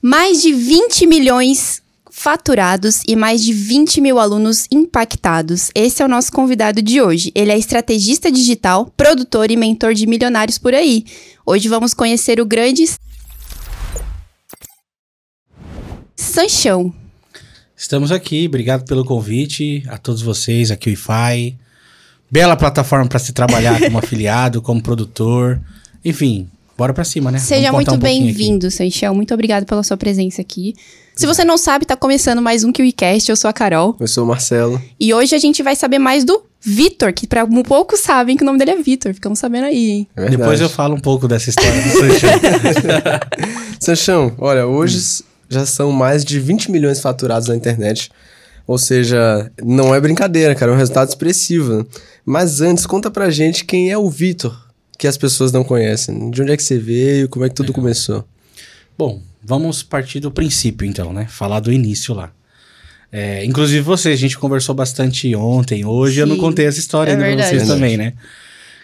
Mais de 20 milhões faturados e mais de 20 mil alunos impactados. Esse é o nosso convidado de hoje. Ele é estrategista digital, produtor e mentor de milionários por aí. Hoje vamos conhecer o grande Sanchão. Estamos aqui, obrigado pelo convite a todos vocês, aqui o Wi-Fi. Bela plataforma para se trabalhar como afiliado, como produtor. Enfim, bora para cima, né? Seja muito um bem-vindo, Sanchão. Muito obrigado pela sua presença aqui. Se você não sabe, tá começando mais um KiwiCast. Eu sou a Carol. Eu sou o Marcelo. E hoje a gente vai saber mais do Vitor, que para um poucos sabem que o nome dele é Vitor. Ficamos sabendo aí, hein? É Depois eu falo um pouco dessa história do Sanchão. Sanchão, olha, hoje hum. já são mais de 20 milhões faturados na internet. Ou seja, não é brincadeira, cara, é um resultado expressivo. Né? Mas antes, conta pra gente quem é o Vitor, que as pessoas não conhecem. De onde é que você veio, como é que tudo Legal. começou? Bom, vamos partir do princípio, então, né? Falar do início lá. É, inclusive você, a gente conversou bastante ontem, hoje Sim, eu não contei essa história é ainda pra vocês também, né?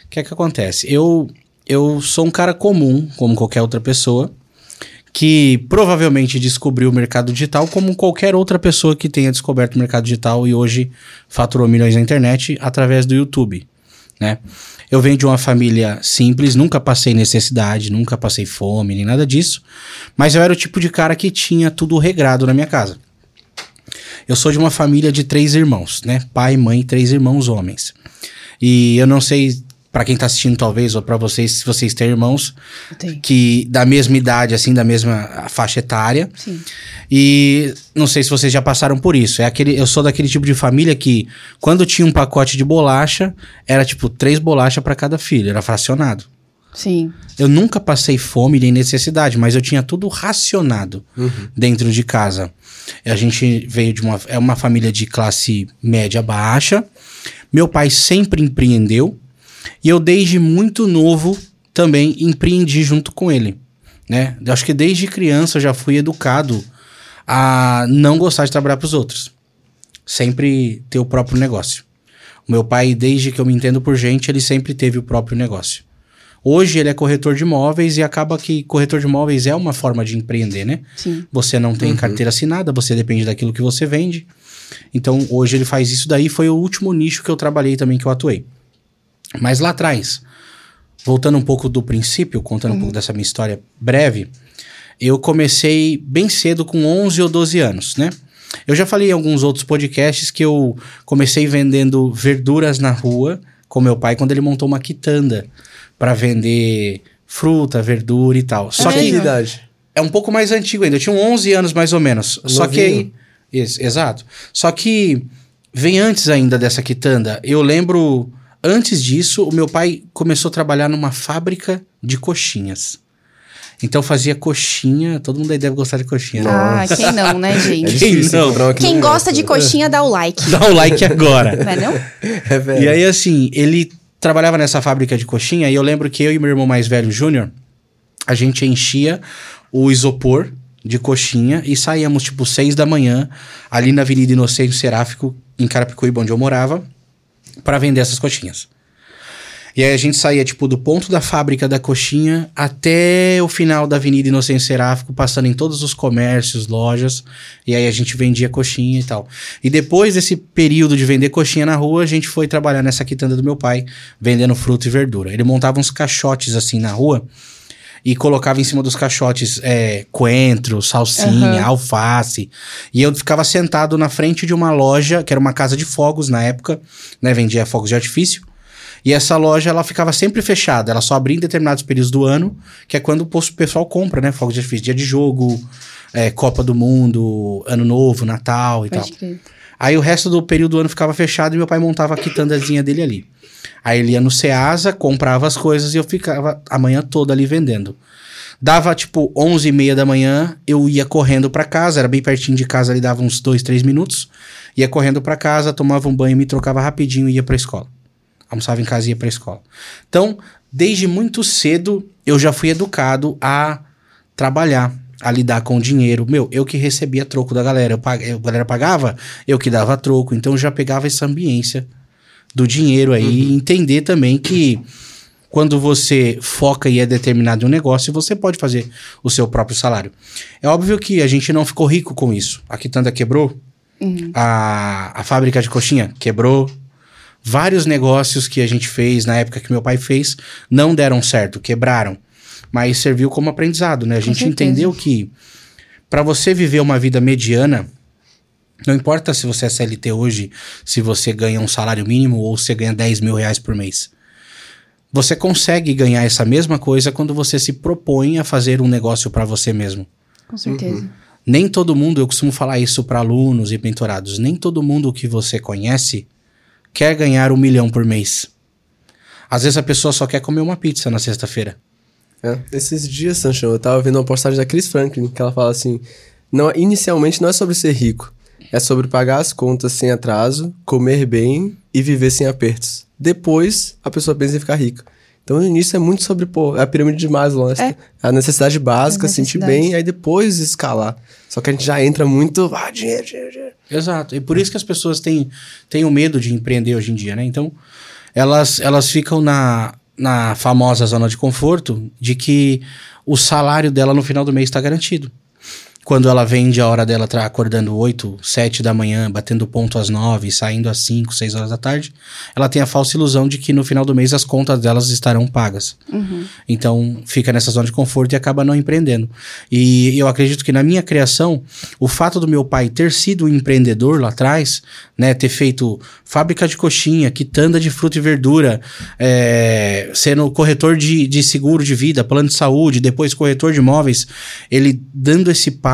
O que é que acontece? Eu, eu sou um cara comum, como qualquer outra pessoa, que provavelmente descobriu o mercado digital como qualquer outra pessoa que tenha descoberto o mercado digital e hoje faturou milhões na internet através do YouTube, né? Eu venho de uma família simples, nunca passei necessidade, nunca passei fome, nem nada disso. Mas eu era o tipo de cara que tinha tudo regrado na minha casa. Eu sou de uma família de três irmãos, né? Pai, mãe, três irmãos homens. E eu não sei para quem tá assistindo talvez ou para vocês, se vocês têm irmãos que da mesma idade assim, da mesma faixa etária. Sim. E não sei se vocês já passaram por isso. É aquele, eu sou daquele tipo de família que quando tinha um pacote de bolacha, era tipo três bolachas para cada filho, era fracionado. Sim. Eu nunca passei fome nem necessidade, mas eu tinha tudo racionado uhum. dentro de casa. A gente veio de uma é uma família de classe média baixa. Meu pai sempre empreendeu, e eu, desde muito novo, também empreendi junto com ele. Né? Eu acho que desde criança eu já fui educado a não gostar de trabalhar para os outros. Sempre ter o próprio negócio. O meu pai, desde que eu me entendo por gente, ele sempre teve o próprio negócio. Hoje ele é corretor de imóveis e acaba que corretor de imóveis é uma forma de empreender, né? Sim. Você não tem uhum. carteira assinada, você depende daquilo que você vende. Então hoje ele faz isso daí. Foi o último nicho que eu trabalhei também, que eu atuei. Mas lá atrás, voltando um pouco do princípio, contando uhum. um pouco dessa minha história breve, eu comecei bem cedo, com 11 ou 12 anos, né? Eu já falei em alguns outros podcasts que eu comecei vendendo verduras na rua com meu pai quando ele montou uma quitanda para vender fruta, verdura e tal. Só é que idade? É um pouco mais antigo ainda. Eu tinha 11 anos mais ou menos. Novinho. Só que aí, exato. Só que vem antes ainda dessa quitanda. Eu lembro Antes disso, o meu pai começou a trabalhar numa fábrica de coxinhas. Então fazia coxinha, todo mundo aí deve gostar de coxinha. Né? Ah, quem não, né, gente? É quem não? Quem gosta de coxinha, dá o like. Dá o like agora. não é não? É velho. E aí, assim, ele trabalhava nessa fábrica de coxinha e eu lembro que eu e meu irmão mais velho, Júnior, a gente enchia o isopor de coxinha e saíamos, tipo, seis da manhã, ali na Avenida Inocêncio Seráfico, em Carapicuíba, onde eu morava para vender essas coxinhas. E aí a gente saía, tipo, do ponto da fábrica da coxinha até o final da Avenida Inocêncio Seráfico, passando em todos os comércios, lojas. E aí a gente vendia coxinha e tal. E depois desse período de vender coxinha na rua, a gente foi trabalhar nessa quitanda do meu pai, vendendo fruta e verdura. Ele montava uns caixotes assim na rua e colocava em cima dos caixotes é, coentro, salsinha, uhum. alface. E eu ficava sentado na frente de uma loja, que era uma casa de fogos na época, né? Vendia fogos de artifício. E essa loja, ela ficava sempre fechada. Ela só abria em determinados períodos do ano, que é quando o pessoal compra, né? Fogos de artifício. Dia de jogo, é, Copa do Mundo, Ano Novo, Natal e Pode tal. Crer. Aí o resto do período do ano ficava fechado e meu pai montava a quitandazinha dele ali. Aí ele ia no Ceasa, comprava as coisas e eu ficava a manhã toda ali vendendo. Dava tipo 11 e meia da manhã, eu ia correndo para casa, era bem pertinho de casa, ali dava uns 2, 3 minutos. Ia correndo para casa, tomava um banho, me trocava rapidinho e ia pra escola. Almoçava em casa e ia pra escola. Então, desde muito cedo, eu já fui educado a trabalhar, a lidar com o dinheiro. Meu, eu que recebia troco da galera. Eu pag... A galera pagava, eu que dava troco. Então, eu já pegava essa ambiência do dinheiro aí. Uhum. E entender também que quando você foca e é determinado em um negócio, você pode fazer o seu próprio salário. É óbvio que a gente não ficou rico com isso. A Quitanda quebrou, a, a fábrica de coxinha quebrou. Vários negócios que a gente fez na época que meu pai fez não deram certo, quebraram. Mas serviu como aprendizado, né? A gente entendeu que para você viver uma vida mediana, não importa se você é CLT hoje, se você ganha um salário mínimo ou se você ganha 10 mil reais por mês. Você consegue ganhar essa mesma coisa quando você se propõe a fazer um negócio para você mesmo. Com certeza. Nem todo mundo, eu costumo falar isso para alunos e mentorados, nem todo mundo que você conhece quer ganhar um milhão por mês. Às vezes a pessoa só quer comer uma pizza na sexta-feira. É, esses dias, Sanchão, eu tava vendo uma postagem da Chris Franklin, que ela fala assim: não, inicialmente não é sobre ser rico, é sobre pagar as contas sem atraso, comer bem e viver sem apertos. Depois, a pessoa pensa em ficar rica. Então, no início é muito sobre, pô, a pirâmide de Maslow, né? É. A necessidade básica, A sentir necessidade. bem, aí depois escalar. Só que a gente já entra muito, ah, dinheiro, dinheiro, dinheiro. Exato. E por isso que as pessoas têm, têm o medo de empreender hoje em dia, né? Então, elas, elas ficam na, na famosa zona de conforto de que o salário dela no final do mês está garantido. Quando ela vende a hora dela tá acordando 8, 7 da manhã, batendo ponto às 9, saindo às 5, 6 horas da tarde, ela tem a falsa ilusão de que no final do mês as contas delas estarão pagas. Então fica nessa zona de conforto e acaba não empreendendo. E eu acredito que na minha criação, o fato do meu pai ter sido um empreendedor lá atrás, né, ter feito fábrica de coxinha, quitanda de fruta e verdura, é, sendo corretor de, de seguro de vida, plano de saúde, depois corretor de imóveis, ele dando esse passo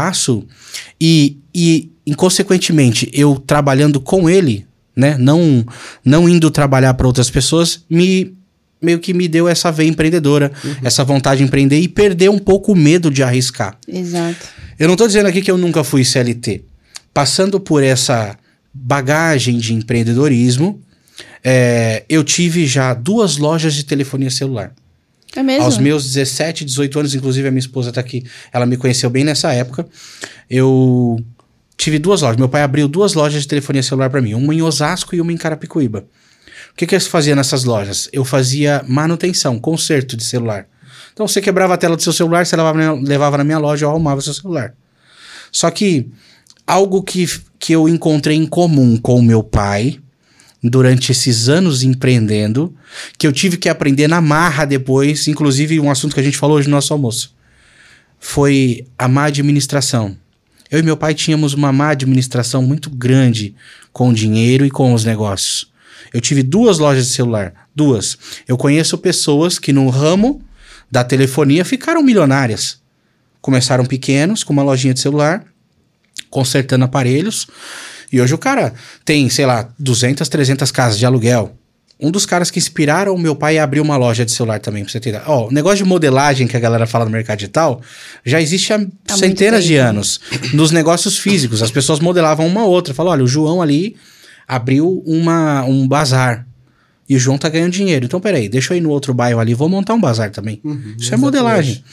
e, e inconsequentemente, eu trabalhando com ele, né, não, não indo trabalhar para outras pessoas, me meio que me deu essa veia empreendedora, essa vontade de empreender e perder um pouco o medo de arriscar. Exato. Eu não tô dizendo aqui que eu nunca fui CLT. Passando por essa bagagem de empreendedorismo, é, eu tive já duas lojas de telefonia celular. É mesmo? Aos meus 17, 18 anos, inclusive a minha esposa tá aqui, ela me conheceu bem nessa época. Eu tive duas lojas. Meu pai abriu duas lojas de telefonia celular para mim, uma em Osasco e uma em Carapicuíba. O que, que eu fazia nessas lojas? Eu fazia manutenção, conserto de celular. Então você quebrava a tela do seu celular, você levava, na- levava na minha loja, eu arrumava o seu celular. Só que algo que, que eu encontrei em comum com o meu pai durante esses anos empreendendo, que eu tive que aprender na marra depois, inclusive um assunto que a gente falou hoje no nosso almoço, foi a má administração. Eu e meu pai tínhamos uma má administração muito grande com o dinheiro e com os negócios. Eu tive duas lojas de celular, duas. Eu conheço pessoas que no ramo da telefonia ficaram milionárias. Começaram pequenos, com uma lojinha de celular, consertando aparelhos. E hoje o cara tem, sei lá, 200, 300 casas de aluguel. Um dos caras que inspiraram o meu pai a abrir uma loja de celular também, pra você ter ideia. Ó, o negócio de modelagem que a galera fala no mercado digital já existe há muito centenas de tempo. anos. Nos negócios físicos, as pessoas modelavam uma outra. Falaram, olha, o João ali abriu uma, um bazar. E o João tá ganhando dinheiro. Então, peraí, deixa eu ir no outro bairro ali, vou montar um bazar também. Isso é modelagem.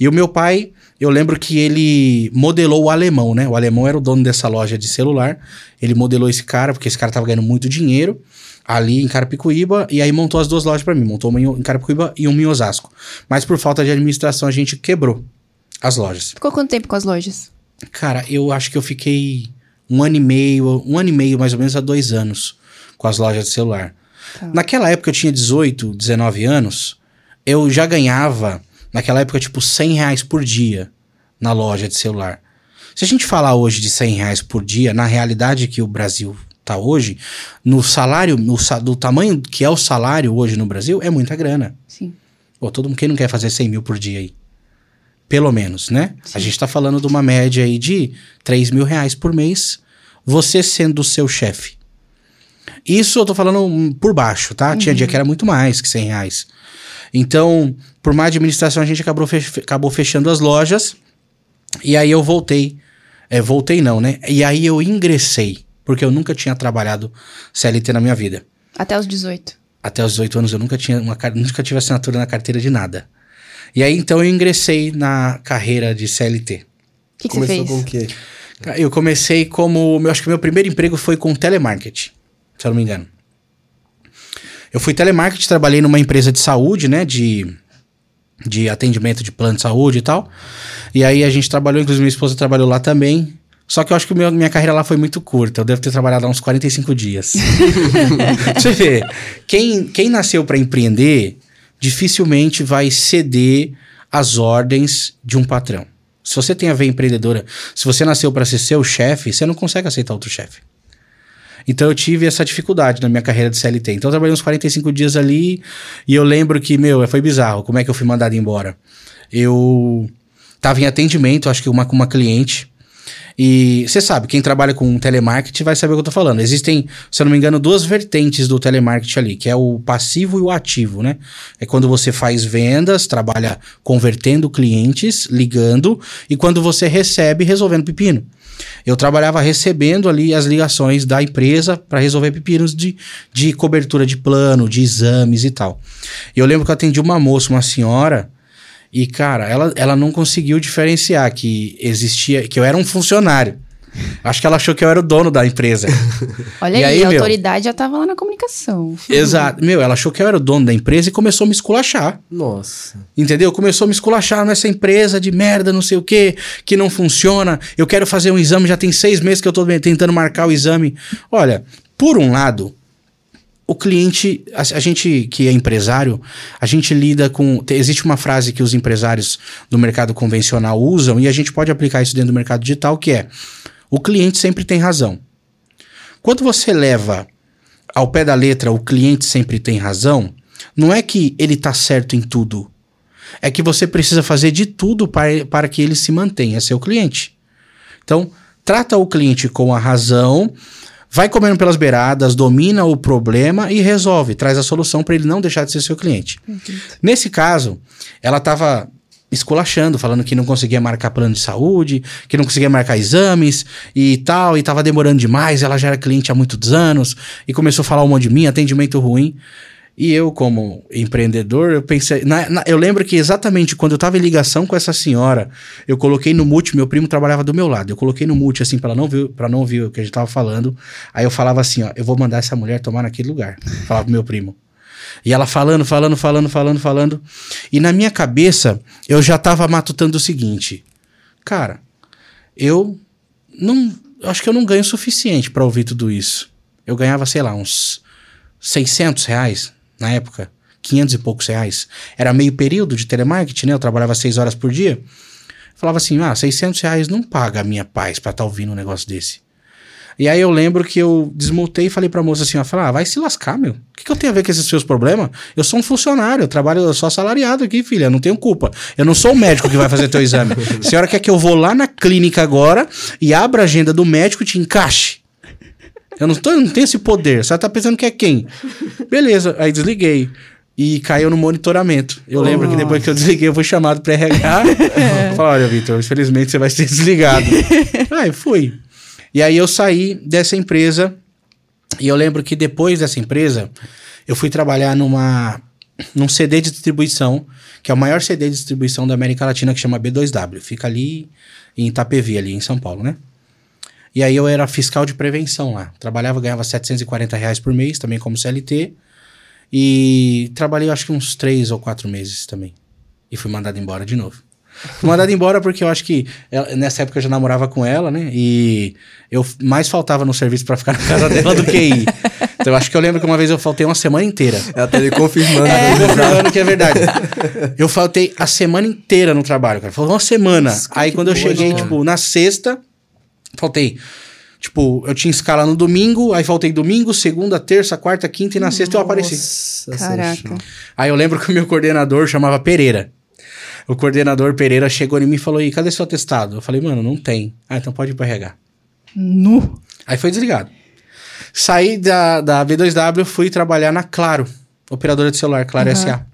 E o meu pai, eu lembro que ele modelou o alemão, né? O alemão era o dono dessa loja de celular. Ele modelou esse cara, porque esse cara tava ganhando muito dinheiro ali em Carapicuíba, e aí montou as duas lojas pra mim. Montou uma em em Carapicuíba e uma em Osasco. Mas por falta de administração, a gente quebrou as lojas. Ficou quanto tempo com as lojas? Cara, eu acho que eu fiquei um ano e meio, um ano e meio mais ou menos a dois anos com as lojas de celular. Tá. Naquela época eu tinha 18, 19 anos, eu já ganhava, naquela época, tipo 100 reais por dia na loja de celular. Se a gente falar hoje de 100 reais por dia, na realidade que o Brasil tá hoje, no salário, no, do tamanho que é o salário hoje no Brasil, é muita grana. Sim. Pô, todo mundo, quem não quer fazer 100 mil por dia aí? Pelo menos, né? A gente tá falando de uma média aí de 3 mil reais por mês, você sendo o seu chefe. Isso eu tô falando hum, por baixo, tá? Tinha dia que era muito mais que 100 reais. Então, por má administração, a gente acabou, fech- acabou fechando as lojas. E aí eu voltei. É, voltei não, né? E aí eu ingressei, porque eu nunca tinha trabalhado CLT na minha vida. Até os 18. Até os 18 anos eu nunca tinha uma nunca tive assinatura na carteira de nada. E aí então eu ingressei na carreira de CLT. O que, que você Começou fez? com o quê? Eu comecei como, eu acho que meu primeiro emprego foi com telemarketing, se eu não me engano. Eu fui telemarketing, trabalhei numa empresa de saúde, né? De, de atendimento de plano de saúde e tal. E aí a gente trabalhou, inclusive minha esposa trabalhou lá também. Só que eu acho que meu- minha carreira lá foi muito curta. Eu devo ter trabalhado há uns 45 dias. Você vê, quem, quem nasceu para empreender dificilmente vai ceder às ordens de um patrão. Se você tem a ver empreendedora, se você nasceu para ser seu chefe, você não consegue aceitar outro chefe. Então eu tive essa dificuldade na minha carreira de CLT. Então eu trabalhei uns 45 dias ali e eu lembro que, meu, foi bizarro. Como é que eu fui mandado embora? Eu tava em atendimento, acho que uma, com uma cliente. E você sabe, quem trabalha com telemarketing vai saber o que eu tô falando. Existem, se eu não me engano, duas vertentes do telemarketing ali, que é o passivo e o ativo, né? É quando você faz vendas, trabalha convertendo clientes, ligando, e quando você recebe, resolvendo pepino. Eu trabalhava recebendo ali as ligações da empresa para resolver pepinos de, de cobertura de plano, de exames e tal. E eu lembro que eu atendi uma moça, uma senhora, e, cara, ela, ela não conseguiu diferenciar que existia, que eu era um funcionário. Acho que ela achou que eu era o dono da empresa. Olha E aí, aí, a meu? autoridade já tava lá na comunicação. Exato. Meu, ela achou que eu era o dono da empresa e começou a me esculachar. Nossa. Entendeu? Começou a me esculachar nessa empresa de merda, não sei o que, que não funciona. Eu quero fazer um exame, já tem seis meses que eu tô tentando marcar o exame. Olha, por um lado, o cliente, a, a gente que é empresário, a gente lida com. te- Existe uma frase que os empresários do mercado convencional usam e a gente pode aplicar isso dentro do mercado digital, que é: o cliente sempre tem razão. Quando você leva ao pé da letra o cliente sempre tem razão, não é que ele tá certo em tudo. É que você precisa fazer de tudo para, para que ele se mantenha seu cliente. Então, trata o cliente com a razão, vai comendo pelas beiradas, domina o problema e resolve, traz a solução para ele não deixar de ser seu cliente. Nesse caso, ela estava esculachando, falando que não conseguia marcar plano de saúde, que não conseguia marcar exames e tal, e estava demorando demais, ela já era cliente há muitos anos e começou a falar um monte de mim, atendimento ruim. E eu, como empreendedor, eu pensei. na- na- eu lembro que exatamente quando eu tava em ligação com essa senhora, eu coloquei no mute, meu primo trabalhava do meu lado. Eu coloquei no mute, assim, pra ela não ver, pra não ouvir o que a gente tava falando. Aí eu falava assim, ó, eu vou mandar essa mulher tomar naquele lugar. Falava pro meu primo. E ela falando, falando, falando, falando, falando. E na minha cabeça, eu já tava matutando o seguinte: Cara, eu não. Acho que eu não ganho o suficiente pra ouvir tudo isso. Eu ganhava, sei lá, uns 600 reais na época, 500 e poucos reais. Era meio período de telemarketing, né? Eu trabalhava seis horas por dia. Falava assim, ah, 600 reais não paga a minha paz pra estar ouvindo um negócio desse. E aí eu lembro que eu desmutei e falei pra moça assim, ó, ah, vai se lascar, meu. O que, que eu tenho a ver com esses seus problemas? Eu sou um funcionário, eu trabalho, eu sou assalariado aqui, filha, não tenho culpa. Eu não sou o médico que vai fazer teu exame. A senhora quer que eu vou lá na clínica agora e abra a agenda do médico e te encaixe? Eu não, tô, eu não tenho esse poder. Senhora tá pensando que é quem? Beleza, aí desliguei. E caiu no monitoramento. Eu lembro que depois que eu desliguei, eu fui chamado para RH. Falaram, olha, Vitor, infelizmente você vai ser desligado. aí fui. E aí eu saí dessa empresa. E eu lembro que depois dessa empresa, eu fui trabalhar numa num CD de distribuição, que é o maior CD de distribuição da América Latina, que chama B2W. Fica ali em Itapevi, ali em São Paulo, né? E aí eu era fiscal de prevenção lá. Trabalhava, ganhava 740 reais por mês, também como CLT. E trabalhei acho que uns três ou quatro meses também. E fui mandado embora de novo. Fui mandado embora porque eu acho que ela- nessa época eu já namorava com ela, né? E eu mais faltava no serviço pra ficar na casa dela do que ir. Então eu acho que eu lembro que uma vez eu faltei uma semana inteira. Ela tá ali confirmando. É, confirmando que é verdade. Eu faltei a semana inteira no trabalho, cara. Faltou uma semana. Aí quando eu cheguei, cara. tipo, na sexta, faltei. Tipo, eu tinha escala no domingo, aí faltei domingo, segunda, terça, quarta, quinta e na sexta eu apareci. Nossa, Caraca. Aí eu lembro que o meu coordenador chamava Pereira. O coordenador Pereira chegou em mim e falou: e cadê seu atestado? Eu falei, mano, não tem. Ah, então pode ir pro RH. Nu. Aí foi desligado. Saí da, da B2W, fui trabalhar na Claro, operadora de celular, Claro Uhum. SA.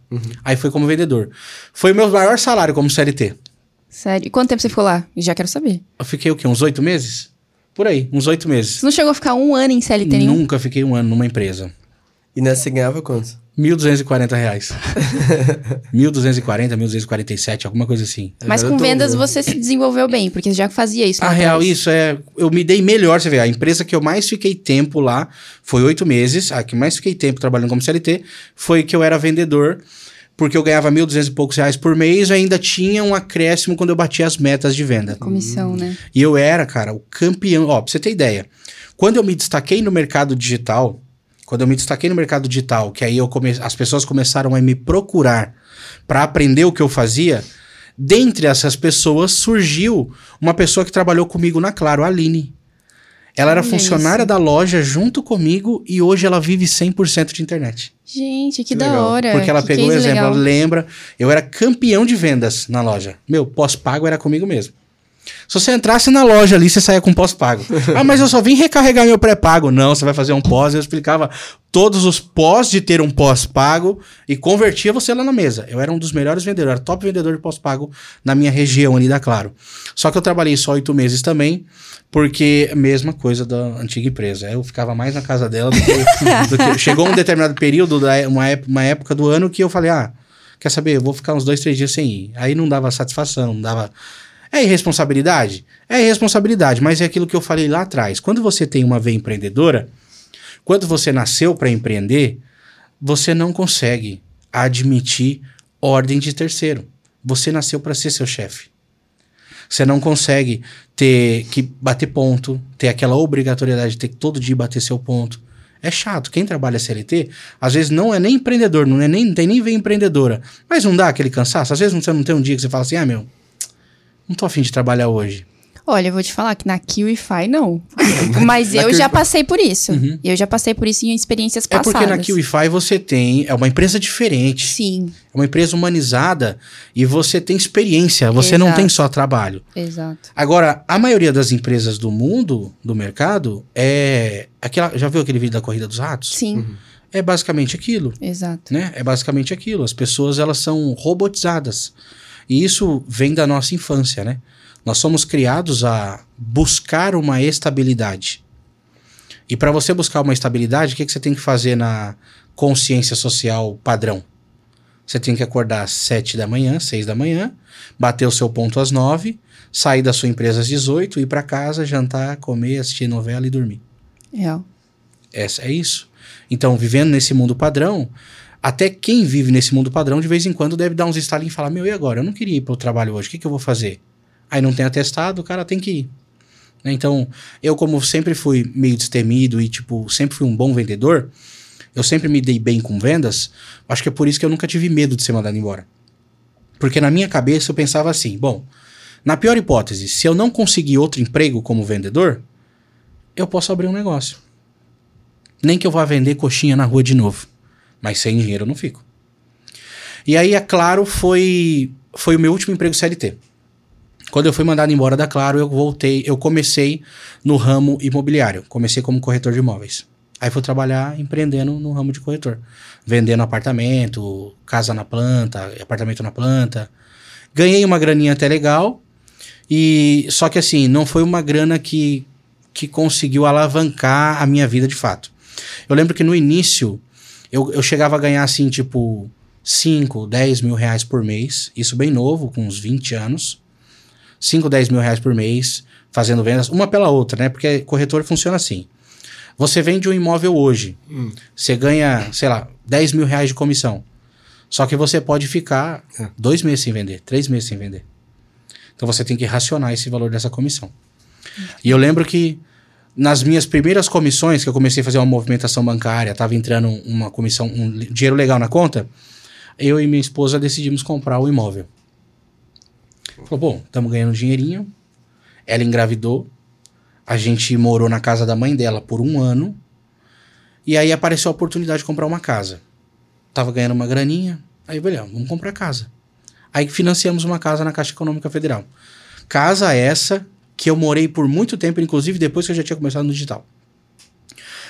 Aí fui como vendedor. Foi o meu maior salário como CLT. Sério. E quanto tempo você ficou lá? Já quero saber. Eu fiquei o quê? Uns oito meses? Por aí, uns oito meses. Você não chegou a ficar um ano em CLT nenhum? Nunca fiquei um ano numa empresa. E nessa você ganhava quanto? 1.240 reais. 1.240, 1.247, alguma coisa assim. Mas com vendas você se desenvolveu bem, porque já fazia isso. A real, atrás. isso é. Eu me dei melhor, você vê. A empresa que eu mais fiquei tempo lá foi oito meses. A que mais fiquei tempo trabalhando como CLT foi que eu era vendedor, porque eu ganhava 1.200 e poucos reais por mês ainda tinha um acréscimo quando eu batia as metas de venda. Comissão, né? E eu era, cara, o campeão. Ó, pra você ter ideia, quando eu me destaquei no mercado digital, quando eu me destaquei no mercado digital, que aí eu come... as pessoas começaram a me procurar para aprender o que eu fazia, dentre essas pessoas surgiu uma pessoa que trabalhou comigo na Claro, a Aline. Ela era Olha funcionária isso. da loja junto comigo e hoje ela vive 100% de internet. Gente, que, Que da legal. hora. Porque ela que pegou exemplo, legal. ela lembra, eu era campeão de vendas na loja. Meu, pós-pago era comigo mesmo. Se você entrasse na loja ali, você saía com pós-pago. ah, mas eu só vim recarregar meu pré-pago. Não, você vai fazer um pós. Eu explicava todos os pós de ter um pós-pago e convertia você lá na mesa. Eu era um dos melhores vendedores, era top vendedor de pós-pago na minha região ali da Claro. Só que eu trabalhei só oito meses também, porque mesma coisa da antiga empresa. Eu ficava mais na casa dela do que. do que- chegou um determinado período, da, uma, uma época do ano, que eu falei: ah, quer saber? Eu vou ficar uns dois, três dias sem ir. Aí não dava satisfação, não dava. É irresponsabilidade? É irresponsabilidade, mas é aquilo que eu falei lá atrás. Quando você tem uma veia empreendedora, quando você nasceu para empreender, você não consegue admitir ordem de terceiro. Você nasceu para ser seu chefe. Você não consegue ter que bater ponto, ter aquela obrigatoriedade de ter que todo dia bater seu ponto. É chato. Quem trabalha CLT, às vezes não é nem empreendedor, não, é nem, tem nem veia empreendedora. Mas não dá aquele cansaço. Às vezes você não tem um dia que você fala assim: ah, meu, não tô afim de trabalhar hoje. Olha, eu vou te falar que na KiwiFi não. Mas eu já passei por isso. Eu já passei por isso em experiências É passadas. porque na KiwiFi você tem. É uma empresa diferente. Sim, É uma empresa humanizada e você tem experiência. Você não Exato. tem só trabalho. exato. Agora, a maioria das empresas do mundo, do mercado, é. Aquela, já viu aquele vídeo da corrida dos ratos? Sim, É basicamente aquilo. exato. Né? É basicamente aquilo. As pessoas elas são robotizadas. E isso vem da nossa infância, né? Nós somos criados a buscar uma estabilidade. E para você buscar uma estabilidade, o que, que você tem que fazer na consciência social padrão? Você tem que acordar às 7 da manhã, 6 da manhã, bater o seu ponto às 9, sair da sua empresa às 18, ir para casa, jantar, comer, assistir novela e dormir. Real. Essa é isso. Então, vivendo nesse mundo padrão, até quem vive nesse mundo padrão, de vez em quando, deve dar uns estalinhos e falar: Meu, e agora? Eu não queria ir para o trabalho hoje, o que, que eu vou fazer? Aí não tem atestado, o cara tem que ir. Né? Então, eu, como sempre fui meio destemido e, tipo, sempre fui um bom vendedor, eu sempre me dei bem com vendas, acho que é por isso que eu nunca tive medo de ser mandado embora. Porque na minha cabeça eu pensava assim: bom, na pior hipótese, se eu não conseguir outro emprego como vendedor, eu posso abrir um negócio. Nem que eu vá vender coxinha na rua de novo. Mas sem dinheiro eu não fico. E aí, é claro, foi, foi o meu último emprego CLT. Quando eu fui mandado embora da Claro, eu voltei, eu comecei no ramo imobiliário. Comecei como corretor de imóveis. Aí fui trabalhar empreendendo no ramo de corretor. Vendendo apartamento, casa na planta, apartamento na planta. Ganhei uma graninha até legal. E só que assim, não foi uma grana que, que conseguiu alavancar a minha vida de fato. Eu lembro que no início eu, eu chegava a ganhar assim, tipo, 5, 10 mil reais por mês. Isso bem novo, com uns 20 anos. 5, 10 mil reais por mês, fazendo vendas, uma pela outra, né? Porque corretor funciona assim. Você vende um imóvel hoje, você ganha, sei lá, 10 mil reais de comissão. Só que você pode ficar É. dois meses sem vender, três meses sem vender. Então você tem que racionar esse valor dessa comissão. E eu lembro que nas minhas primeiras comissões, que eu comecei a fazer uma movimentação bancária, tava entrando uma comissão, um dinheiro legal na conta, eu e minha esposa decidimos comprar o imóvel. Falou, bom, estamos ganhando dinheirinho. Ela engravidou. A gente morou na casa da mãe dela por um ano. E aí apareceu a oportunidade de comprar uma casa. Tava ganhando uma graninha. Aí, velho, vamos comprar casa. Aí financiamos uma casa na Caixa Econômica Federal. Casa essa que eu morei por muito tempo, inclusive depois que eu já tinha começado no digital.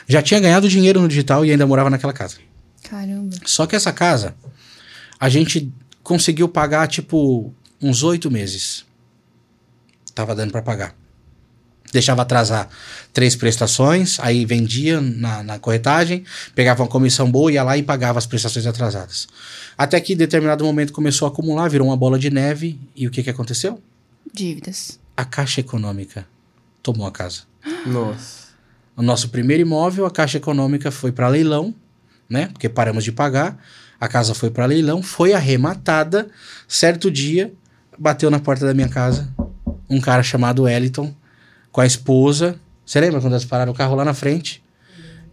Já tinha ganhado dinheiro no digital e ainda morava naquela casa. Caramba. Só que essa casa, a gente conseguiu pagar, tipo, uns oito meses. Tava dando pra pagar. deixava atrasar três prestações, aí vendia na, na corretagem, pegava uma comissão boa, ia lá e pagava as prestações atrasadas. Até que em determinado momento começou a acumular, virou uma bola de neve, e o que, que aconteceu? Dívidas. A Caixa Econômica tomou a casa. Nossa. O nosso primeiro imóvel, a Caixa Econômica foi para leilão, né? Porque paramos de pagar. A casa foi para leilão, foi arrematada. Certo dia, bateu na porta da minha casa um cara chamado Wellington com a esposa. Você lembra quando eles pararam o carro lá na frente?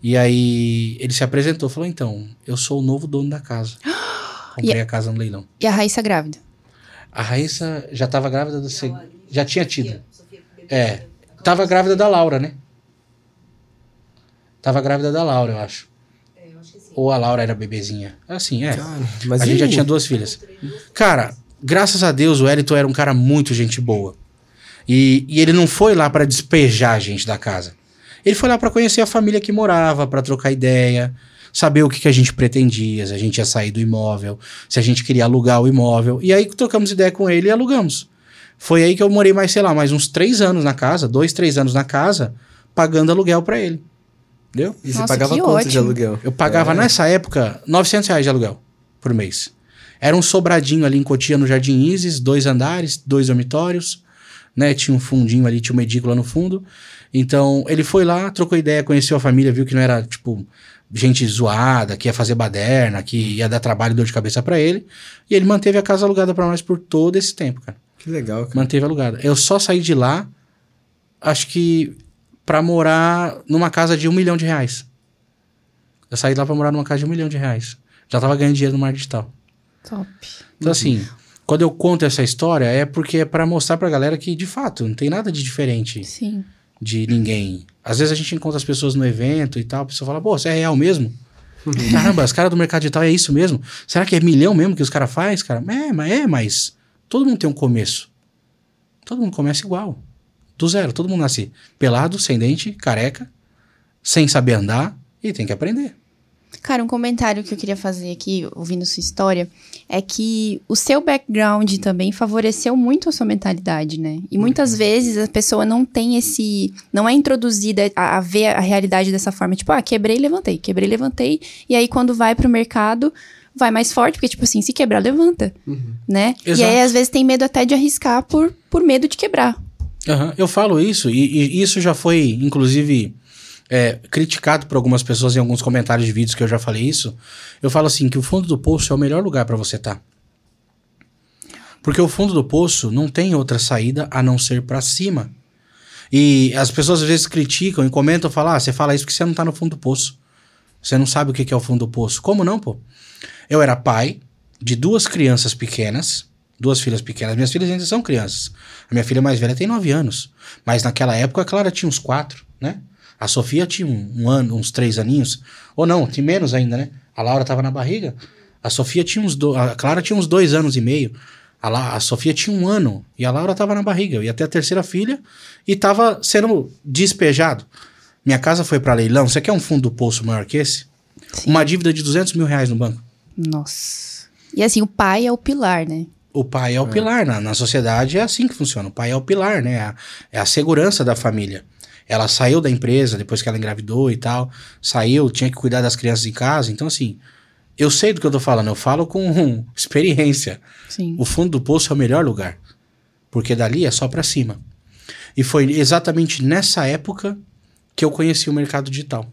E aí ele se apresentou, falou: "Então, eu sou o novo dono da casa. Comprei a casa no leilão". E a Raíssa grávida. A Raíssa já estava grávida do seg... já tinha tido. É, tava grávida da Laura, né? Tava grávida da Laura, eu acho. Ou a Laura era bebezinha. Assim, é. mas a gente já tinha duas filhas. Cara, graças a Deus o Wellington era um cara muito gente boa. E, e ele não foi lá pra despejar a gente da casa. Ele foi lá pra conhecer a família que morava, pra trocar ideia, saber o que, que a gente pretendia, se a gente ia sair do imóvel, se a gente queria alugar o imóvel. E aí trocamos ideia com ele e alugamos. Foi aí que eu morei mais, sei lá, mais uns três anos na casa, dois, três anos na casa, pagando aluguel pra ele. Entendeu? E você Nossa, pagava que quanto de ótimo. aluguel? Eu pagava É. nessa época 900 reais de aluguel por mês. Era um sobradinho ali em Cotia, no Jardim Isis, dois andares, dois dormitórios, né? Tinha um fundinho ali, tinha uma edícula no fundo. Então, ele foi lá, trocou ideia, conheceu a família, viu que não era, tipo, gente zoada, que ia fazer baderna, que ia dar trabalho e dor de cabeça pra ele. E ele manteve a casa alugada pra nós por todo esse tempo, cara. Que legal, cara. Manteve alugada. Eu só saí de lá, acho que pra morar numa casa de um milhão de reais. Eu saí de lá pra morar numa casa de um milhão de reais. Já tava ganhando dinheiro no marketing digital. Top. Então, assim, quando eu conto essa história, é porque é pra mostrar pra galera que, de fato, não tem nada de diferente Sim. de ninguém. Às vezes a gente encontra as pessoas no evento e tal, a pessoa fala, pô, você é real mesmo? Caramba, os caras do mercado digital é isso mesmo? Será que é milhão mesmo que os caras fazem, cara? É, mas é, mas todo mundo tem um começo. Todo mundo começa igual. Do zero. Todo mundo nasce pelado, sem dente, careca, sem saber andar e tem que aprender. Cara, um comentário que eu queria fazer aqui, ouvindo sua história, é que o seu background também favoreceu muito a sua mentalidade, né? E muitas Uhum. vezes a pessoa não tem esse. não é introduzida a, a ver a realidade dessa forma. Tipo, ah, quebrei, levantei, quebrei, levantei. E aí, quando vai pro mercado, vai mais forte, porque, tipo assim, se quebrar, levanta. Né? E Exato. aí, às vezes, tem medo até de arriscar por, por medo de quebrar. Aham, Eu falo isso, e, e isso já foi, inclusive, é, criticado por algumas pessoas em alguns comentários de vídeos que eu já falei isso. Eu falo assim, que o fundo do poço é o melhor lugar pra você estar. Porque o fundo do poço não tem outra saída a não ser pra cima. E as pessoas às vezes criticam e comentam, falam, ah, você fala isso porque você não tá no fundo do poço. Você não sabe o que é o fundo do poço. Como não, pô? Eu era pai de duas crianças pequenas, duas filhas pequenas. Minhas filhas ainda são crianças. A minha filha mais velha tem nove anos. Mas naquela época a Clara tinha uns quatro, né? A Sofia tinha um, um ano, uns três aninhos. Ou não, tem menos ainda, né? A Laura tava na barriga. A Sofia tinha uns do... A Clara tinha uns dois anos e meio. A, La... a Sofia tinha um ano. E a Laura tava na barriga. Eu ia ter a terceira filha e tava sendo despejado. Minha casa foi para leilão. Você quer um fundo do poço maior que esse? Sim. Uma dívida de 200 mil reais no banco. Nossa. E assim, o pai é o pilar, né? O pai é o pilar. Na, na sociedade é assim que funciona. O pai é o pilar, né? É a, é a segurança da família. Ela saiu da empresa depois que ela engravidou e tal. Saiu, tinha que cuidar das crianças em casa. Então, assim, eu sei do que eu tô falando. Eu falo com experiência. Sim. O fundo do poço é o melhor lugar. Porque dali é só pra cima. E foi exatamente nessa época que eu conheci o mercado digital.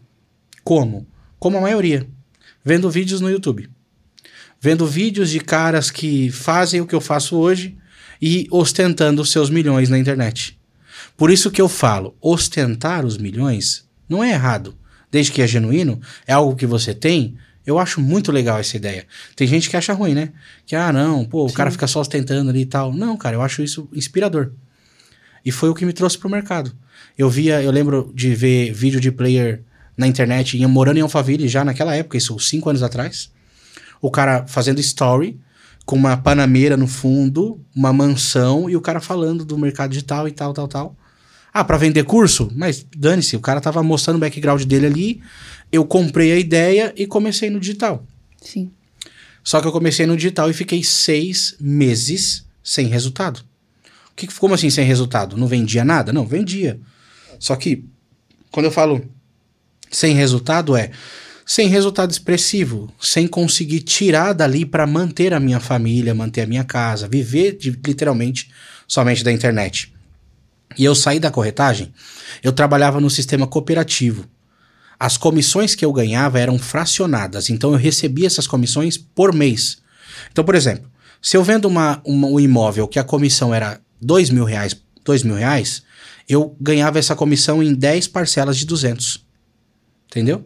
Como? Como a maioria. Vendo vídeos no YouTube. Vendo vídeos de caras que fazem o que eu faço hoje e ostentando os seus milhões na internet. Por isso que eu falo, ostentar os milhões não é errado. Desde que é genuíno, é algo que você tem, eu acho muito legal essa ideia. Tem gente que acha ruim, né? Que, ah, não, pô, o cara fica só ostentando ali e tal. Não, cara, eu acho isso inspirador. E foi o que me trouxe pro mercado. Eu via, eu lembro de ver vídeo de player na internet, ia morando em Alphaville já naquela época, isso cinco anos atrás. O cara fazendo story, com uma panameira no fundo, uma mansão, e o cara falando do mercado digital e tal, tal, tal. Ah, pra vender curso? Mas dane-se, o cara tava mostrando o background dele ali, eu comprei a ideia e comecei no digital. Sim. Só que eu comecei no digital e fiquei seis meses sem resultado. O que, como assim sem resultado? Não vendia nada? Não, vendia. Só que, quando eu falo sem resultado, é sem resultado expressivo, sem conseguir tirar dali para manter a minha família, manter a minha casa, viver de, literalmente somente da internet. E eu saí da corretagem, eu trabalhava no sistema cooperativo. As comissões que eu ganhava eram fracionadas, então eu recebia essas comissões por mês. Então, por exemplo, se eu vendo uma, uma, um imóvel que a comissão era dois mil reais, dois mil reais, eu ganhava essa comissão em 10 parcelas de 200. Entendeu?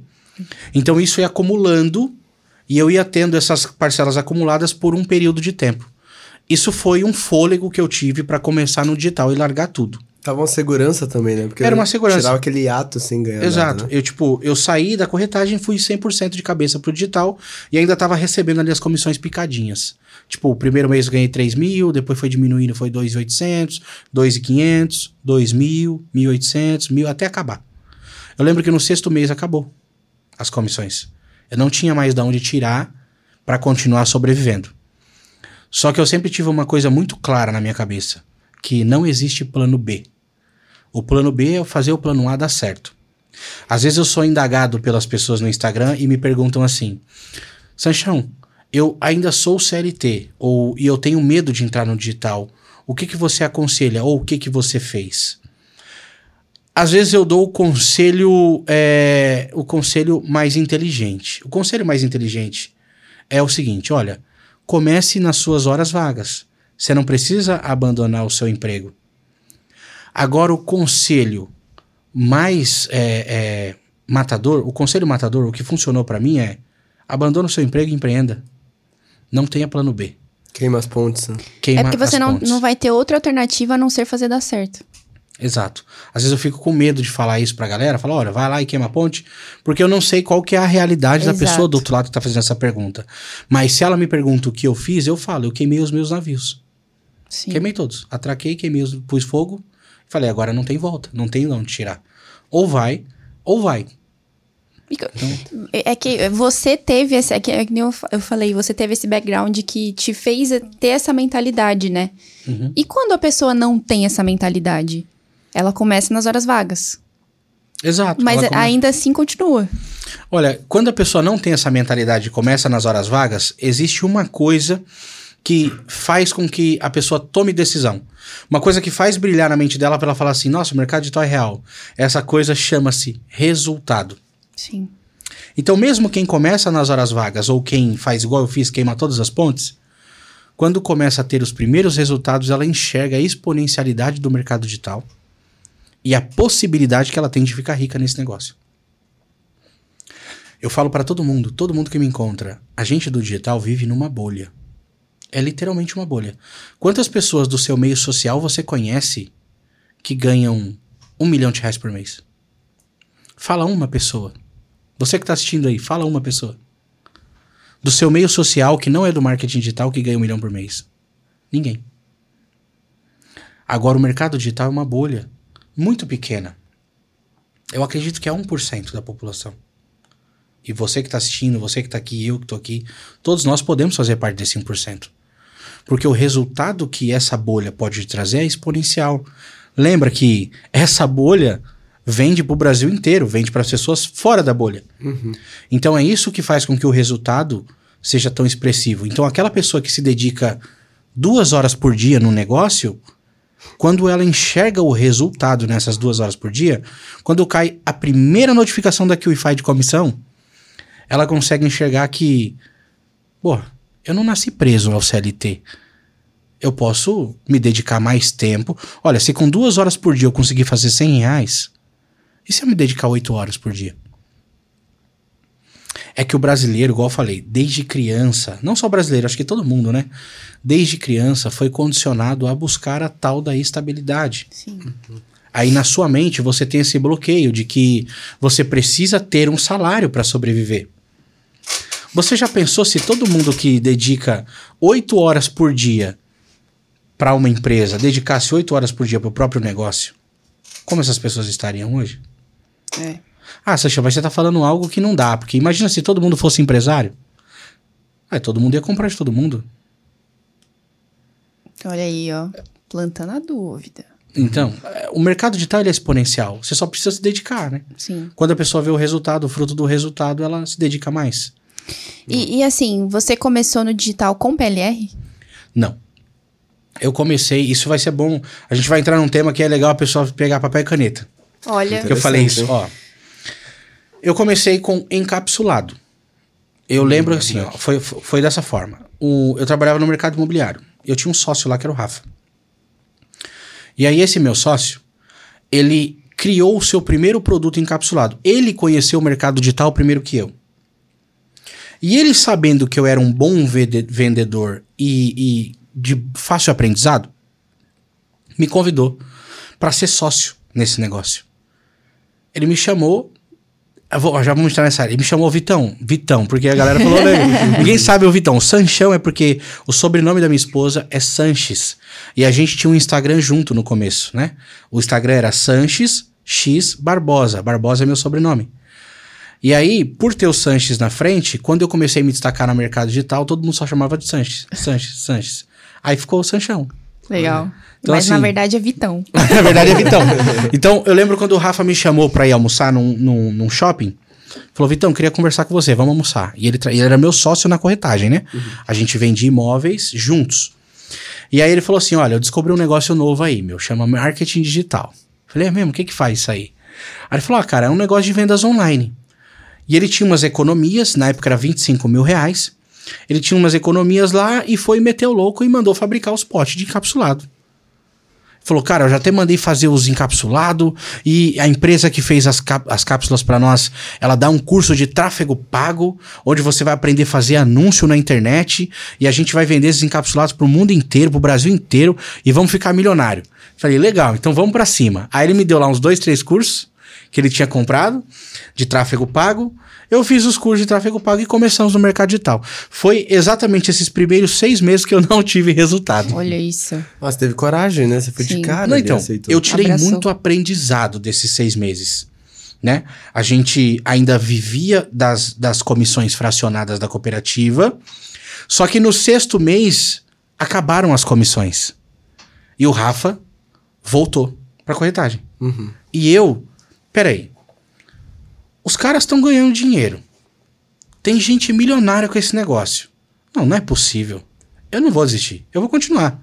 Então isso ia acumulando e eu ia tendo essas parcelas acumuladas por um período de tempo. Isso foi um fôlego que eu tive para começar no digital e largar tudo. Tava uma segurança também, né? Porque Era uma segurança. Tirava aquele ato sem ganhar Exato. Né? Eu, tipo, eu saí da corretagem, fui 100% de cabeça pro digital e ainda tava recebendo ali as comissões picadinhas. Tipo, o primeiro mês eu ganhei 3 mil, depois foi diminuindo, foi 2.800, 2.500, 2 mil, 1.800, mil, até acabar. Eu lembro que no sexto mês acabou as comissões. Eu não tinha mais de onde tirar para continuar sobrevivendo. Só que eu sempre tive uma coisa muito clara na minha cabeça, que não existe plano B. O plano B é fazer o plano A dar certo. Às vezes eu sou indagado pelas pessoas no Instagram e me perguntam assim: Sanchão, eu ainda sou CLT ou e eu tenho medo de entrar no digital. O que, que você aconselha ou o que, que você fez? Às vezes eu dou o conselho, é, o conselho mais inteligente. O conselho mais inteligente é o seguinte: olha, comece nas suas horas vagas. Você não precisa abandonar o seu emprego. Agora, o conselho mais é, é, matador, o conselho matador, o que funcionou para mim é abandone o seu emprego e empreenda. Não tenha plano B. Queima as pontes. Né? Queima é porque você não, não vai ter outra alternativa a não ser fazer dar certo. Exato. Às vezes eu fico com medo de falar isso pra galera, falar, olha, vai lá e queima a ponte, porque eu não sei qual que é a realidade Exato. da pessoa do outro lado que tá fazendo essa pergunta. Mas se ela me pergunta o que eu fiz, eu falo, eu queimei os meus navios. Sim. Queimei todos. Atraquei, queimei, os, pus fogo, falei, agora não tem volta, não tem onde tirar. Ou vai, ou vai. Então, é que você teve esse, é que, é que eu, eu falei, você teve esse background que te fez ter essa mentalidade, né? Uhum. E quando a pessoa não tem essa mentalidade? Ela começa nas horas vagas. Exato. Mas come... ainda assim continua. Olha, quando a pessoa não tem essa mentalidade e começa nas horas vagas, existe uma coisa que faz com que a pessoa tome decisão. Uma coisa que faz brilhar na mente dela para ela falar assim: nossa, o mercado digital é real. Essa coisa chama-se resultado. Sim. Então, mesmo quem começa nas horas vagas ou quem faz igual eu fiz, queima todas as pontes, quando começa a ter os primeiros resultados, ela enxerga a exponencialidade do mercado digital e a possibilidade que ela tem de ficar rica nesse negócio. Eu falo para todo mundo, todo mundo que me encontra, a gente do digital vive numa bolha. É literalmente uma bolha. Quantas pessoas do seu meio social você conhece que ganham um milhão de reais por mês? Fala uma pessoa. Você que está assistindo aí, fala uma pessoa. Do seu meio social que não é do marketing digital que ganha um milhão por mês. Ninguém. Agora o mercado digital é uma bolha muito pequena. Eu acredito que é 1% da população. E você que está assistindo, você que está aqui, eu que estou aqui, todos nós podemos fazer parte desse 1%. Porque o resultado que essa bolha pode trazer é exponencial. Lembra que essa bolha vende para o Brasil inteiro, vende para as pessoas fora da bolha. Uhum. Então é isso que faz com que o resultado seja tão expressivo. Então aquela pessoa que se dedica duas horas por dia no negócio, quando ela enxerga o resultado nessas duas horas por dia, quando cai a primeira notificação da QIFI de comissão, ela consegue enxergar que, pô, eu não nasci preso ao CLT. Eu posso me dedicar mais tempo. Olha, se com duas horas por dia eu conseguir fazer 100 reais, e se eu me dedicar oito horas por dia? É que o brasileiro, igual eu falei, desde criança, não só brasileiro, acho que todo mundo, né? Desde criança foi condicionado a buscar a tal da estabilidade. Sim. Aí na sua mente você tem esse bloqueio de que você precisa ter um salário para sobreviver. Você já pensou se todo mundo que dedica oito horas por dia para uma empresa dedicasse oito horas por dia para o próprio negócio? Como essas pessoas estariam hoje? É. Ah, Sacha, mas você tá falando algo que não dá, porque imagina se todo mundo fosse empresário. Aí todo mundo ia comprar de todo mundo. Olha aí, ó. Plantando a dúvida. Então, o mercado digital é exponencial. Você só precisa se dedicar, né? Sim. Quando a pessoa vê o resultado, o fruto do resultado, ela se dedica mais. E, e assim, você começou no digital com PLR? Não. Eu comecei, isso vai ser bom. A gente vai entrar num tema que é legal a pessoa pegar papel e caneta. Olha. Que eu falei isso, ó. Eu comecei com encapsulado. Eu lembro assim, ó, foi, foi dessa forma. O, eu trabalhava no mercado imobiliário. Eu tinha um sócio lá que era o Rafa. E aí esse meu sócio, ele criou o seu primeiro produto encapsulado. Ele conheceu o mercado digital primeiro que eu. E ele sabendo que eu era um bom vende- vendedor e, e de fácil aprendizado, me convidou para ser sócio nesse negócio. Ele me chamou. Eu vou- já vamos entrar nessa área. Ele me chamou Vitão. Vitão, porque a galera falou, né? Ninguém sabe o Vitão. Sanchão é porque o sobrenome da minha esposa é Sanches. E a gente tinha um Instagram junto no começo, né? O Instagram era Sanches X Barbosa. Barbosa é meu sobrenome. E aí, por ter o Sanches na frente, quando eu comecei a me destacar no mercado digital, todo mundo só chamava de Sanches. Sanches, Sanches. Aí ficou o Sanchão. Legal. Então, Mas na assim- verdade é Vitão. Na verdade é Vitão. Então, eu lembro quando o Rafa me chamou pra ir almoçar num, num, num shopping. Falou, Vitão, queria conversar com você, vamos almoçar. E ele, tra- ele era meu sócio na corretagem, né? A gente vendia imóveis juntos. E aí ele falou assim: olha, eu descobri um negócio novo aí, meu, chama marketing digital. Falei, é mesmo? O que que faz isso aí? Aí ele falou, ah, cara, é um negócio de vendas online. E ele tinha umas economias, na época era 25 mil reais. Ele tinha umas economias lá e foi meter o louco e mandou fabricar os potes de encapsulado. Falou, cara, eu já até mandei fazer os encapsulados e a empresa que fez as, as cápsulas para nós, ela dá um curso de tráfego pago, onde você vai aprender a fazer anúncio na internet e a gente vai vender esses encapsulados pro mundo inteiro, pro Brasil inteiro e vamos ficar milionário. Falei, legal, então vamos para cima. Aí ele me deu lá uns dois, três cursos que ele tinha comprado de tráfego pago. Eu fiz os cursos de tráfego pago e começamos no mercado digital. Foi exatamente esses primeiros seis meses que eu não tive resultado. Olha isso. Nossa, teve coragem, né? Você foi Sim. de cara. Não, então, aceitou. eu tirei Abraçou. muito aprendizado desses seis meses. Né? A gente ainda vivia das, das comissões fracionadas da cooperativa, só que no sexto mês acabaram as comissões. E o Rafa voltou para corretagem. Uhum. E eu, peraí, os caras estão ganhando dinheiro. Tem gente milionária com esse negócio. Não, não é possível. Eu não vou desistir. Eu vou continuar.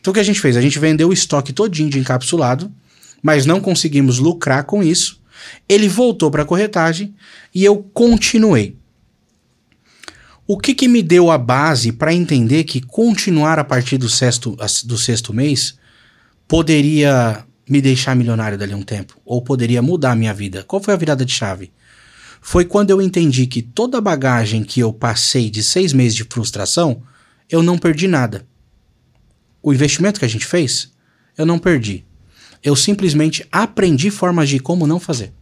Então o que a gente fez? A gente vendeu o estoque todinho de encapsulado, mas não conseguimos lucrar com isso. Ele voltou para a corretagem e eu continuei. O que, que me deu a base para entender que continuar a partir do sexto, do sexto mês poderia me deixar milionário dali a um tempo? Ou poderia mudar a minha vida? Qual foi a virada de chave? Foi quando eu entendi que toda a bagagem que eu passei de seis meses de frustração, eu não perdi nada. O investimento que a gente fez, eu não perdi. Eu simplesmente aprendi formas de como não fazer.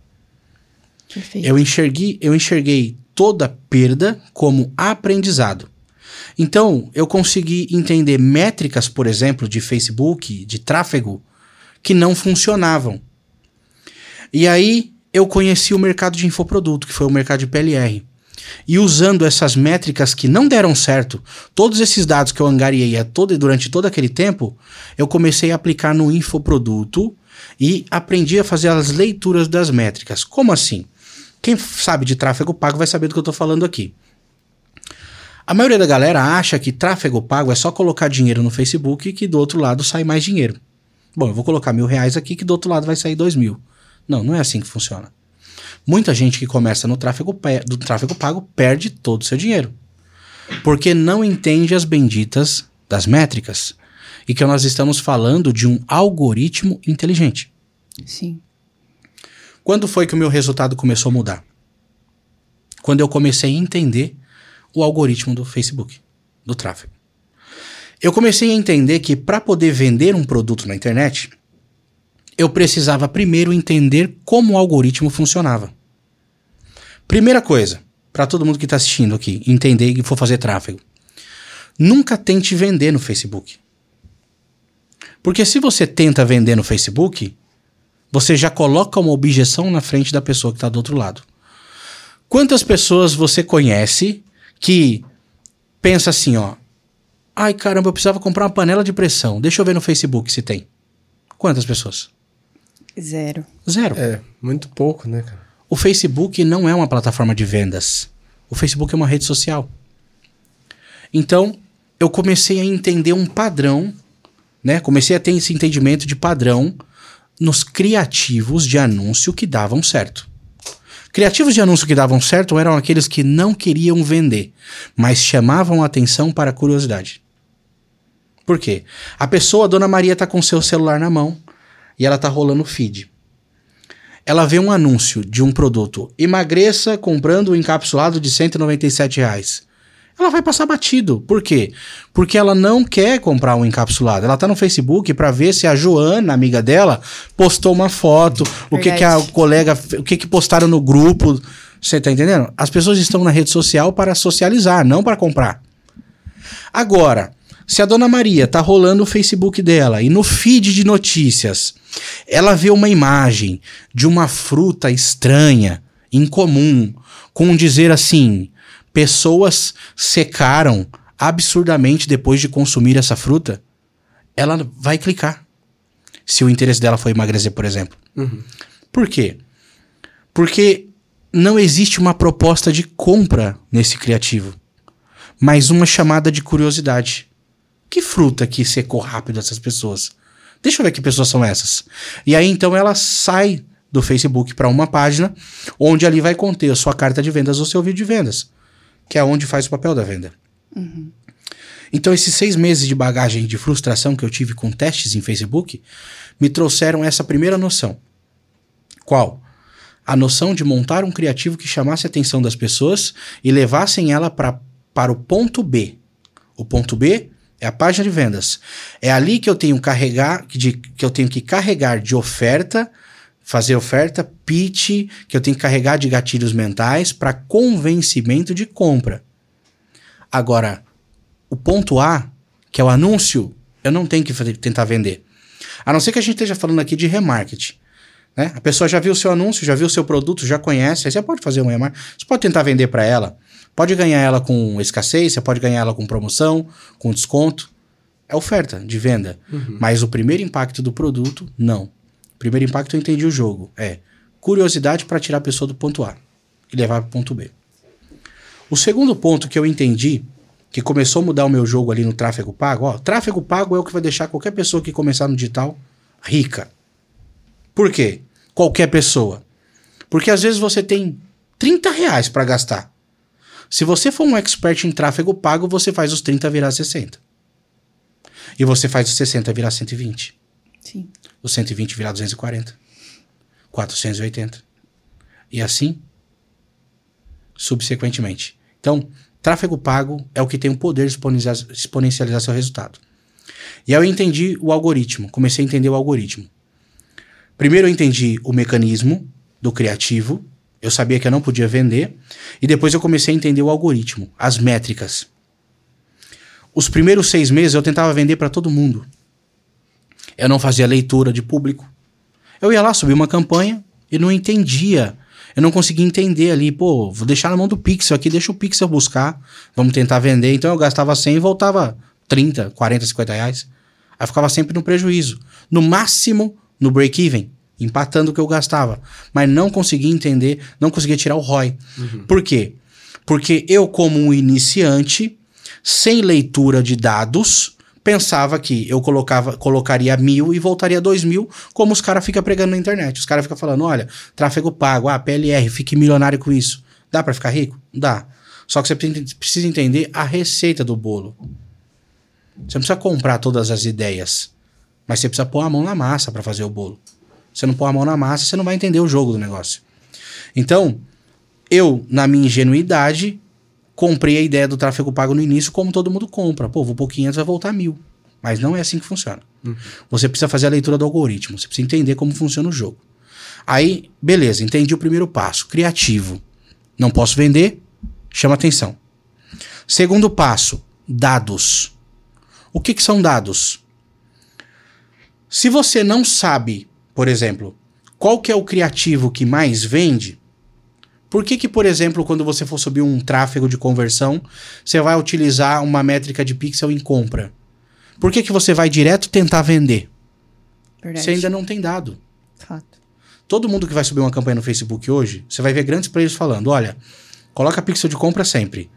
Perfeito. Eu enxerguei, eu enxerguei toda perda como aprendizado. Então, eu consegui entender métricas, por exemplo, de Facebook, de tráfego, que não funcionavam. E aí, eu conheci o mercado de infoproduto, que foi o mercado de PLR. E usando essas métricas que não deram certo, todos esses dados que eu angariei todo, durante todo aquele tempo, eu comecei a aplicar no infoproduto e aprendi a fazer as leituras das métricas. Como assim? Quem sabe de tráfego pago vai saber do que eu estou falando aqui. A maioria da galera acha que tráfego pago é só colocar dinheiro no Facebook e que do outro lado sai mais dinheiro. Bom, eu vou colocar mil reais aqui que do outro lado vai sair dois mil. Não, não é assim que funciona. Muita gente que começa no tráfego, do tráfego pago perde todo o seu dinheiro. Porque não entende as benditas das métricas. E que nós estamos falando de um algoritmo inteligente. Sim. Quando foi que o meu resultado começou a mudar? Quando eu comecei a entender o algoritmo do Facebook, do tráfego. Eu comecei a entender que para poder vender um produto na internet, eu precisava primeiro entender como o algoritmo funcionava. Primeira coisa, para todo mundo que está assistindo aqui, entender e for fazer tráfego. Nunca tente vender no Facebook. Porque se você tenta vender no Facebook, você já coloca uma objeção na frente da pessoa que está do outro lado. Quantas pessoas você conhece que pensa assim, ó, ai caramba, eu precisava comprar uma panela de pressão, deixa eu ver no Facebook se tem. Quantas pessoas? Zero. Zero. É, muito pouco, né, cara? O Facebook não é uma plataforma de vendas. O Facebook é uma rede social. Então, eu comecei a entender um padrão, né? Comecei a ter esse entendimento de padrão nos criativos de anúncio que davam certo. Criativos de anúncio que davam certo eram aqueles que não queriam vender, mas chamavam a atenção para a curiosidade. Por quê? A pessoa, a Dona Maria, tá com seu celular na mão e ela tá rolando o feed. Ela vê um anúncio de um produto, emagreça comprando o um encapsulado de 197 reais. Ela vai passar batido. Por quê? Porque ela não quer comprar um encapsulado. Ela tá no Facebook para ver se a Joana, amiga dela, postou uma foto, o que, que a colega, o que, que postaram no grupo. Você tá entendendo? As pessoas estão na rede social para socializar, não para comprar. Agora, se a dona Maria tá rolando o Facebook dela e no feed de notícias ela vê uma imagem de uma fruta estranha, incomum, com um dizer assim: pessoas secaram absurdamente depois de consumir essa fruta, ela vai clicar. Se o interesse dela foi emagrecer, por exemplo. Uhum. Por quê? Porque não existe uma proposta de compra nesse criativo, mas uma chamada de curiosidade. Que fruta que secou rápido essas pessoas? Deixa eu ver que pessoas são essas. E aí então ela sai do Facebook para uma página onde ali vai conter a sua carta de vendas ou seu vídeo de vendas, que é onde faz o papel da venda. Uhum. Então esses seis meses de bagagem de frustração que eu tive com testes em Facebook me trouxeram essa primeira noção. Qual? A noção de montar um criativo que chamasse a atenção das pessoas e levassem ela pra, para o ponto B. O ponto B é a página de vendas. É ali que eu tenho carregar, de, que eu tenho que carregar de oferta, fazer oferta, pitch, que eu tenho que carregar de gatilhos mentais para convencimento de compra. Agora, o ponto A, que é o anúncio, eu não tenho que tentar vender. A não ser que a gente esteja falando aqui de remarketing. Né? A pessoa já viu o seu anúncio, já viu o seu produto, já conhece, aí você pode fazer um remarketing. Você pode tentar vender para ela. Pode ganhar ela com escassez, você pode ganhar ela com promoção, com desconto. É oferta de venda. Uhum. Mas o primeiro impacto do produto, não. O primeiro impacto eu entendi o jogo. É curiosidade para tirar a pessoa do ponto A e levar para o ponto B. O segundo ponto que eu entendi, que começou a mudar o meu jogo ali no tráfego pago, ó, tráfego pago é o que vai deixar qualquer pessoa que começar no digital rica. Por quê? Qualquer pessoa. Porque às vezes você tem 30 reais para gastar. Se você for um expert em tráfego pago, você faz os 30 virar 60. E você faz os 60 virar 120. Sim. Os 120 virar 240. 480. E assim subsequentemente. Então, tráfego pago é o que tem o poder de exponencializar, seu resultado. E aí eu entendi o algoritmo, comecei a entender o algoritmo. Primeiro eu entendi o mecanismo do criativo, eu sabia que eu não podia vender, e depois eu comecei a entender o algoritmo, as métricas. Os primeiros seis meses eu tentava vender para todo mundo. Eu não fazia leitura de público. Eu ia lá, subia uma campanha e não entendia. Eu não conseguia entender ali, pô, vou deixar na mão do Pixel aqui, deixa o Pixel buscar, vamos tentar vender. Então eu gastava 100 e voltava 30, 40, 50 reais. Aí ficava sempre no prejuízo. No máximo, no break-even empatando o que eu gastava, mas não conseguia entender, não conseguia tirar o ROI. Uhum. Por quê? Porque eu, como um iniciante, sem leitura de dados, pensava que eu colocava, colocaria mil e voltaria dois mil, como os caras ficam pregando na internet. Os caras ficam falando: olha, tráfego pago, ah, PLR, fique milionário com isso. Dá para ficar rico? Dá. Só que você precisa entender a receita do bolo. Você não precisa comprar todas as ideias, mas você precisa pôr a mão na massa para fazer o bolo. Você não pôr a mão na massa, você não vai entender o jogo do negócio. Então, eu, na minha ingenuidade, comprei a ideia do tráfego pago no início, como todo mundo compra. Pô, vou pouquinho antes vai voltar mil. Mas não é assim que funciona. Uhum. Você precisa fazer a leitura do algoritmo, você precisa entender como funciona o jogo. Aí, beleza, entendi o primeiro passo. Criativo. Não posso vender, chama atenção. Segundo passo, dados. O que, que são dados? Se você não sabe por exemplo, qual que é o criativo que mais vende? Por que que, por exemplo, quando você for subir um tráfego de conversão, você vai utilizar uma métrica de pixel em compra? Por que que você vai direto tentar vender? Verdade. Você ainda não tem dado. Fato. Todo mundo que vai subir uma campanha no Facebook hoje, você vai ver grandes players falando: olha, coloca pixel de compra sempre.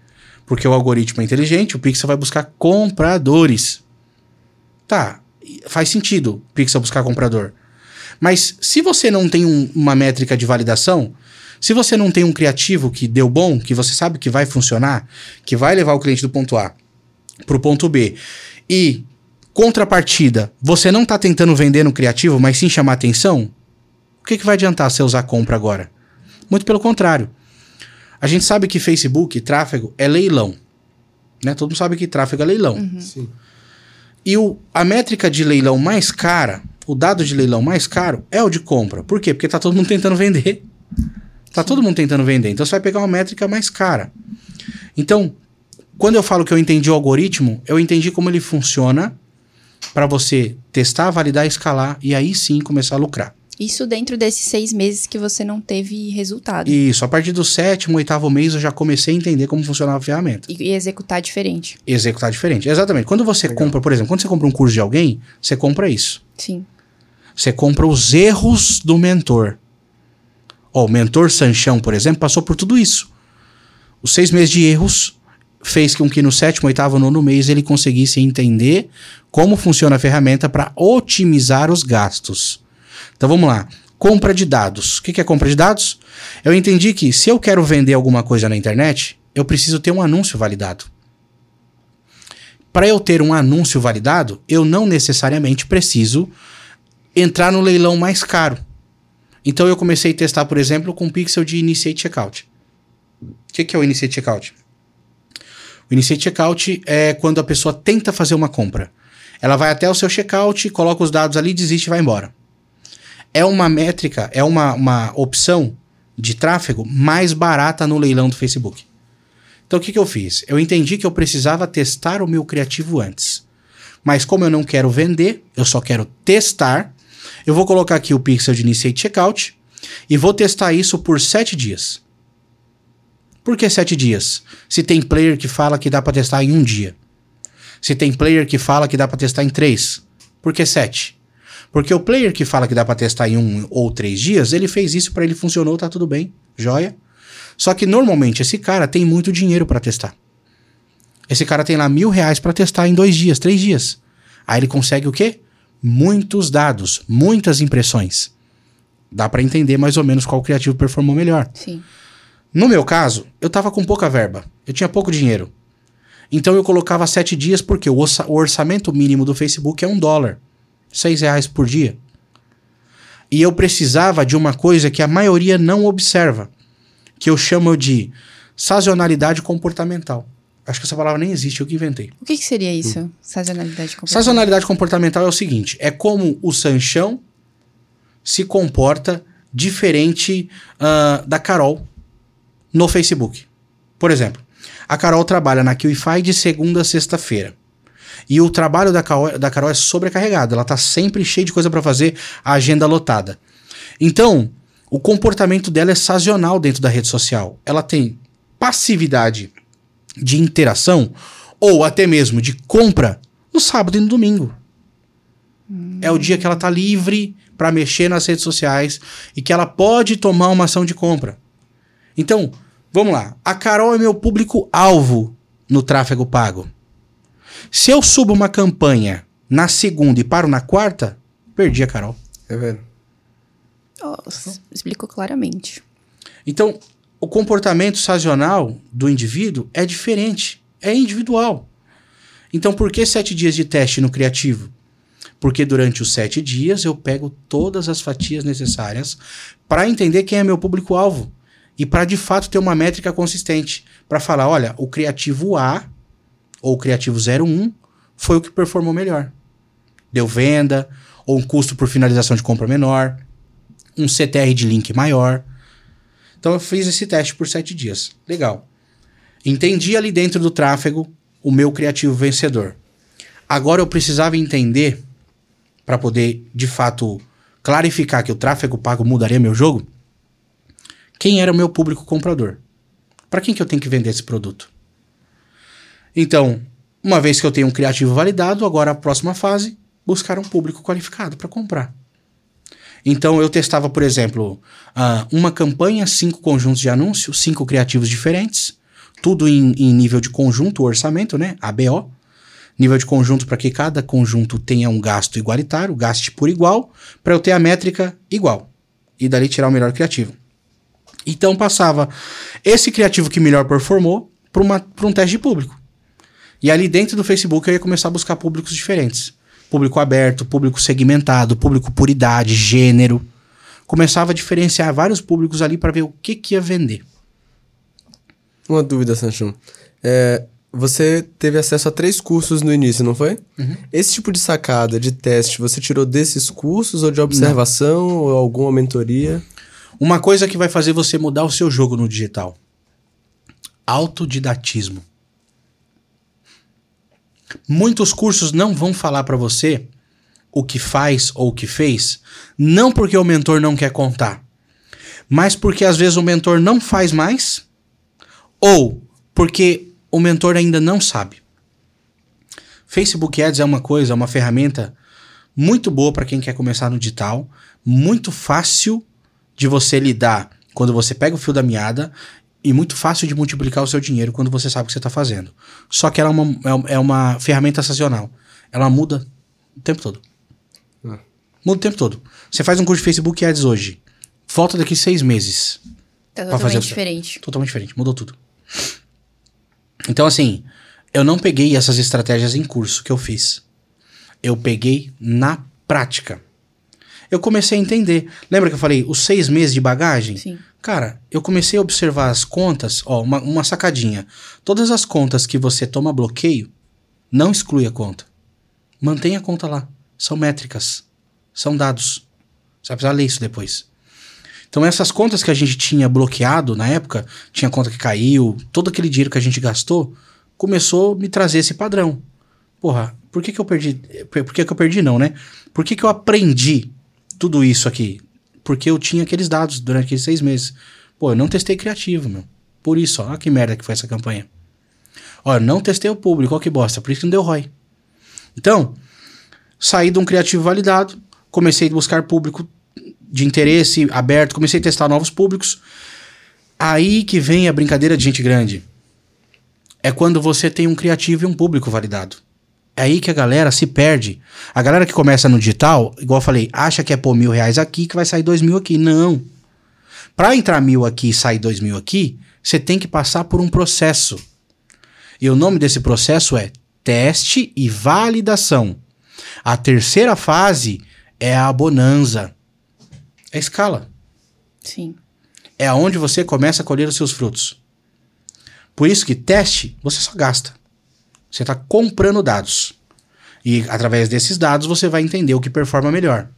Porque o algoritmo é inteligente, o pixel vai buscar compradores. Tá, faz sentido o pixel buscar comprador. Mas se você não tem um- uma métrica de validação, se você não tem um criativo que deu bom, que você sabe que vai funcionar, que vai levar o cliente do ponto A para o ponto B, e contrapartida, você não está tentando vender no criativo, mas sim chamar atenção, o que, que vai adiantar você usar compra agora? Muito pelo contrário. A gente sabe que Facebook, tráfego, é leilão. Né? Todo mundo sabe que tráfego é leilão. Sim. E o, a métrica de leilão mais cara, o dado de leilão mais caro, é o de compra. Por quê? Porque tá todo mundo tentando vender. Tá todo mundo tentando vender. Então você vai pegar uma métrica mais cara. Então, quando eu falo que eu entendi o algoritmo, eu entendi como ele funciona para você testar, validar, escalar e aí sim começar a lucrar. Isso dentro desses seis meses que você não teve resultado. Isso, a partir do sétimo, oitavo mês eu já comecei a entender como funcionava a ferramenta. E, e executar diferente. Executar diferente. Exatamente. Quando você compra, por exemplo, quando você compra um curso de alguém, você compra isso. Sim. Você compra os erros do mentor. O mentor Sanchão, por exemplo, passou por tudo isso. Os seis meses de erros fez com que no sétimo, oitavo, nono mês ele conseguisse entender como funciona a ferramenta para otimizar os gastos. Então vamos lá. Compra de dados. O que é compra de dados? Eu entendi que se eu quero vender alguma coisa na internet, eu preciso ter um anúncio validado. Para eu ter um anúncio validado, eu não necessariamente preciso entrar no leilão mais caro. Então eu comecei a testar, por exemplo, com o pixel de Initiate Checkout. O que, que é o Initiate Checkout? O Initiate Checkout é quando a pessoa tenta fazer uma compra. Ela vai até o seu checkout, coloca os dados ali, desiste e vai embora. É uma métrica, é uma, uma opção de tráfego mais barata no leilão do Facebook. Então o que, que eu fiz? Eu entendi que eu precisava testar o meu criativo antes. Mas como eu não quero vender, eu só quero testar, eu vou colocar aqui o pixel de Initiate Checkout e vou testar isso por 7 dias. Por que 7 dias? Se tem player que fala que dá para testar em um dia. Se tem player que fala que dá para testar em 3. Por que 7? Porque o player que fala que dá para testar em um ou três dias, ele fez isso para ele funcionou, tá tudo bem, joia. Só que normalmente esse cara tem muito dinheiro para testar. Esse cara tem lá mil reais para testar em dois dias, três dias. Aí ele consegue o quê? Muitos dados, muitas impressões. Dá para entender mais ou menos qual criativo performou melhor. Sim. No meu caso, eu tava com pouca verba. Eu tinha pouco dinheiro. Então eu colocava sete dias porque o orçamento mínimo do Facebook é um dólar. Seis reais por dia. E eu precisava de uma coisa que a maioria não observa. Que eu chamo de sazonalidade comportamental. Acho que essa palavra nem existe, eu que inventei. O que, que seria isso? Sazonalidade comportamental? Sazonalidade comportamental é o seguinte: é como o Sanchão se comporta diferente ah, da Carol no Facebook. Por exemplo, a Carol trabalha na QIFI de segunda a sexta-feira. E o trabalho da Carol, da Carol é sobrecarregado. Ela tá sempre cheia de coisa para fazer, a agenda lotada. Então, o comportamento dela é sazonal dentro da rede social. Ela tem passividade de interação ou até mesmo de compra no sábado e no domingo. É o dia que ela tá livre para mexer nas redes sociais e que ela pode tomar uma ação de compra. Então, vamos lá. A Carol é meu público alvo no tráfego pago. Se eu subo uma campanha na segunda e paro na quarta, perdi a Carol. É vendo? Nossa, explicou claramente. Então, o comportamento sazonal do indivíduo é diferente, é individual. Então, por que sete dias de teste no criativo? Porque durante os sete dias eu pego todas as fatias necessárias para entender quem é meu público-alvo e para de fato ter uma métrica consistente para falar, olha, o criativo A ou o criativo 01 foi o que performou melhor. Deu venda ou um custo por finalização de compra menor, um CTR de link maior. Então eu fiz esse teste por sete dias. Legal. Entendi ali dentro do tráfego o meu criativo vencedor. Agora eu precisava entender, para poder de fato clarificar que o tráfego pago mudaria meu jogo, quem era o meu público comprador. Para quem que eu tenho que vender esse produto? Então, uma vez que eu tenho um criativo validado, agora a próxima fase buscar um público qualificado para comprar. Então eu testava, por exemplo, uh, uma campanha, cinco conjuntos de anúncios, cinco criativos diferentes, tudo em, em nível de conjunto, orçamento, né? ABO. Nível de conjunto para que cada conjunto tenha um gasto igualitário, gaste por igual, para eu ter a métrica igual. E dali tirar o melhor criativo. Então passava esse criativo que melhor performou para um teste de público. E ali dentro do Facebook eu ia começar a buscar públicos diferentes. Público aberto, público segmentado, público por idade, gênero. Começava a diferenciar vários públicos ali para ver o que, que ia vender. Uma dúvida, Sanchon. É, você teve acesso a três cursos no início, não foi? Uhum. Esse tipo de sacada, de teste, você tirou desses cursos ou de observação não. ou alguma mentoria? Uma coisa que vai fazer você mudar o seu jogo no digital: autodidatismo. Muitos cursos não vão falar para você o que faz ou o que fez, não porque o mentor não quer contar, mas porque às vezes o mentor não faz mais ou porque o mentor ainda não sabe. Facebook Ads é uma coisa, é uma ferramenta muito boa para quem quer começar no digital, muito fácil de você lidar quando você pega o fio da meada e muito fácil de multiplicar o seu dinheiro quando você sabe o que você está fazendo. Só que ela é uma, é, é uma ferramenta sazonal. Ela muda o tempo todo. Ah. Muda o tempo todo. Você faz um curso de Facebook Ads hoje. Volta daqui seis meses. Tá totalmente fazer diferente. Totalmente diferente. Mudou tudo. Então, assim, eu não peguei essas estratégias em curso que eu fiz. Eu peguei na prática. Eu comecei a entender. Lembra que eu falei os seis meses de bagagem? Sim. Cara, eu comecei a observar as contas, ó, uma, uma sacadinha. Todas as contas que você toma bloqueio, não exclui a conta. Mantenha a conta lá. São métricas. São dados. Você vai precisar ler isso depois. Então, essas contas que a gente tinha bloqueado na época, tinha conta que caiu, todo aquele dinheiro que a gente gastou, começou a me trazer esse padrão. Porra, por que, que eu perdi? Por que, que eu perdi, não, né? Por que, que eu aprendi tudo isso aqui? porque eu tinha aqueles dados durante aqueles seis meses. Pô, eu não testei criativo, meu. Por isso, ó, que merda que foi essa campanha. Ó, não testei o público, ó que bosta, por isso que não deu ROI. Então, saí de um criativo validado, comecei a buscar público de interesse aberto, comecei a testar novos públicos. Aí que vem a brincadeira de gente grande. É quando você tem um criativo e um público validado. É aí que a galera se perde. A galera que começa no digital, igual eu falei, acha que é pôr mil reais aqui que vai sair dois mil aqui. Não. Para entrar mil aqui e sair dois mil aqui, você tem que passar por um processo. E o nome desse processo é teste e validação. A terceira fase é a bonança. É a escala. Sim. É aonde você começa a colher os seus frutos. Por isso que teste, você só gasta. Você está comprando dados. E através desses dados você vai entender o que performa melhor.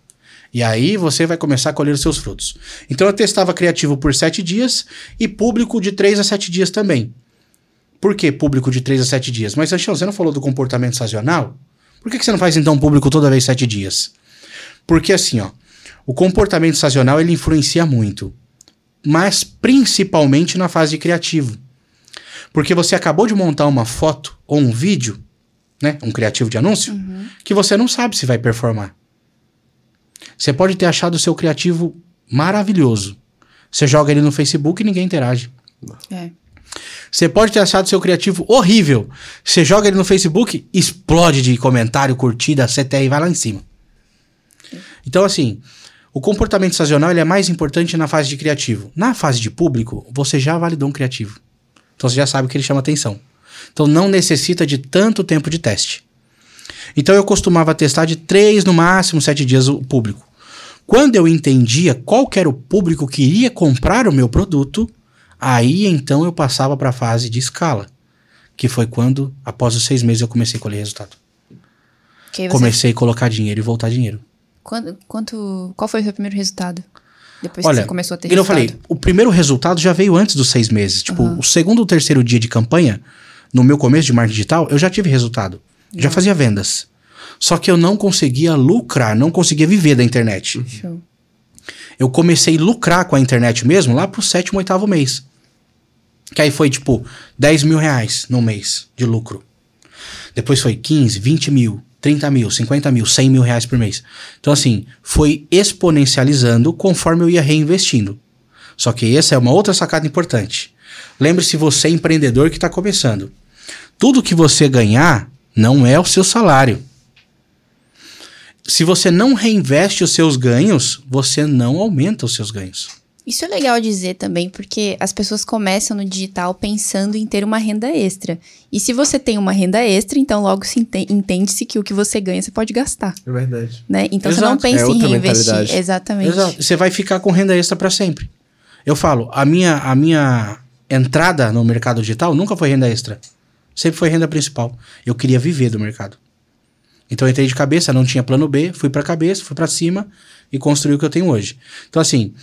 E aí você vai começar a colher os seus frutos. Então eu testava criativo por sete dias e público de três a sete dias também. Por que público de três a sete dias? Mas, Sanchão, você não falou do comportamento sazonal? Por que, que você não faz então público toda vez sete dias? Porque assim, ó, o comportamento sazonal ele influencia muito, mas principalmente na fase de criativo. Porque você acabou de montar uma foto ou um vídeo, né? Um criativo de anúncio, uhum. que você não sabe se vai performar. Você pode ter achado o seu criativo maravilhoso. Você joga ele no Facebook e ninguém interage. É. Você pode ter achado seu criativo horrível. Você joga ele no Facebook, explode de comentário, curtida, CTR e vai lá em cima. Então, assim, o comportamento sazonal ele é mais importante na fase de criativo. Na fase de público, você já validou um criativo. Então você já sabe que ele chama atenção. Então não necessita de tanto tempo de teste. Então eu costumava testar de três no máximo sete dias o público. Quando eu entendia qual era o público que iria comprar o meu produto, aí então eu passava para a fase de escala, que foi quando, após os seis meses, eu comecei a colher resultado. Comecei a colocar dinheiro e voltar dinheiro. Quanto, quanto, qual foi o seu primeiro resultado? Depois Olha, que você começou a ter resultado. eu falei, o primeiro resultado já veio antes dos seis meses. Tipo, uhum. o segundo ou terceiro dia de campanha, no meu começo de marketing digital, eu já tive resultado. Uhum. Já fazia vendas. Só que eu não conseguia lucrar, não conseguia viver da internet. Show. Eu comecei a lucrar com a internet mesmo lá pro sétimo, oitavo mês. Que aí foi tipo 10 mil reais no mês de lucro. Depois foi 15, 20 mil, 30 mil, 50 mil, 100 mil reais por mês. Então, assim, foi exponencializando conforme eu ia reinvestindo. Só que essa é uma outra sacada importante. Lembre-se, você é empreendedor que está começando. Tudo que você ganhar não é o seu salário. Se você não reinveste os seus ganhos, você não aumenta os seus ganhos. Isso é legal dizer também, porque as pessoas começam no digital pensando em ter uma renda extra. E se você tem uma renda extra, então logo se ente- entende-se que o que você ganha você pode gastar, É verdade. né? Então você Exato. não pensa É em reinvestir. mentalidade. Exatamente. Exato. Você vai ficar com renda extra para sempre. Eu falo, a minha, a minha entrada no mercado digital nunca foi renda extra. Sempre foi renda principal. Eu queria viver do mercado. Então eu entrei de cabeça, não tinha plano B, fui para cabeça, fui para cima e construí o que eu tenho hoje. Então assim,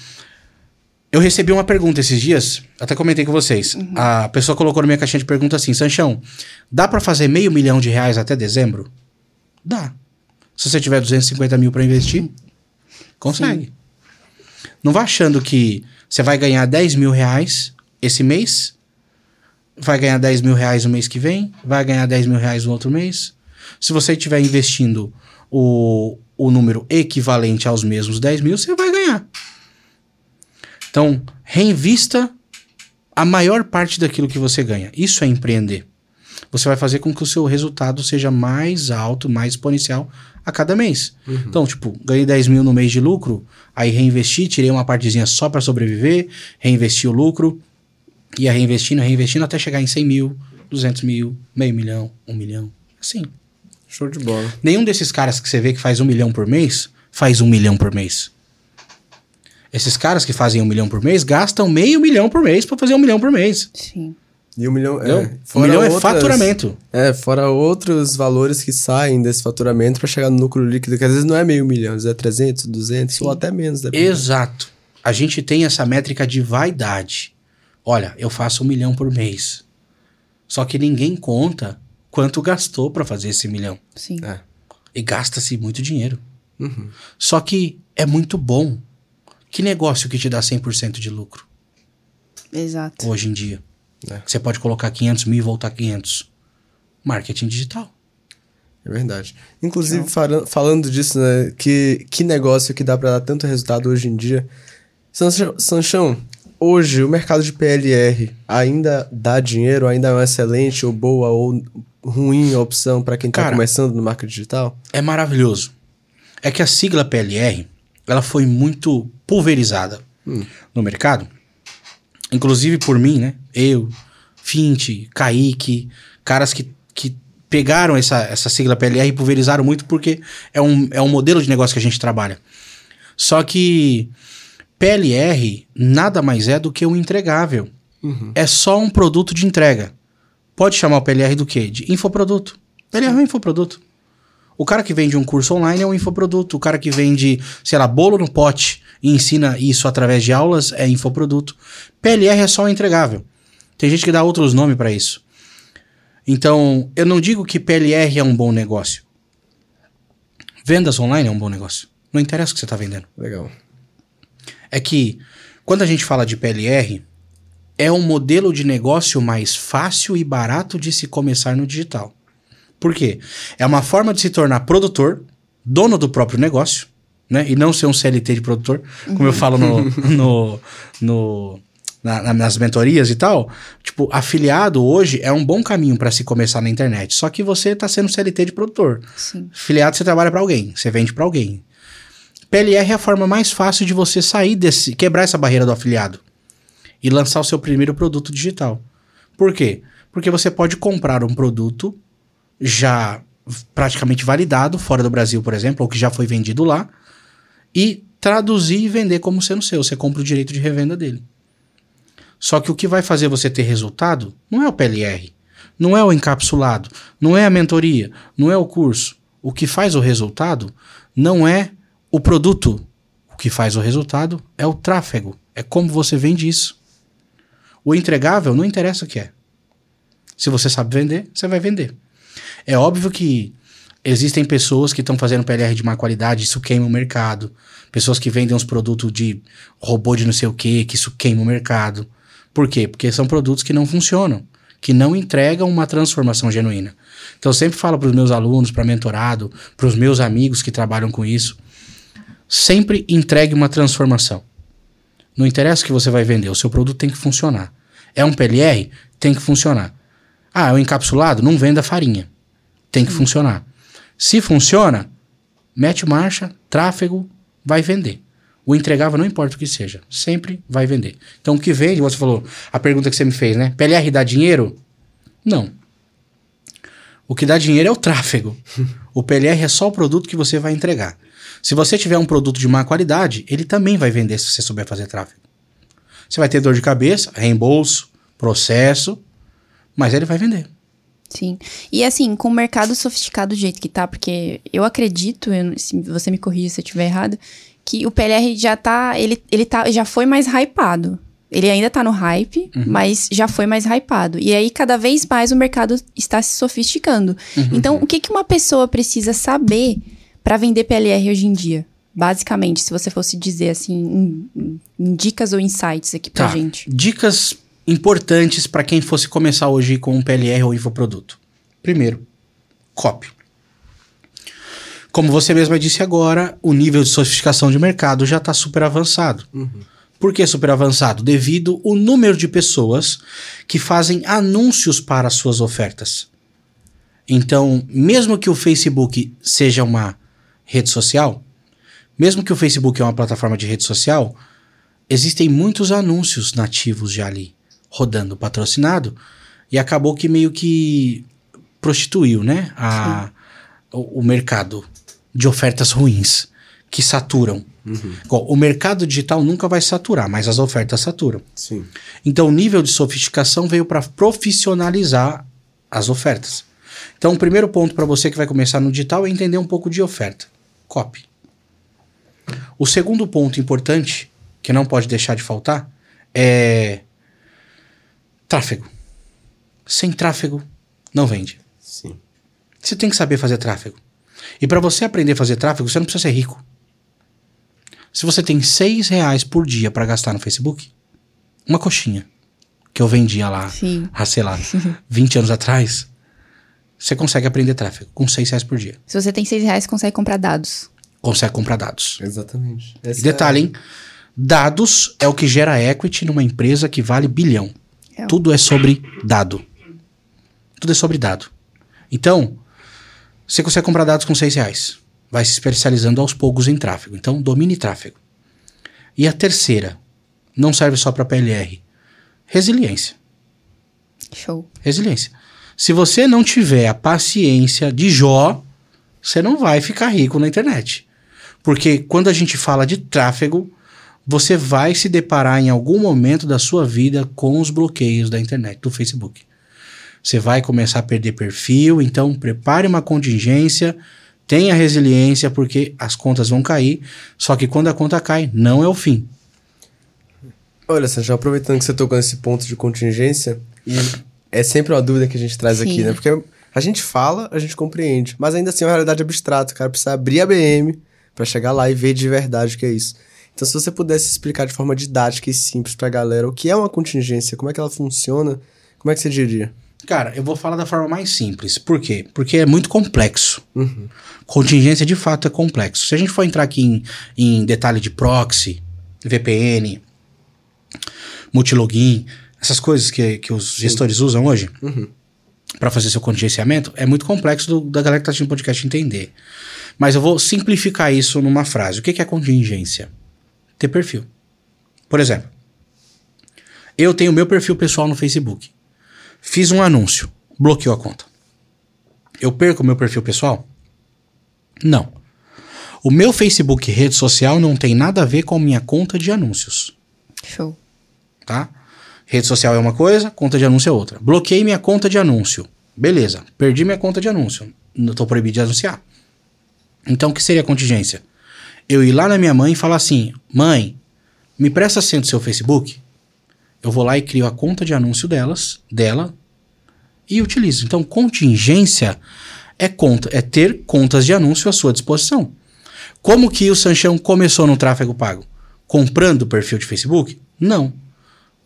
eu recebi uma pergunta esses dias, até comentei com vocês. A pessoa colocou na minha caixinha de pergunta assim: Sanchão, dá para fazer meio milhão de reais até dezembro? Dá. Se você tiver 250 mil para investir, consegue. Não vá achando que você vai ganhar 10 mil reais esse mês, vai ganhar 10 mil reais no mês que vem, vai ganhar 10 mil reais no outro mês. Se você estiver investindo o, o número equivalente aos mesmos 10 mil, você vai ganhar. Então, reinvista a maior parte daquilo que você ganha. Isso é empreender. Você vai fazer com que o seu resultado seja mais alto, mais exponencial a cada mês. Então, tipo, ganhei 10 mil no mês de lucro, aí reinvesti, tirei uma partezinha só para sobreviver, reinvesti o lucro, ia reinvestindo, reinvestindo até chegar em 100 mil, 200 mil, meio milhão, um milhão. Assim. Show de bola. Nenhum desses caras que você vê que faz um milhão por mês, faz um milhão por mês. Esses caras que fazem um milhão por mês gastam meio milhão por mês para fazer um milhão por mês. Sim. E um milhão, é, um milhão é outras- faturamento. É, fora outros valores que saem desse faturamento pra chegar no lucro líquido, que às vezes não é meio milhão, às vezes é 300, 200 ou até menos. depende. Exato. A gente tem essa métrica de vaidade. Olha, eu faço um milhão por mês. Só que ninguém conta quanto gastou para fazer esse milhão. Sim. É. E gasta-se muito dinheiro. Uhum. Só que é muito bom. Que negócio que te dá 100% de lucro Exato. hoje em dia? É. Você pode colocar 500 mil e voltar 500. Marketing digital. É verdade. Inclusive, fala- falando disso, né? Que, que negócio que dá pra dar tanto resultado hoje em dia. Sanchão, Sanchão, hoje o mercado de PLR ainda dá dinheiro, ainda é uma excelente ou boa ou ruim opção pra quem tá Cara, começando no marketing digital? É maravilhoso. É que a sigla PLR, ela foi muito pulverizada no mercado. Inclusive por mim, né? Eu, Fint, Kaique, caras que, que pegaram essa, essa sigla PLR e pulverizaram muito porque é um, é um modelo de negócio que a gente trabalha. Só que PLR nada mais é do que um entregável. É só um produto de entrega. Pode chamar o PLR do quê? De infoproduto. PLR é um infoproduto. O cara que vende um curso online é um infoproduto. O cara que vende, sei lá, bolo no pote e ensina isso através de aulas é infoproduto. PLR é só um entregável. Tem gente que dá outros nomes para isso. Então, eu não digo que PLR é um bom negócio. Vendas online é um bom negócio. Não interessa o que você está vendendo. Legal. É que quando a gente fala de PLR, é um modelo de negócio mais fácil e barato de se começar no digital. Por quê? É uma forma de se tornar produtor, dono do próprio negócio, né? E não ser um CLT de produtor, como eu falo no, no, no- na- na- nas mentorias e tal. Tipo, afiliado hoje é um bom caminho para se começar na internet. Só que você está sendo CLT de produtor. Sim. Afiliado você trabalha para alguém, você vende para alguém. PLR é a forma mais fácil de você sair desse, quebrar essa barreira do afiliado e lançar o seu primeiro produto digital. Por quê? Porque você pode comprar um produto já praticamente validado fora do Brasil, por exemplo, ou que já foi vendido lá e traduzir e vender como sendo seu. Você compra o direito de revenda dele. Só que o que vai fazer você ter resultado não é o PLR, não é o encapsulado, não é a mentoria, não é o curso. O que faz o resultado não é o produto. O que faz o resultado é o tráfego. É como você vende isso. O entregável não interessa o que é. Se você sabe vender, você vai vender. É óbvio que existem pessoas que estão fazendo PLR de má qualidade, isso queima o mercado. Pessoas que vendem uns produtos de robô de não sei o que, que isso queima o mercado. Por quê? Porque são produtos que não funcionam, que não entregam uma transformação genuína. Então eu sempre falo para os meus alunos, para mentorado, para os meus amigos que trabalham com isso, sempre entregue uma transformação. Não interessa o que você vai vender, o seu produto tem que funcionar. É um PLR? Tem que funcionar. Ah, é um encapsulado? Não venda farinha. Tem que funcionar. Se funciona, mete marcha, tráfego, vai vender. O entregável não importa o que seja, sempre vai vender. Então o que vende, você falou, a pergunta que você me fez, né? PLR dá dinheiro? Não. O que dá dinheiro é o tráfego. o PLR é só o produto que você vai entregar. Se você tiver um produto de má qualidade, ele também vai vender se você souber fazer tráfego. Você vai ter dor de cabeça, reembolso, processo, mas ele vai vender. Sim. E assim, com o mercado sofisticado do jeito que tá, porque eu acredito, eu, se você me corrija se eu estiver errado, que o PLR já tá, ele, ele tá, já foi mais hypado. Ele ainda tá no hype, uhum. mas já foi mais hypado. E aí, cada vez mais o mercado está se sofisticando. Uhum. Então, o que, que uma pessoa precisa saber para vender PLR hoje em dia? Basicamente, se você fosse dizer assim, em, em dicas ou insights aqui pra tá. gente. Dicas importantes para quem fosse começar hoje com um PLR ou infoproduto. Primeiro, copy. Como você mesma disse agora, o nível de sofisticação de mercado já está super avançado. Uhum. Por que super avançado? Devido ao número de pessoas que fazem anúncios para as suas ofertas. Então, mesmo que o Facebook seja uma rede social, mesmo que o Facebook é uma plataforma de rede social, existem muitos anúncios nativos já ali, rodando patrocinado, e acabou que meio que prostituiu, né, a, o, o, mercado de ofertas ruins que saturam. Uhum. o mercado digital nunca vai saturar, mas as ofertas saturam. Sim. Então, o nível de sofisticação veio para profissionalizar as ofertas. Então, o primeiro ponto para você que vai começar no digital é entender um pouco de oferta. Copy. O segundo ponto importante, que não pode deixar de faltar, é tráfego. Sem tráfego, não vende. Sim. Você tem que saber fazer tráfego. E para você aprender a fazer tráfego, você não precisa ser rico. Se você tem seis reais por dia para gastar no Facebook, uma coxinha que eu vendia lá, Sim. há, sei lá, 20 anos atrás, você consegue aprender tráfego com seis reais por dia. Se você tem seis reais, consegue comprar dados. Consegue comprar dados. Exatamente. Essa e detalhe, é... hein? Dados é o que gera equity numa empresa que vale bilhão. É. Tudo é sobre dado. Tudo é sobre dado. Então, você consegue comprar dados com seis reais. Vai se especializando aos poucos em tráfego. Então, domine tráfego. E a terceira, não serve só para PLR. Resiliência. Show. Resiliência. Se você não tiver a paciência de Jó, você não vai ficar rico na internet. Porque quando a gente fala de tráfego, você vai se deparar em algum momento da sua vida com os bloqueios da internet, do Facebook. Você vai começar a perder perfil, então prepare uma contingência, tenha resiliência, porque as contas vão cair. Só que quando a conta cai, não é o fim. Olha, já aproveitando que você tocou nesse ponto de contingência, e é sempre uma dúvida que a gente traz Sim. aqui, né? Porque a gente fala, a gente compreende, mas ainda assim é uma realidade abstrata. O cara precisa abrir a BM para chegar lá e ver de verdade o que é isso. Então, se você pudesse explicar de forma didática e simples pra galera o que é uma contingência, como é que ela funciona, como é que você diria? Cara, eu vou falar da forma mais simples. Por quê? Porque é muito complexo. Uhum. Contingência de fato é complexo. Se a gente for entrar aqui em, em detalhe de proxy, VPN, multilogin, essas coisas que, que os Sim. gestores usam hoje uhum. para fazer seu contingenciamento, é muito complexo do, da galera que tá assistindo podcast entender. Mas eu vou simplificar isso numa frase. O que, que é contingência? Ter perfil. Por exemplo, eu tenho meu perfil pessoal no Facebook. Fiz um anúncio, bloqueou a conta. Eu perco meu perfil pessoal? Não. O meu Facebook rede social não tem nada a ver com a minha conta de anúncios. Show. Tá? Rede social é uma coisa, conta de anúncio é outra. Bloqueei minha conta de anúncio. Beleza, perdi minha conta de anúncio. Estou proibido de anunciar. Então, o que seria a contingência? Eu ir lá na minha mãe e falar assim: mãe, me presta a senha do seu Facebook? eu vou lá e crio a conta de anúncio delas, dela, e utilizo. Então, contingência é conta, é ter contas de anúncio à sua disposição. Como que o Sanchão começou no tráfego pago? Comprando o perfil de Facebook? Não.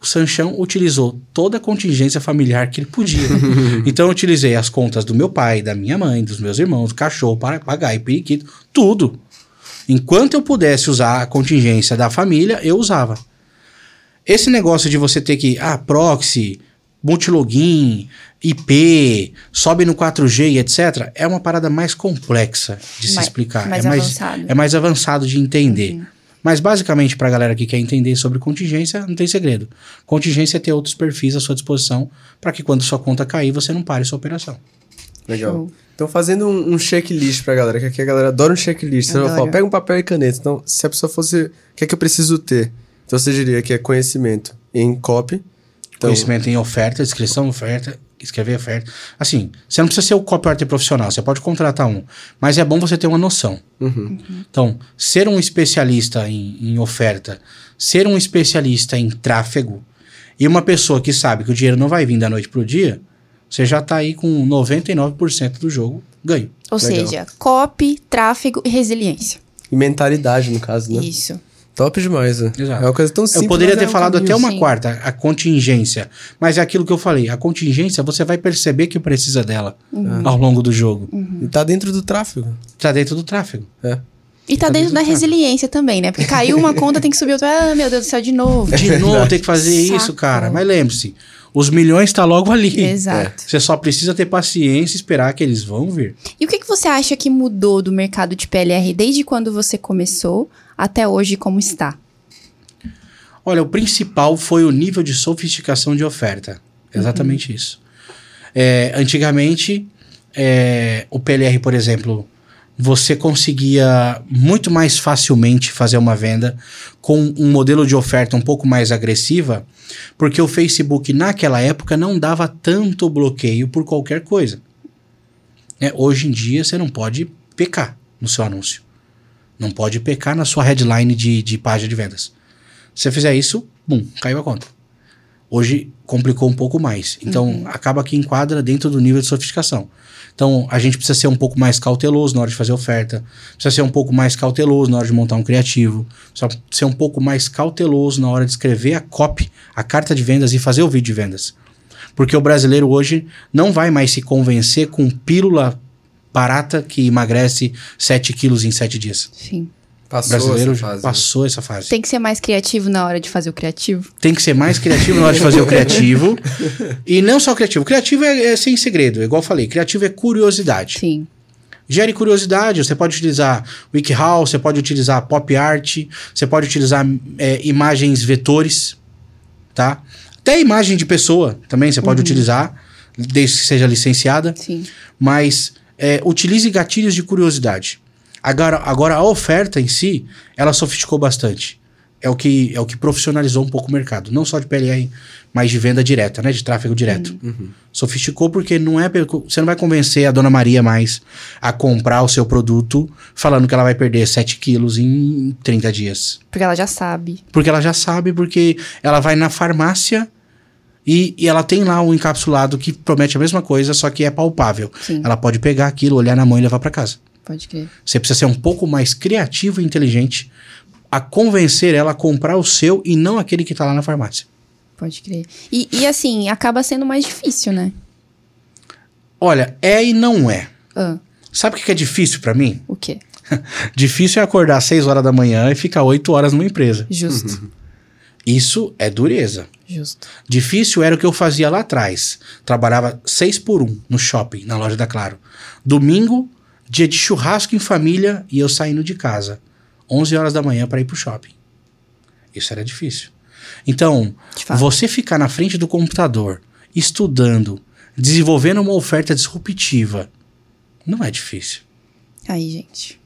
O o Sanchão utilizou toda a contingência familiar que ele podia. então eu utilizei as contas do meu pai, da minha mãe, dos meus irmãos, do cachorro, papagaio, periquito, tudo. Enquanto eu pudesse usar a contingência da família, eu usava. Esse negócio de você ter que, ah, proxy, multilogin, IP, sobe no 4G e etc., é uma parada mais complexa de se Mais- explicar. mais é, mais, avançado. é mais avançado de entender. Mas basicamente, pra galera que quer entender sobre contingência, não tem segredo. Contingência é ter outros perfis à sua disposição para que quando sua conta cair, você não pare sua operação. Legal. Show. Então, fazendo um, um checklist pra galera, que aqui a galera adora um checklist. Você Adoro. falar, pega um papel e caneta. Então, se a pessoa fosse. O que é que eu preciso ter? Então, você diria que é conhecimento em copy. Então, Conhecimento em oferta, descrição, oferta, escrever oferta. Assim, você não precisa ser o copywriter profissional, você pode contratar um. Mas é bom você ter uma noção. Uhum. Então, ser um especialista em, em oferta, ser um especialista em tráfego e uma pessoa que sabe que o dinheiro não vai vir da noite pro dia, você já tá aí com 99% do jogo ganho. Ou Legal. seja, copy, tráfego e resiliência. E mentalidade, no caso, né? Isso. Top demais, né? Exato. É uma coisa tão simples. Eu poderia ter é um falado caminho. até uma sim. quarta, a contingência. Mas é aquilo que eu falei. A contingência, você vai perceber que precisa dela ao longo do jogo. E tá dentro do tráfego. Tá dentro do tráfego. É. E tá dentro da resiliência também, né? Porque caiu uma conta, tem que subir outra. Ah, meu Deus do céu, de novo. De novo, tem que fazer Saco. isso, cara. Mas lembre-se, os milhões tá logo ali. Exato. Você só precisa ter paciência e esperar que eles vão vir. E o que, que você acha que mudou do mercado de PLR desde quando você começou até hoje como está? Olha, o principal foi o nível de sofisticação de oferta. Exatamente isso. É, antigamente, é, o PLR, por exemplo, você conseguia muito mais facilmente fazer uma venda com um modelo de oferta um pouco mais agressiva, porque o Facebook naquela época não dava tanto bloqueio por qualquer coisa. É, hoje em dia você não pode pecar no seu anúncio. Não pode pecar na sua headline de, de página de vendas. Se você fizer isso, bum, caiu a conta. Hoje complicou um pouco mais. Então, acaba que enquadra dentro do nível de sofisticação. Então, a gente precisa ser um pouco mais cauteloso na hora de fazer oferta, precisa ser um pouco mais cauteloso na hora de montar um criativo, precisa ser um pouco mais cauteloso na hora de escrever a copy, a carta de vendas e fazer o vídeo de vendas. Porque o brasileiro hoje não vai mais se convencer com pílula barata que emagrece 7 quilos em 7 dias. Sim. O Passou brasileiro essa fase. né? passou essa fase. Tem que ser mais criativo na hora de fazer o criativo. Tem que ser mais criativo na hora de fazer o criativo. E não só criativo. Criativo é, é sem segredo, igual eu falei. Criativo é curiosidade. Sim. Gere curiosidade. Você pode utilizar WikiHow, você pode utilizar pop art, você pode utilizar é, imagens vetores, tá? Até imagem de pessoa também você pode utilizar, desde que seja licenciada. Sim. Mas é, utilize gatilhos de curiosidade. Agora, agora a oferta em si, ela sofisticou bastante. É o que é o que profissionalizou um pouco o mercado, não só de PLR, mas de venda direta, né, de tráfego direto. Sofisticou porque não é você não vai convencer a dona Maria mais a comprar o seu produto falando que ela vai perder 7 quilos em 30 dias. Porque ela já sabe. Porque ela já sabe, porque ela vai na farmácia e, e ela tem lá um encapsulado que promete a mesma coisa, só que é palpável. Sim. Ela pode pegar aquilo, olhar na mão e levar para casa. Pode crer. Você precisa ser um pouco mais criativo e inteligente a convencer ela a comprar o seu e não aquele que tá lá na farmácia. Pode crer. E, e assim, acaba sendo mais difícil, né? Olha, é e não é. Ah, Sabe o que é difícil para mim? o quê? Difícil é acordar às 6 horas da manhã e ficar 8 horas numa empresa. Justo. Isso é dureza. Justo. Difícil era o que eu fazia lá atrás. Trabalhava 6 por 1 no shopping, na loja da Claro. Domingo, dia de churrasco em família e eu saindo de casa. 11 horas da manhã para ir pro shopping. Isso era difícil. Então, você ficar na frente do computador, estudando, desenvolvendo uma oferta disruptiva, não é difícil. Aí, gente.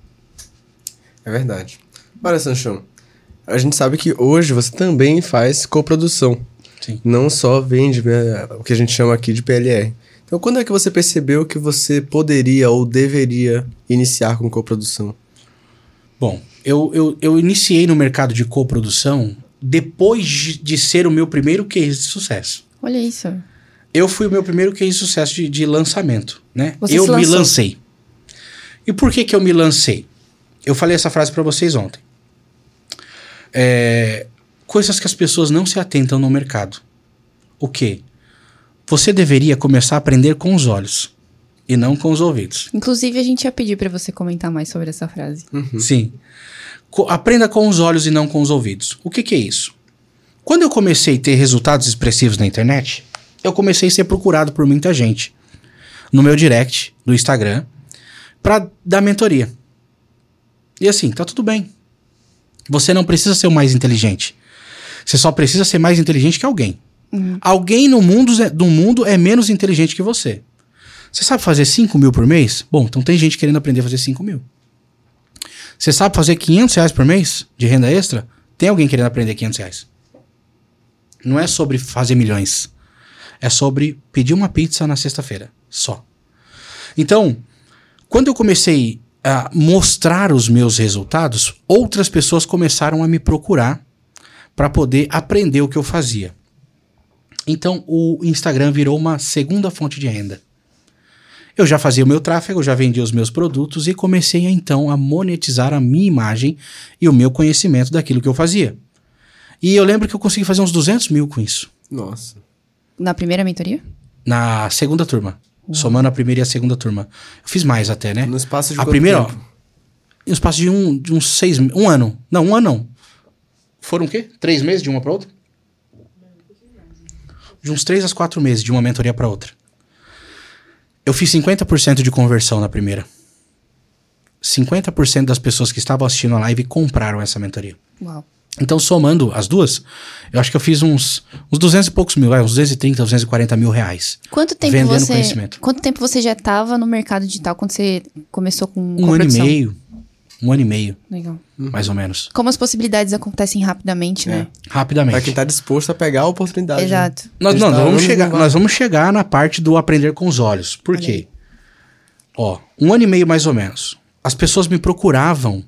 É verdade. Olha, Sanchão, a gente sabe que hoje você também faz coprodução. Sim. Não só vende né, o que a gente chama aqui de PLR. Então, quando é que você percebeu que você poderia ou deveria iniciar com coprodução? Bom, eu, eu, eu iniciei no mercado de coprodução depois de, ser o meu primeiro case de sucesso. Olha isso. Eu fui o meu primeiro case de sucesso de, de lançamento, né? Você eu se me lancei. E por que que eu me lancei? Eu falei essa frase para vocês ontem. É, Coisas que as pessoas não se atentam no mercado. O quê? Você deveria começar a aprender com os olhos e não com os ouvidos. Inclusive, a gente ia pedir pra você comentar mais sobre essa frase. Sim. Co- aprenda com os olhos e não com os ouvidos. O que, que é isso? Quando eu comecei a ter resultados expressivos na internet, eu comecei a ser procurado por muita gente no meu direct do Instagram para dar mentoria. E assim, tá tudo bem. Você não precisa ser o mais inteligente. Você só precisa ser mais inteligente que alguém. Alguém no mundo, do mundo é menos inteligente que você. Você sabe fazer 5 mil por mês? Bom, então tem gente querendo aprender a fazer 5 mil. Você sabe fazer 500 reais por mês de renda extra? Tem alguém querendo aprender 500 reais. Não é sobre fazer milhões. É sobre pedir uma pizza na sexta-feira. Só. Então, quando eu comecei a mostrar os meus resultados, outras pessoas começaram a me procurar para poder aprender o que eu fazia. Então, o Instagram virou uma segunda fonte de renda. Eu já fazia o meu tráfego, já vendia os meus produtos e comecei então a monetizar a minha imagem e o meu conhecimento daquilo que eu fazia. E eu lembro que eu consegui fazer uns 200 mil com isso. Nossa. Na primeira mentoria? Na segunda turma. Somando a primeira e a segunda turma. Eu fiz mais até, né? No espaço de a quanto primeira, tempo? Em um espaço de, um, de uns seis... Um ano. Não, um ano não. Foram o quê? Três meses de uma para outra? De uns três a quatro meses de uma mentoria para outra. Eu fiz 50% de conversão na primeira. 50% das pessoas que estavam assistindo a live compraram essa mentoria. Uau. Então, somando as duas, eu acho que eu fiz uns, uns 200 e poucos mil, uns 230, 240 mil reais. Quanto tempo Vendendo você. conhecimento. Quanto tempo você já estava no mercado digital quando você começou com Um ano e meio. Um ano e meio, Legal. mais ou menos. Como as possibilidades acontecem rapidamente, né? Rapidamente. Pra quem tá disposto a pegar a oportunidade. né? Exato. Nós, não, nós vamos anos chegar, nós vamos chegar na parte do aprender com os olhos. Por Olha quê? aí. Ó, um ano e meio mais ou menos. As pessoas me procuravam,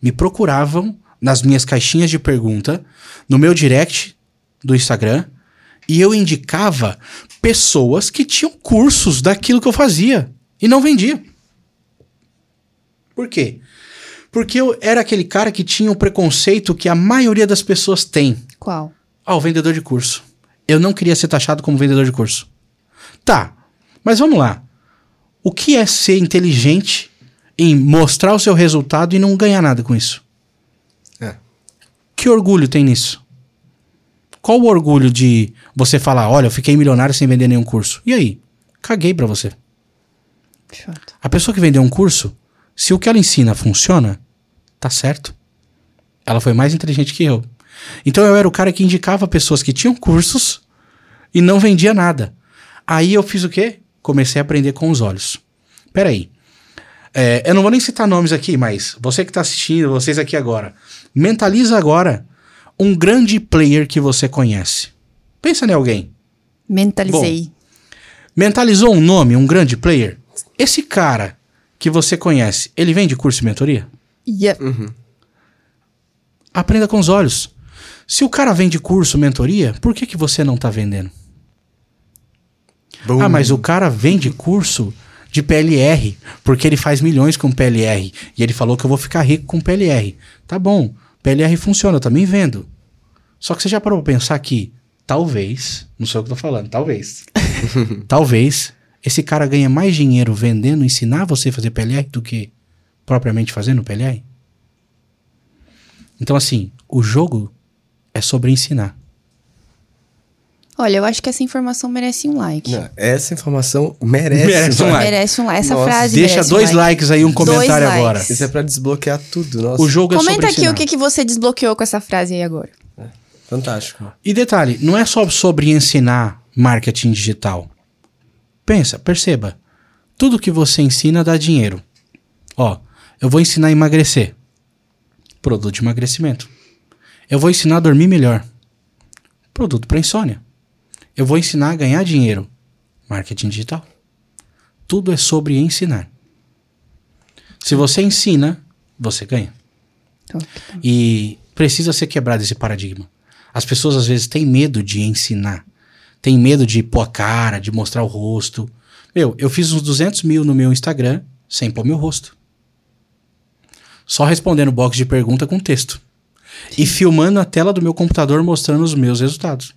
me procuravam nas minhas caixinhas de pergunta, no meu direct do Instagram, e eu indicava pessoas que tinham cursos daquilo que eu fazia e não vendia. Por quê? Porque eu era aquele cara que tinha o preconceito que a maioria das pessoas tem. Qual? Ah, o vendedor de curso. Eu não queria ser taxado como vendedor de curso. Tá, mas vamos lá. O que é ser inteligente em mostrar o seu resultado e não ganhar nada com isso? É. Que orgulho tem nisso? Qual o orgulho de você falar, olha, eu fiquei milionário sem vender nenhum curso? E aí? Caguei pra você. Chato. A pessoa que vendeu um curso, se o que ela ensina funciona, tá certo. Ela foi mais inteligente que eu. Então eu era o cara que indicava pessoas que tinham cursos e não vendia nada. Aí eu fiz o quê? Comecei a aprender com os olhos. Peraí. É, eu não vou nem citar nomes aqui, mas você que tá assistindo, vocês aqui agora, mentaliza agora um grande player que você conhece. Pensa em alguém. Mentalizei. Mentalizou um nome, um grande player? Esse cara que você conhece, ele vende curso e mentoria? Yep. Aprenda com os olhos. Se o cara vende curso, mentoria, por que, que você não tá vendendo? Ah, mas o cara vende curso de PLR, porque ele faz milhões com PLR. E ele falou que eu vou ficar rico com PLR. Tá bom, PLR funciona, eu também vendo. Só que você já parou pra pensar que talvez, não sei o que eu tô falando, talvez. talvez esse cara ganha mais dinheiro vendendo, ensinar você a fazer PLR do que propriamente fazendo PLR? Então, assim, o jogo é sobre ensinar. Olha, eu acho que essa informação merece um like. Não, essa informação merece, Merece um like. Merece um like. Essa Nossa, frase Deixa merece dois um like. likes aí, um Dois comentário likes. agora. Isso é pra desbloquear tudo, nossa. O jogo é sobre Comenta aqui ensinar. o que, que você desbloqueou com essa frase aí agora. Fantástico. E detalhe, não é só sobre ensinar marketing digital. Pensa, perceba. Tudo que você ensina dá dinheiro. Ó, eu vou ensinar a emagrecer. Produto de emagrecimento. Eu vou ensinar a dormir melhor. Produto para insônia. Eu vou ensinar a ganhar dinheiro. Marketing digital. Tudo é sobre ensinar. Se você ensina, você ganha. Então, E precisa ser quebrado esse paradigma. As pessoas às vezes têm medo de ensinar. Têm medo de pôr a cara, de mostrar o rosto. Meu, eu fiz uns 200 mil no meu Instagram sem pôr meu rosto. Só respondendo box de pergunta com texto. E filmando a tela do meu computador mostrando os meus resultados.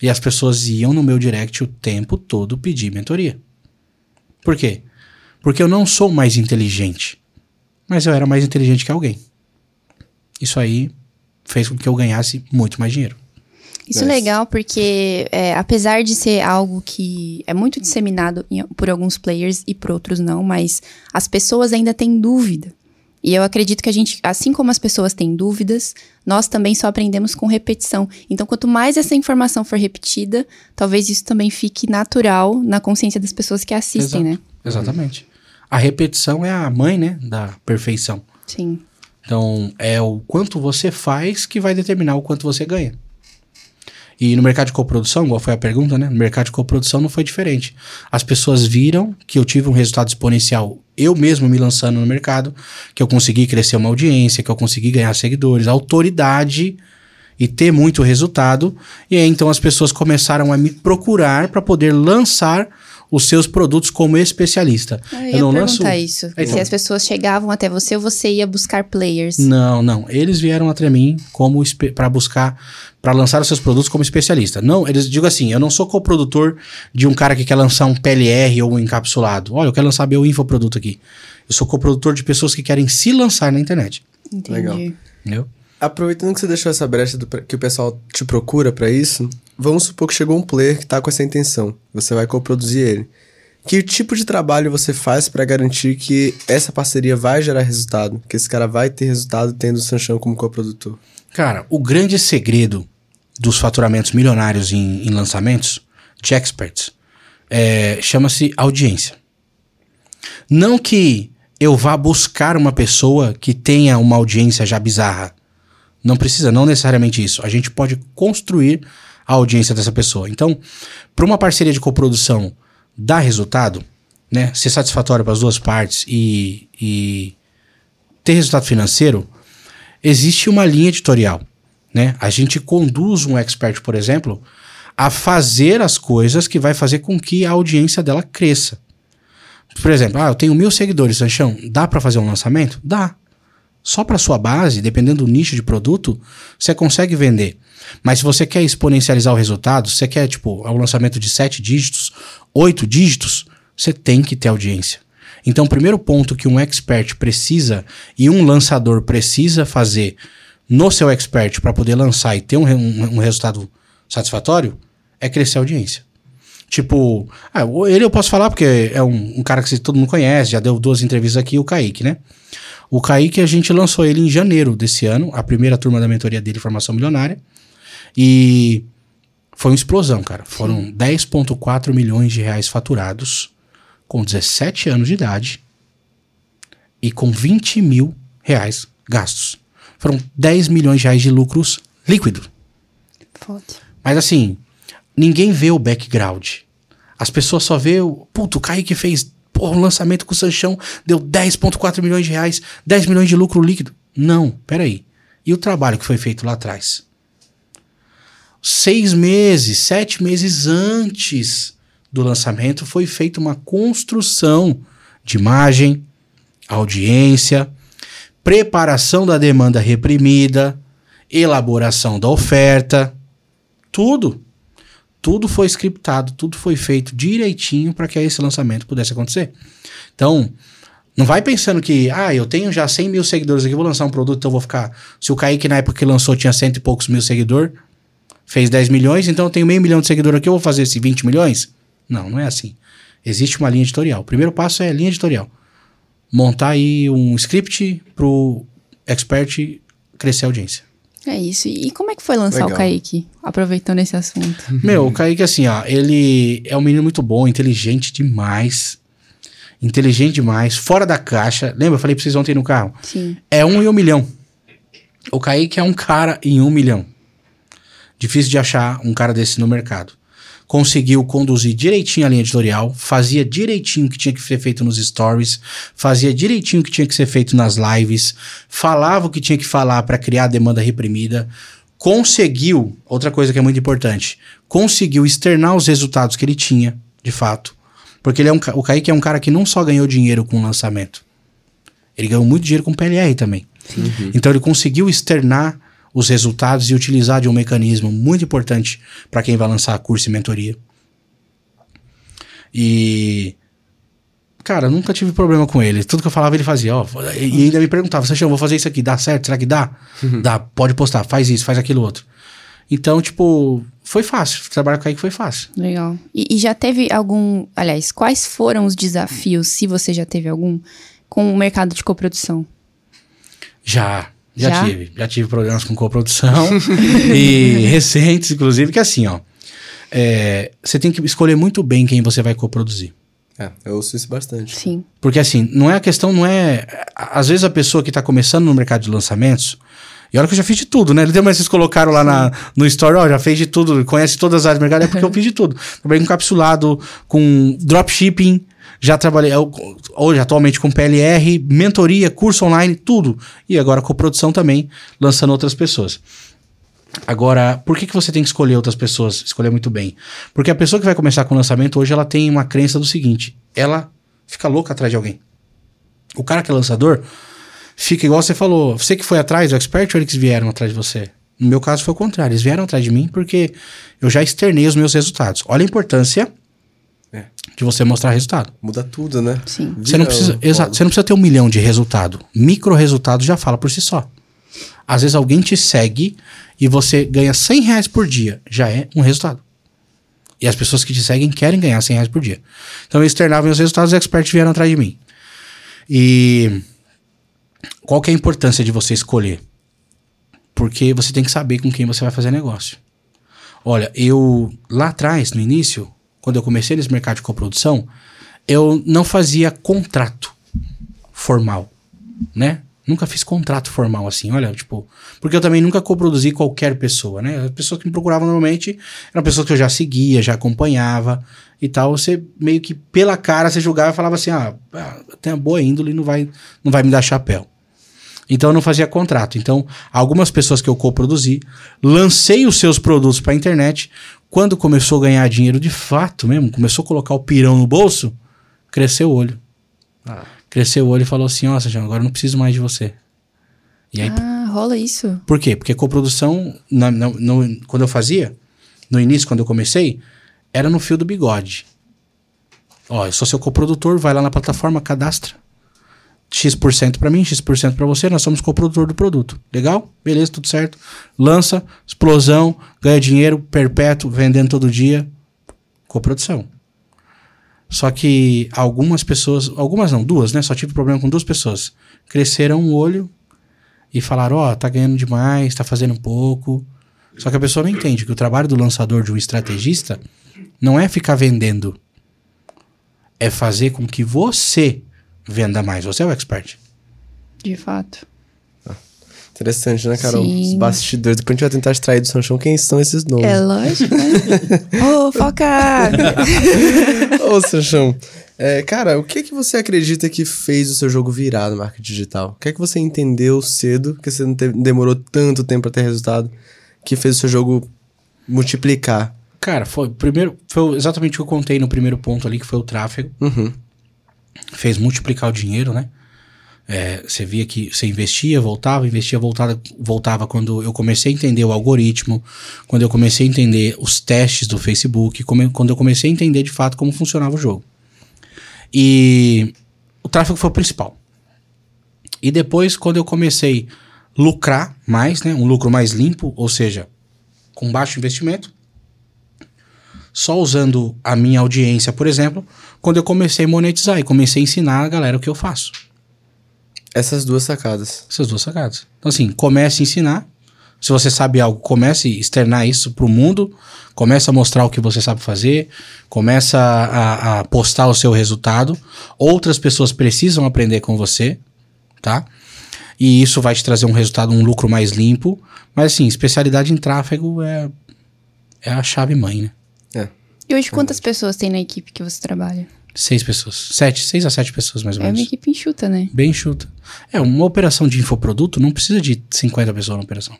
E as pessoas iam no meu direct o tempo todo pedir mentoria. Por quê? Porque eu não sou mais inteligente. Mas eu era mais inteligente que alguém. Isso aí fez com que eu ganhasse muito mais dinheiro. Isso é legal porque, é, apesar de ser algo que é muito disseminado em- por alguns players e por outros não, mas as pessoas ainda têm dúvida. E eu acredito que a gente, assim como as pessoas têm dúvidas, nós também só aprendemos com repetição. Então, quanto mais essa informação for repetida, talvez isso também fique natural na consciência das pessoas que assistem, Exato. né? Exatamente. A repetição é a mãe, né, da perfeição. Sim. Então, é o quanto você faz que vai determinar o quanto você ganha. E no mercado de coprodução, igual foi a pergunta, né? No mercado de coprodução não foi diferente. As pessoas viram que eu tive um resultado exponencial, eu mesmo me lançando no mercado, que eu consegui crescer uma audiência, que eu consegui ganhar seguidores, autoridade e ter muito resultado. E aí então as pessoas começaram a me procurar para poder lançar os seus produtos como especialista. Eu ia perguntar isso. Então. Se as pessoas chegavam até você ou você ia buscar players. Não, não. Eles vieram até mim como para buscar, para lançar os seus produtos como especialista. Não, eles digo assim, eu não sou coprodutor de um cara que quer lançar um PLR ou um encapsulado. Olha, eu quero lançar meu infoproduto aqui. Eu sou coprodutor de pessoas que querem se lançar na internet. Entendi. Legal. Entendeu? Aproveitando que você deixou essa brecha do, que o pessoal te procura pra isso, vamos supor que chegou um player que tá com essa intenção. Você vai coproduzir ele. Que tipo de trabalho você faz pra garantir que essa parceria vai gerar resultado? Que esse cara vai ter resultado tendo o Sanchão como coprodutor? Cara, o grande segredo dos faturamentos milionários em, em lançamentos de experts é, chama-se audiência. Não que eu vá buscar uma pessoa que tenha uma audiência já bizarra. Não precisa, não necessariamente isso. A gente pode construir a audiência dessa pessoa. Então, para uma parceria de coprodução dar resultado, né, ser satisfatório para as duas partes e, e ter resultado financeiro, existe uma linha editorial. Né? A gente conduz um expert, por exemplo, a fazer as coisas que vai fazer com que a audiência dela cresça. Por exemplo, ah, eu tenho mil seguidores, Sanchão, dá para fazer um lançamento? Dá. Só para sua base, dependendo do nicho de produto, você consegue vender. Mas se você quer exponencializar o resultado, você quer, tipo, um lançamento de sete dígitos, oito dígitos, você tem que ter audiência. Então, o primeiro ponto que um expert precisa e um lançador precisa fazer no seu expert para poder lançar e ter um, um, um, resultado satisfatório é crescer a audiência. Tipo, ah, ele eu posso falar porque é um, um, cara que todo mundo conhece, já deu duas entrevistas aqui, o Kaique, né? O Kaique, a gente lançou ele em janeiro desse ano, a primeira turma da mentoria dele, Formação Milionária. E foi uma explosão, cara. Foram 10,4 milhões de reais faturados com 17 anos de idade e com 20 mil reais gastos. Foram 10 milhões de reais de lucros líquido. Foda. Mas assim, ninguém vê o background. As pessoas só vê o. Puto, o Kaique fez porra, um lançamento com o Sanchão, deu 10,4 milhões de reais, 10 milhões de lucro líquido. Não, peraí. E o trabalho que foi feito lá atrás? Seis meses, sete meses antes do lançamento, foi feita uma construção de imagem, audiência, preparação da demanda reprimida, elaboração da oferta, tudo. Tudo foi scriptado, tudo foi feito direitinho para que esse lançamento pudesse acontecer. Então, não vai pensando que, ah, eu tenho já 100 mil seguidores aqui, vou lançar um produto, então vou ficar. Se o Kaique na época que lançou tinha cento e poucos mil seguidores, fez 10 milhões, então eu tenho meio milhão de seguidores aqui, eu vou fazer esse 20 milhões? Não, não é assim. Existe uma linha editorial. O primeiro passo é a linha editorial. Montar aí um script pro expert crescer a audiência. É isso. E como é que foi lançar Legal. o Kaique? Aproveitando esse assunto. Meu, o Kaique, assim, ó, ele é um menino muito bom, inteligente demais. Inteligente demais, fora da caixa. Lembra? Eu falei pra vocês ontem no carro. Sim. É um em um milhão. O Kaique é um cara em um milhão. Difícil de achar um cara desse no mercado. Conseguiu conduzir direitinho a linha editorial, fazia direitinho o que tinha que ser feito nos stories, fazia direitinho o que tinha que ser feito nas lives, falava o que tinha que falar para criar a demanda reprimida, conseguiu, outra coisa que é muito importante, conseguiu externar os resultados que ele tinha, de fato. Porque ele é um, o Kaique é um cara que não só ganhou dinheiro com o lançamento, ele ganhou muito dinheiro com PLR também. Então ele conseguiu externar os resultados e utilizar de um mecanismo muito importante para quem vai lançar curso e mentoria. E cara, nunca tive problema com ele. Tudo que eu falava ele fazia, ó, e ainda me perguntava, Sachão, vou fazer isso aqui, dá certo? Será que dá? Dá, pode postar, faz isso, faz aquilo outro. Então, tipo, foi fácil. Trabalhar com a Kaique foi fácil. Legal. E, e já teve algum. Aliás, quais foram os desafios, se você já teve algum, com o mercado de coprodução? Já, já, Já? tive. Já tive problemas com coprodução e recentes, inclusive, que assim, ó. é, você tem que escolher muito bem quem você vai coproduzir. É, eu ouço isso bastante. Sim. Porque assim, não é a questão, não é. Às vezes a pessoa que tá começando no mercado de lançamentos. E olha que eu já fiz de tudo, né? Lembra vocês colocaram lá na, no story, ó, já fez de tudo, conhece todas as áreas do mercado, é porque eu fiz de tudo. Trabalhei com capsulado, com dropshipping, já trabalhei, hoje atualmente com PLR, mentoria, curso online, tudo. E agora com produção também, lançando outras pessoas. Agora, por que, que você tem que escolher outras pessoas? Escolher muito bem. Porque a pessoa que vai começar com o lançamento hoje, ela tem uma crença do seguinte: ela fica louca atrás de alguém. O cara que é lançador fica igual você falou. Você que foi atrás do expert ou eles vieram atrás de você? No meu caso foi o contrário. Eles vieram atrás de mim porque eu já externei os meus resultados. Olha a importância É. de você mostrar resultado. Muda tudo, né? Sim. Você não precisa, exato, você não precisa ter um milhão de resultado. Micro resultado já fala por si só. Às vezes alguém te segue e você ganha 100 reais por dia. Já é um resultado. E as pessoas que te seguem querem ganhar 100 reais por dia. Então eu externava meus resultados e os experts vieram atrás de mim. E qual que é a importância de você escolher? Porque você tem que saber com quem você vai fazer negócio. Olha, eu lá atrás, no início, quando eu comecei nesse mercado de coprodução, eu não fazia contrato formal, né? Nunca fiz contrato formal assim, olha, tipo, porque eu também nunca coproduzi qualquer pessoa, né? As pessoas que me procuravam normalmente eram pessoas que eu já seguia, já acompanhava e tal. Você meio que pela cara você julgava e falava assim: "Ah, ah, tem uma boa índole, não vai não vai me dar chapéu". Então eu não fazia contrato. Então, algumas pessoas que eu coproduzi, lancei os seus produtos para a internet. Quando começou a ganhar dinheiro de fato mesmo, começou a colocar o pirão no bolso, cresceu o olho. Ah. Cresceu o olho e falou assim: Nossa, João, agora eu não preciso mais de você. E aí, Ah, rola isso. por quê? Porque coprodução, na, na- no- quando eu fazia, no início, quando eu comecei, era no fio do bigode. Ó, eu sou seu coprodutor, vai lá na plataforma, cadastra. X% pra mim, X% pra você, nós somos coprodutor do produto. Legal? Beleza, tudo certo. Lança, explosão, ganha dinheiro, perpétuo, vendendo todo dia. Coprodução. Só que algumas pessoas, algumas não, duas, né? Só tive problema com duas pessoas. Cresceram o olho e falaram: Ó, tá ganhando demais, tá fazendo pouco. Só que a pessoa não entende que o trabalho do lançador, de um estrategista, não é ficar vendendo. É fazer com que você venda mais. Você é o expert. De fato. Interessante, né, Carol? Sim. Os bastidores. Depois a gente vai tentar extrair do Sanchão quem são esses nomes. É lógico, né? Ô, foca! Ô, Sanchão, é, cara, o que que você acredita que fez o seu jogo virar no marketing digital? O que é que você entendeu cedo, que você não teve- demorou tanto tempo pra ter resultado, que fez o seu jogo multiplicar? Cara, foi primeiro, foi exatamente o que eu contei no primeiro ponto ali, que foi o tráfego. Uhum. Fez multiplicar o dinheiro, né? É, você via que você investia, voltava, investia, voltava, voltava quando eu comecei a entender o algoritmo, quando eu comecei a entender os testes do Facebook, come- quando eu comecei a entender de fato como funcionava o jogo. E o tráfego foi o principal. E depois, quando eu comecei a lucrar mais, né? Um lucro mais limpo, ou seja, com baixo investimento, só usando a minha audiência, por exemplo, quando eu comecei a monetizar e comecei a ensinar a galera o que eu faço. Essas duas sacadas. Essas duas sacadas. Então, assim, comece a ensinar. Se você sabe algo, comece a externar isso pro mundo. Comece a mostrar o que você sabe fazer. Comece a, a, postar o seu resultado. Outras pessoas precisam aprender com você, tá? E isso vai te trazer um resultado, um lucro mais limpo. Mas, assim, especialidade em tráfego é, é a chave mãe, né? E hoje, quantas pessoas tem na equipe que você trabalha? Seis pessoas. Sete, seis a sete pessoas, mais ou É uma menos. equipe enxuta, né? Bem chuta. É, uma operação de infoproduto não precisa de 50 pessoas na operação.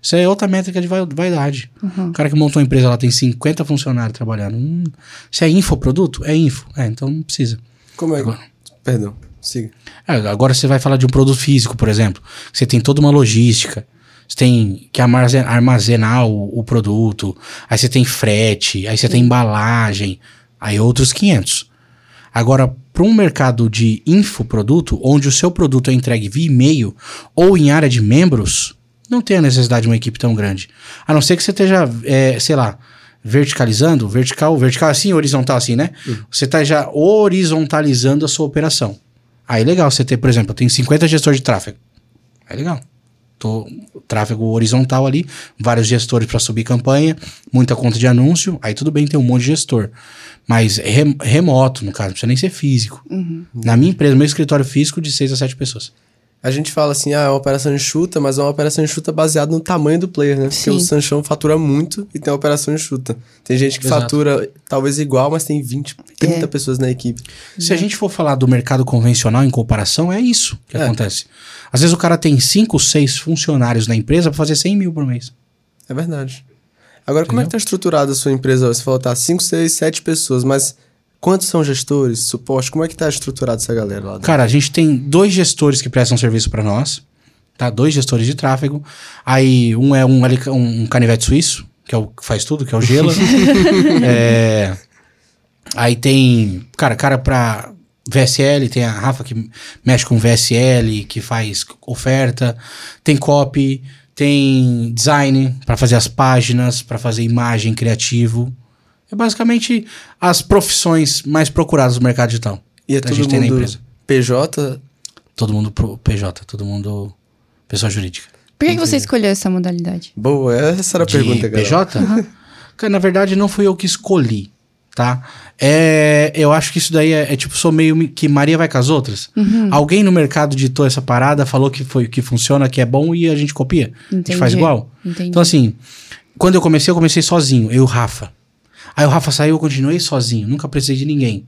Isso é outra métrica de vai- vaidade. Uhum. O cara que montou uma empresa lá tem 50 funcionários trabalhando. Hum, se é infoproduto, é info. É, então não precisa. Como é? Agora. Perdão. Siga. É, agora você vai falar de um produto físico, por exemplo. Você tem toda uma logística. Você tem que armazen- armazenar o, o produto. Aí você tem frete. Aí você tem embalagem. Aí outros 500. Agora, para um mercado de infoproduto, onde o seu produto é entregue via e-mail ou em área de membros, não tem a necessidade de uma equipe tão grande. A não ser que você esteja, é, sei lá, verticalizando, vertical, vertical assim, horizontal assim, né? Você está já horizontalizando a sua operação. Aí é legal você ter, por exemplo, eu tenho 50 gestores de tráfego. É legal. Tô, tráfego horizontal ali, vários gestores para subir campanha, muita conta de anúncio, aí tudo bem ter um monte de gestor. Mas rem- remoto, no caso, não precisa nem ser físico. Na minha empresa, meu escritório físico de 6 a 7 pessoas. A gente fala assim, ah, é uma operação enxuta, mas é uma operação enxuta baseada no tamanho do player, né? Porque Sim. o Sanchão fatura muito e tem uma operação enxuta. Tem gente que Exato. fatura talvez igual, mas tem 20, 30 É. pessoas na equipe. Se a gente for falar do mercado convencional em comparação, é isso que É. acontece. Às vezes o cara tem 5, 6 funcionários na empresa para fazer 100 mil por mês. É verdade. Agora, como é que tá estruturada a sua empresa? Você falou, tá, 5, 6, 7 pessoas, mas quantos são gestores, suporte? Como é que tá estruturada essa galera lá? dentro? Cara, a gente tem dois gestores que prestam serviço para nós, tá? Dois gestores de tráfego. Aí um é um, um canivete suíço, que é o que faz tudo, que é o Gela. É, Aí tem, cara, cara pra VSL, tem a Rafa que mexe com VSL, que faz oferta, tem copy, tem design para fazer as páginas, para fazer imagem criativo. É basicamente as profissões mais procuradas no mercado digital. E é a todo gente tem na mundo empresa. PJ? Todo mundo pro PJ, todo mundo pessoa jurídica. Por que, que você escolheu essa modalidade? Boa, essa era a De pergunta, cara. PJ? Cara, na verdade, não fui eu que escolhi, tá? É, eu acho que isso daí é, é tipo, sou meio que Maria vai com as outras. Uhum. Alguém no mercado ditou essa parada, falou que foi que funciona, que é bom e a gente copia. A Entendi. gente faz igual. Entendi. Então, assim, quando eu comecei, eu comecei sozinho, eu e o Rafa. Aí o Rafa saiu, eu continuei sozinho, nunca precisei de ninguém.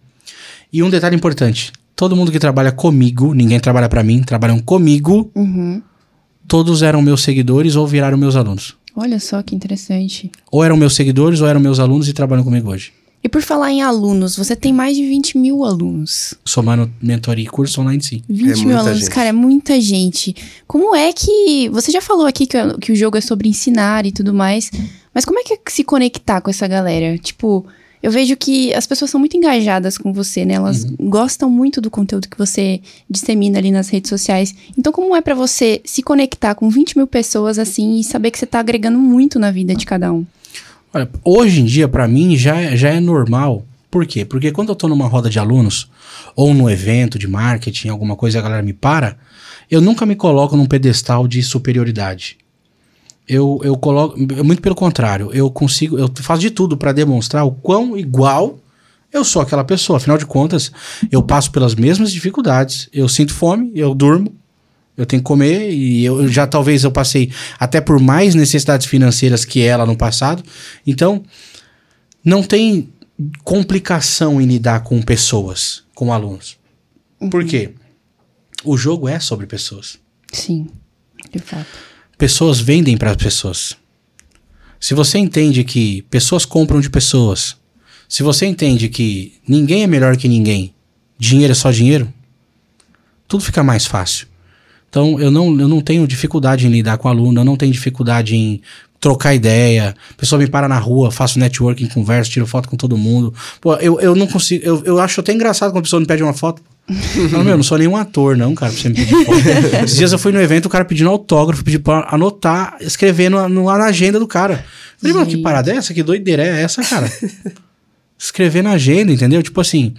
E um detalhe importante: todo mundo que trabalha comigo, ninguém trabalha pra mim, trabalham comigo, Uhum. todos eram meus seguidores ou viraram meus alunos. Olha só que interessante. Ou eram meus seguidores ou eram meus alunos e trabalham comigo hoje. E por falar em alunos, você tem mais de 20 mil alunos. Somando mentoria e curso online, sim. 20 mil muita alunos, gente. cara, é muita gente. Como é que. Você já falou aqui que, que o jogo é sobre ensinar e tudo mais, mas como é que é se conectar com essa galera? Tipo, eu vejo que as pessoas são muito engajadas com você, né? Elas gostam muito do conteúdo que você dissemina ali nas redes sociais. Então, como é pra você se conectar com 20 mil pessoas assim e saber que você tá agregando muito na vida de cada um? Olha, hoje em dia, pra mim, já, é- já é normal. Por quê? Porque quando eu tô numa roda de alunos, ou num evento de marketing, alguma coisa, a galera me para, eu nunca me coloco num pedestal de superioridade. Eu, eu coloco. Muito pelo contrário, eu consigo. Eu faço de tudo pra demonstrar o quão igual eu sou aquela pessoa. Afinal de contas, eu passo pelas mesmas dificuldades. Eu sinto fome, eu durmo, eu tenho que comer e eu já talvez eu passei até por mais necessidades financeiras que ela no passado. Então, não tem complicação em lidar com pessoas, com alunos. Por quê? O jogo é sobre pessoas. Sim, de fato. Pessoas vendem para as pessoas. Se você entende que pessoas compram de pessoas, se você entende que ninguém é melhor que ninguém, dinheiro é só dinheiro, tudo fica mais fácil. Então eu não, eu não tenho dificuldade em lidar com aluno, eu não tenho dificuldade em trocar ideia. A pessoa me para na rua, faço networking, converso, tiro foto com todo mundo. Pô, eu, eu não consigo. Eu, eu acho até engraçado quando a pessoa me pede uma foto. Não, meu, eu não sou nenhum ator, não, cara, pra você me pedir foto. Esses dias eu fui no evento, o cara pedindo autógrafo, pediu pra anotar, escrever no, no- na agenda do cara. Falei, mano, que parada é essa? Que doideira é essa, cara? Escrever na agenda, entendeu? Tipo assim,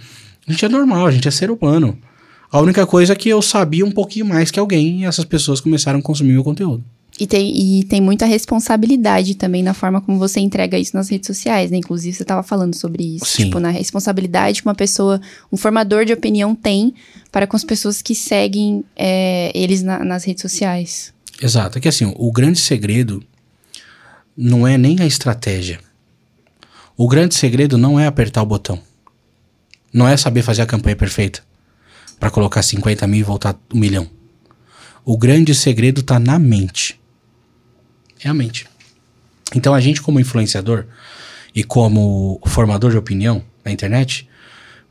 a gente é normal, a gente é ser humano. A única coisa é que eu sabia um pouquinho mais que alguém e essas pessoas começaram a consumir meu conteúdo. E tem, e tem muita responsabilidade também na forma como você entrega isso nas redes sociais, né? Inclusive, você estava falando sobre isso. Sim. Tipo, na responsabilidade que uma pessoa, um formador de opinião tem para com as pessoas que seguem é, eles na- nas redes sociais. Exato. É que assim, o grande segredo não é nem a estratégia. O grande segredo não é apertar o botão. Não é saber fazer a campanha perfeita para colocar 50 mil e voltar um milhão. O grande segredo tá na mente. É a mente. Então a gente, como influenciador e como formador de opinião na internet,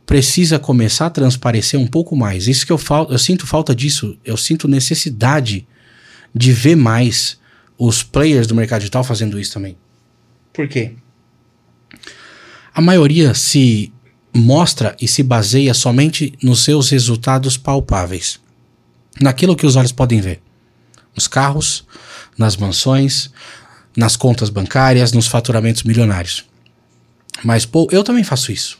precisa começar a transparecer um pouco mais. Isso que eu falo, eu sinto falta disso, eu sinto necessidade de ver mais os players do mercado digital fazendo isso também. Por quê? A maioria se mostra e se baseia somente nos seus resultados palpáveis, naquilo que os olhos podem ver, nos carros, nas mansões, nas contas bancárias, nos faturamentos milionários. Mas pô, eu também faço isso.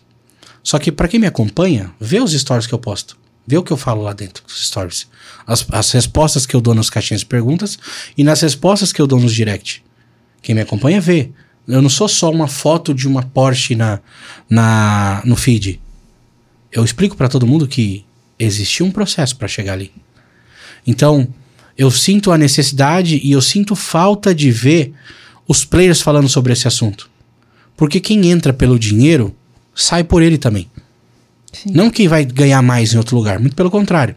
Só que para quem me acompanha, vê os stories que eu posto. Vê o que eu falo lá dentro dos stories. As, as respostas que eu dou nas caixinhas de perguntas e nas respostas que eu dou nos direct. Quem me acompanha vê. Eu não sou só uma foto de uma Porsche na, na, no feed. Eu explico para todo mundo que existiu um processo para chegar ali. Então, eu sinto a necessidade e eu sinto falta de ver os players falando sobre esse assunto. Porque quem entra pelo dinheiro sai por ele também. Sim. Não que vai ganhar mais em outro lugar, muito pelo contrário.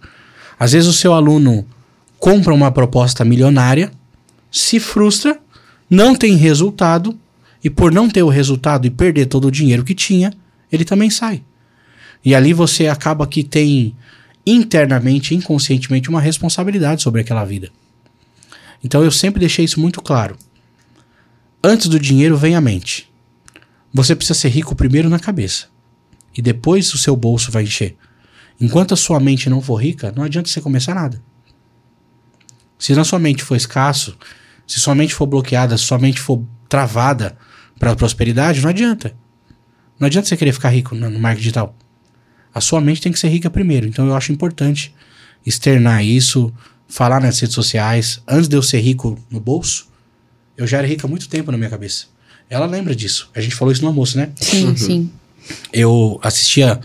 Às vezes o seu aluno compra uma proposta milionária, se frustra, não tem resultado, e por não ter o resultado e perder todo o dinheiro que tinha, ele também sai. E ali você acaba que tem internamente, inconscientemente, uma responsabilidade sobre aquela vida. Então eu sempre deixei isso muito claro. Antes do dinheiro vem a mente. Você precisa ser rico primeiro na cabeça. E depois o seu bolso vai encher. Enquanto a sua mente não for rica, não adianta você começar nada. Se na sua mente for escasso, se sua mente for bloqueada, se sua mente for travada para prosperidade, não adianta. Não adianta você querer ficar rico no, no marketing digital. A sua mente tem que ser rica primeiro. Então eu acho importante externar isso, falar nas redes sociais. Antes de eu ser rico no bolso, eu já era rico há muito tempo na minha cabeça. Ela lembra disso. A gente falou isso no almoço, né? Sim, sim. Eu assistia,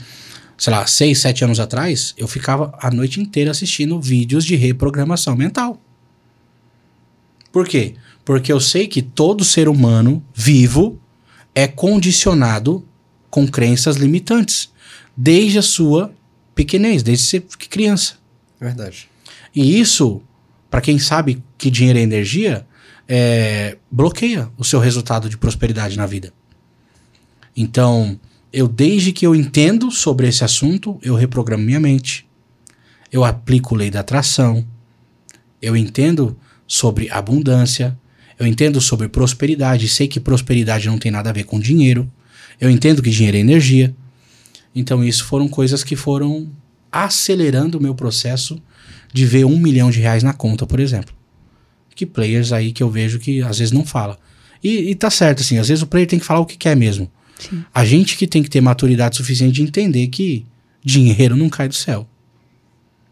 sei lá, seis, sete anos atrás, eu ficava a noite inteira assistindo vídeos de reprogramação mental. Por quê? Porque eu sei que todo ser humano vivo é condicionado com crenças limitantes, desde a sua pequenez, desde ser criança. Verdade. E isso, para quem sabe que dinheiro é energia, é, bloqueia o seu resultado de prosperidade na vida. Então, eu desde que eu entendo sobre esse assunto, eu reprogramo minha mente. Eu aplico lei da atração. Eu entendo sobre abundância. Eu entendo sobre prosperidade. Sei que prosperidade não tem nada a ver com dinheiro. Eu entendo que dinheiro é energia. Então, isso foram coisas que foram acelerando o meu processo de ver um milhão de reais na conta, por exemplo. Que players aí que eu vejo que às vezes não fala. E, e tá certo, assim, às vezes o player tem que falar o que quer mesmo. Sim. A gente que tem que ter maturidade suficiente de entender que dinheiro não cai do céu.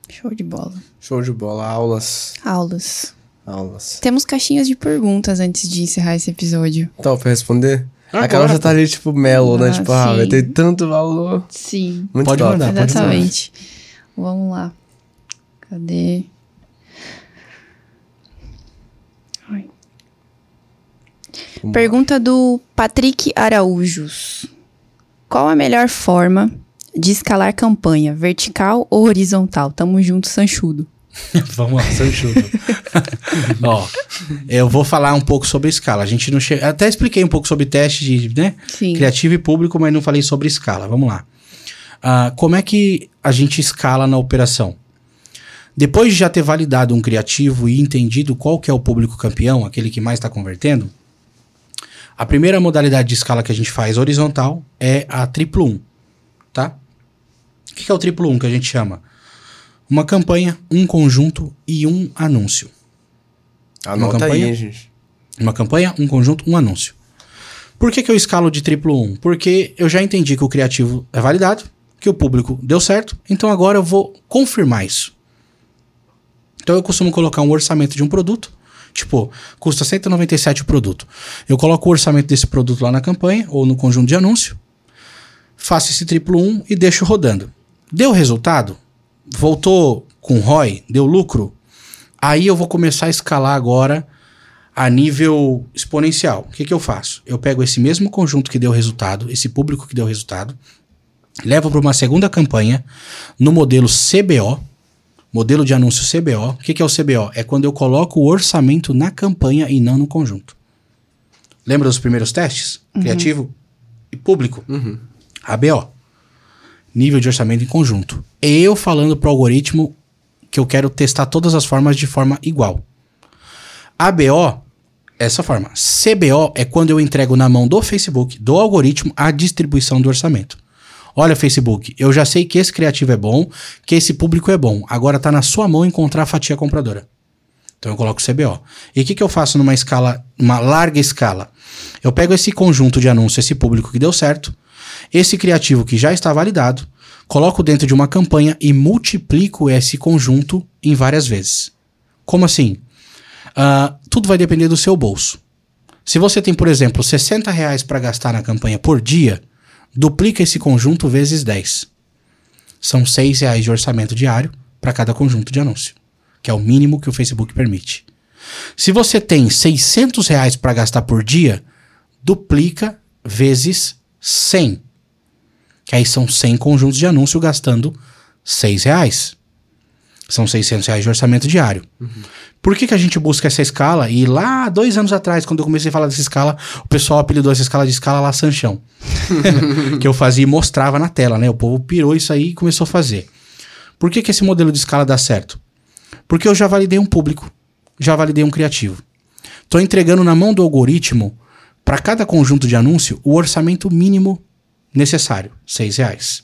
Show de bola. Show de bola. Aulas. Aulas. Aulas. Temos caixinhas de perguntas antes de encerrar esse episódio. Então, pra responder? Agora, a Carol já tá ali, tipo, melo, né? Ah, Tipo, ah, vai ter tanto valor. Sim. Muito Pode top. mandar. pode Exatamente. Vamos lá. Cadê? Ai. Pergunta do Patrick Araújos. Qual a melhor forma de escalar campanha, vertical ou horizontal? Tamo junto, Sanchudo. Vamos lá, Sanchudo. Ó, eu vou falar um pouco sobre escala. A gente não chega. Até expliquei um pouco sobre teste de, né? Sim. Criativo e público, mas não falei sobre escala. Vamos lá. Ah, como é que a gente escala na operação? Depois de já ter validado um criativo e entendido qual que é o público campeão, aquele que mais está convertendo, a primeira modalidade de escala que a gente faz horizontal é a triplo 1, tá? O que que é o triplo 1 que a gente chama? Uma campanha, um conjunto e um anúncio. Anota campanha? aí, gente. Uma campanha, um conjunto, um anúncio. Por que, que eu escalo de triplo 1? Porque eu já entendi que o criativo é validado, que o público deu certo, então agora eu vou confirmar isso. Então eu costumo colocar um orçamento de um produto, tipo, custa 197 o produto. Eu coloco o orçamento desse produto lá na campanha ou no conjunto de anúncio, faço esse triplo 1 e deixo rodando. Deu resultado? Voltou com ROI? Deu lucro? Aí eu vou começar a escalar agora a nível exponencial. O que, que eu faço? Eu pego esse mesmo conjunto que deu resultado, esse público que deu resultado, levo para uma segunda campanha no modelo CBO, modelo de anúncio CBO. O que, que é o CBO? É quando eu coloco o orçamento na campanha e não no conjunto. Lembra dos primeiros testes? Criativo e público. Uhum. ABO. nível de orçamento em conjunto. Eu falando pro algoritmo que eu quero testar todas as formas de forma igual. ABO, essa forma. CBO é quando eu entrego na mão do Facebook, do algoritmo, a distribuição do orçamento. Olha, Facebook, eu já sei que esse criativo é bom, que esse público é bom. Agora tá na sua mão encontrar a fatia compradora. Então eu coloco CBO. E o que, que eu faço numa escala, uma larga escala? Eu pego esse conjunto de anúncios, esse público que deu certo, esse criativo que já está validado, coloco dentro de uma campanha e multiplico esse conjunto em várias vezes. Como assim? Uh, tudo vai depender do seu bolso. Se você tem, por exemplo, 60 reais para gastar na campanha por dia, duplica esse conjunto vezes 10. São 6 reais de orçamento diário para cada conjunto de anúncio, que é o mínimo que o Facebook permite. Se você tem 600 reais para gastar por dia, duplica vezes 100. Que aí são 100 conjuntos de anúncio gastando 6 reais. São 600 reais de orçamento diário. Uhum. Por que, que a gente busca essa escala? E lá, dois anos atrás, quando eu comecei a falar dessa escala, o pessoal apelidou essa escala de escala lá Sanchão. que eu fazia e mostrava na tela, né? O povo pirou isso aí e começou a fazer. Por que, que esse modelo de escala dá certo? Porque eu já validei um público, já validei um criativo. Estou entregando na mão do algoritmo, para cada conjunto de anúncio, o orçamento mínimo necessário, seis reais.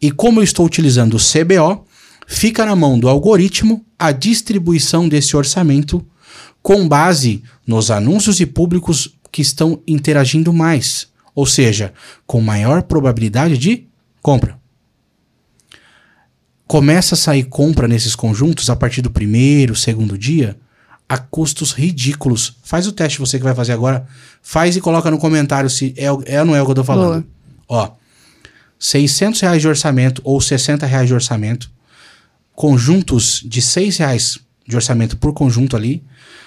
E como eu estou utilizando o CBO, fica na mão do algoritmo a distribuição desse orçamento com base nos anúncios e públicos que estão interagindo mais, ou seja, com maior probabilidade de compra. Começa a sair compra nesses conjuntos a partir do primeiro, segundo dia, a custos ridículos. Faz o teste você que vai fazer agora, faz e coloca no comentário se é, é ou não é o que eu tô falando. Boa. Ó, 600 reais de orçamento ou 60 reais de orçamento conjuntos de seis reais de orçamento por conjunto ali,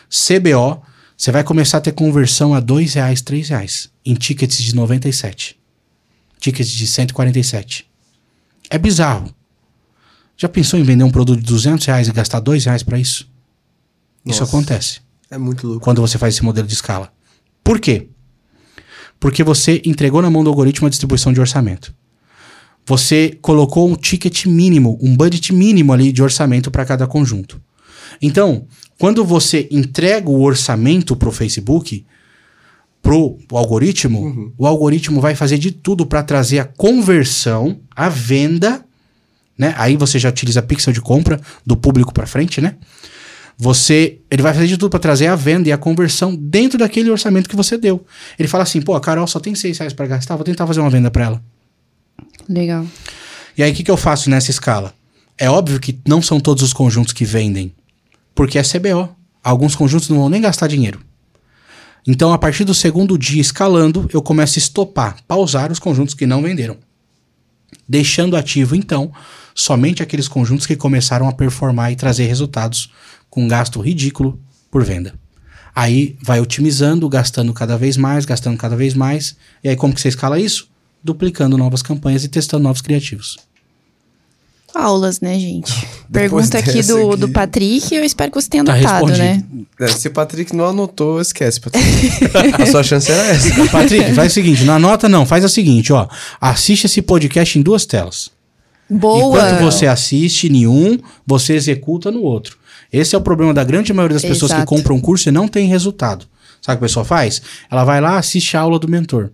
CBO, você vai começar a ter conversão a dois reais, três reais em tickets de 97, tickets de 147. É bizarro. Já pensou em vender um produto de 200 reais e gastar dois reais para isso? Nossa, isso acontece. É muito louco. Quando você faz esse modelo de escala. Por quê? Porque você entregou na mão do algoritmo a distribuição de orçamento você colocou um ticket mínimo, um budget mínimo ali de orçamento para cada conjunto. Então, quando você entrega o orçamento para o Facebook, para o algoritmo, uhum. o algoritmo vai fazer de tudo para trazer a conversão, a venda, né? Aí você já utiliza pixel de compra do público para frente, né? Você, ele vai fazer de tudo para trazer a venda e a conversão dentro daquele orçamento que você deu. Ele fala assim, pô, a Carol só tem seis reais para gastar, vou tentar fazer uma venda para ela. Legal. E aí, o que, que eu faço nessa escala? É óbvio que não são todos os conjuntos que vendem, porque é CBO. Alguns conjuntos não vão nem gastar dinheiro. Então, a partir do segundo dia escalando, eu começo a estopar, pausar os conjuntos que não venderam. Deixando ativo, então, somente aqueles conjuntos que começaram a performar e trazer resultados com gasto ridículo por venda. Aí vai otimizando, gastando cada vez mais, gastando cada vez mais. E aí, como que você escala isso? duplicando novas campanhas e testando novos criativos. Aulas, né, gente? Pergunta aqui do, aqui... do Patrick, eu espero que você tenha tá anotado, né? É, se o Patrick não anotou, esquece, Patrick. a sua chance era essa. Patrick, faz o seguinte, não anota não, faz o seguinte, ó. Assiste esse podcast em duas telas. Boa! Enquanto você assiste em um, você executa no outro. Esse é o problema da grande maioria das pessoas Exato. que compram um curso e não tem resultado. Sabe o que a pessoa faz? Ela vai lá, assiste a aula do mentor.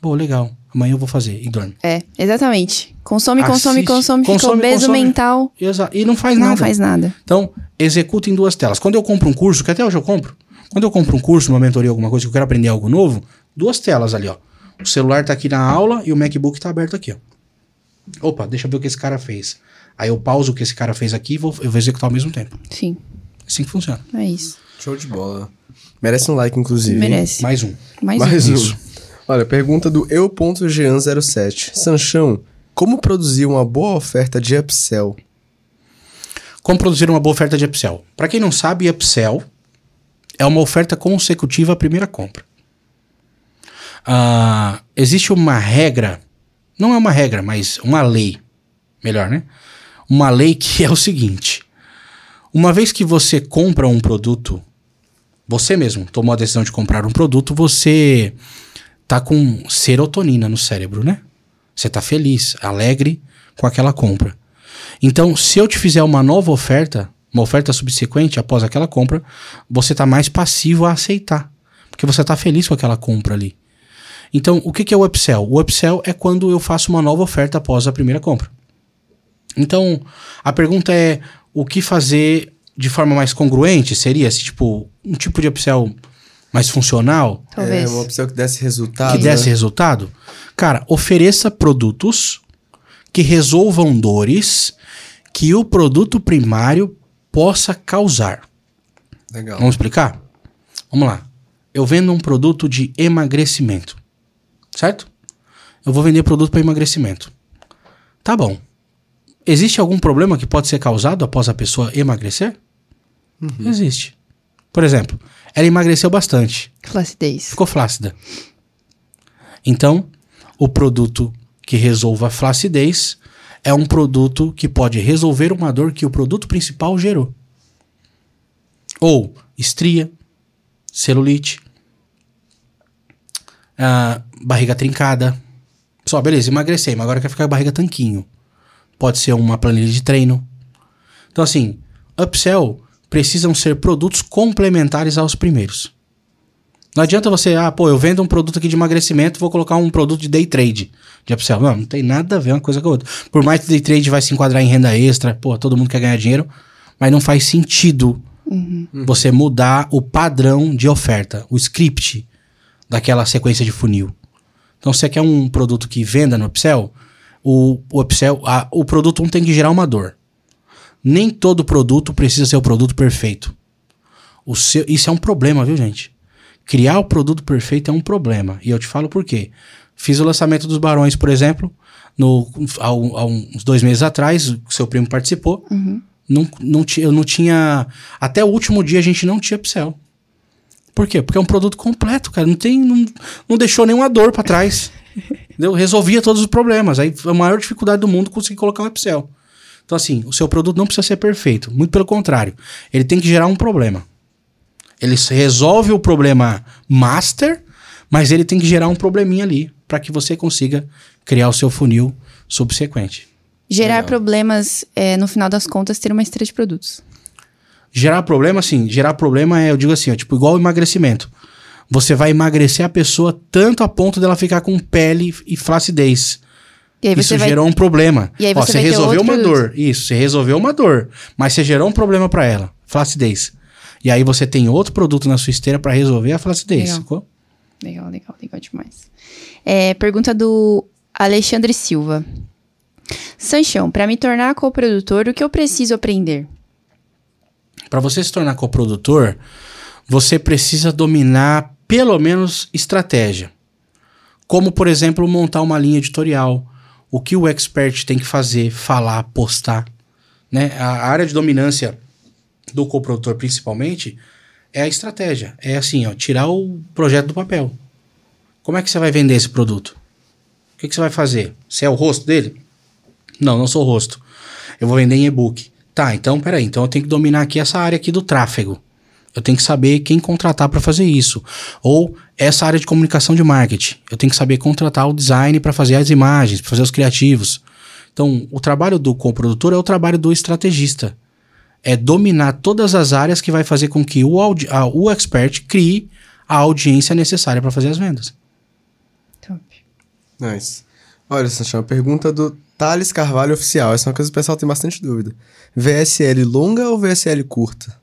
Pô, legal amanhã eu vou fazer e dorme. É, exatamente. Consome, Assiste, consome, consome, fica obeso consome, mental. Exato. E não faz não nada. Não faz nada. Então, executa em duas telas. Quando eu compro um curso, que até hoje eu compro, quando eu compro um curso, uma mentoria, alguma coisa que eu quero aprender algo novo, duas telas ali, ó. O celular tá aqui na aula e o MacBook tá aberto aqui, ó. Opa, deixa eu ver o que esse cara fez. Aí eu pauso o que esse cara fez aqui e vou, eu vou executar ao mesmo tempo. Sim. Assim que funciona. É isso. Show de bola. Merece um like, inclusive. Merece. Mais um. Mais, Mais um. um. Olha, pergunta do eu.jean07. Sanchão, como produzir uma boa oferta de upsell? Como produzir uma boa oferta de upsell? Para quem não sabe, upsell é uma oferta consecutiva à primeira compra. Uh, existe uma regra, não é uma regra, mas uma lei, melhor, né? Uma lei que é o seguinte: uma vez que você compra um produto, você mesmo tomou a decisão de comprar um produto, você tá com serotonina no cérebro, né? Você tá feliz, alegre com aquela compra. Então, se eu te fizer uma nova oferta, uma oferta subsequente após aquela compra, você tá mais passivo a aceitar, porque você tá feliz com aquela compra ali. Então, o que, que é o upsell? O upsell é quando eu faço uma nova oferta após a primeira compra. Então, a pergunta é o que fazer de forma mais congruente? Seria se tipo um tipo de upsell mais funcional, Talvez. É uma opção que desse resultado. que desse né? resultado? Cara, ofereça produtos que resolvam dores que o produto primário possa causar. Legal. Vamos explicar? Vamos lá. Eu vendo um produto de emagrecimento. Certo? Eu vou vender produto para emagrecimento. Tá bom. Existe algum problema que pode ser causado após a pessoa emagrecer? Existe. Por exemplo, ela emagreceu bastante, Flacidez. ficou flácida. Então, o produto que resolva a flacidez é um produto que pode resolver uma dor que o produto principal gerou. Ou estria, celulite, ah, barriga trincada. Só, beleza, emagreci, mas agora quer ficar com a barriga tanquinho. Pode ser uma planilha de treino. Então, assim, upsell precisam ser produtos complementares aos primeiros. Não adianta você, ah, pô, eu vendo um produto aqui de emagrecimento, vou colocar um produto de day trade de upsell. Não, não tem nada a ver uma coisa com a outra. Por mais que day trade vai se enquadrar em renda extra, pô, todo mundo quer ganhar dinheiro, mas não faz sentido você mudar o padrão de oferta, o script daquela sequência de funil. Então, se você quer um produto que venda no upsell, o, o upsell, a- o produto um tem que gerar uma dor. Nem todo produto precisa ser o produto perfeito. O seu, isso é um problema, viu, gente? Criar o produto perfeito é um problema. E eu te falo por quê. Fiz o lançamento dos Barões, por exemplo, no, há, há uns dois meses atrás, o seu primo participou. Não, não, ti- eu não tinha. Até o último dia a gente não tinha upsell. Por quê? Porque é um produto completo, cara. Não tem. Não, não deixou nenhuma dor pra trás. Entendeu? Resolvia todos os problemas. Aí a maior dificuldade do mundo conseguir colocar um upsell. Então, assim, o seu produto não precisa ser perfeito. Muito pelo contrário. Ele tem que gerar um problema. Ele resolve o problema master, mas ele tem que gerar um probleminha ali para que você consiga criar o seu funil subsequente. Gerar Legal. problemas, é, no final das contas, ter uma esteira de produtos. Gerar problema, assim, gerar problema é, eu digo assim, ó, tipo, igual o emagrecimento. Você vai emagrecer a pessoa tanto a ponto dela ficar com pele e flacidez. E Isso você vai. gerou um problema. E aí Ó, você você vai ter resolveu uma produto. dor. Isso, você resolveu uma dor. Mas você gerou um problema para ela, flacidez. E aí você tem outro produto na sua esteira para resolver a flacidez. Legal. sacou? Legal, legal, legal demais. É, pergunta do Alexandre Silva. Sanchão, para me tornar coprodutor, o que eu preciso aprender? Para você se tornar coprodutor, você precisa dominar pelo menos estratégia. Como, por exemplo, montar uma linha editorial, o que o expert tem que fazer, falar, postar. Né? A área de dominância do coprodutor, principalmente, é a estratégia. É assim, ó, tirar o projeto do papel. Como é que você vai vender esse produto? O que, que você vai fazer? Você é o rosto dele? Não, não sou o rosto. Eu vou vender em e-book. Tá, então peraí. Então eu tenho que dominar aqui essa área aqui do tráfego. Eu tenho que saber quem contratar para fazer isso. Ou essa área de comunicação de marketing. Eu tenho que saber contratar o design para fazer as imagens, para fazer os criativos. Então, o trabalho do coprodutor é o trabalho do estrategista. É dominar todas as áreas que vai fazer com que o, audi- a- o expert crie a audiência necessária para fazer as vendas. Top. Nice. Olha, Sanchão, a pergunta do Thales Carvalho Oficial. Essa é uma coisa que o pessoal tem bastante dúvida. VSL longa ou VSL curta?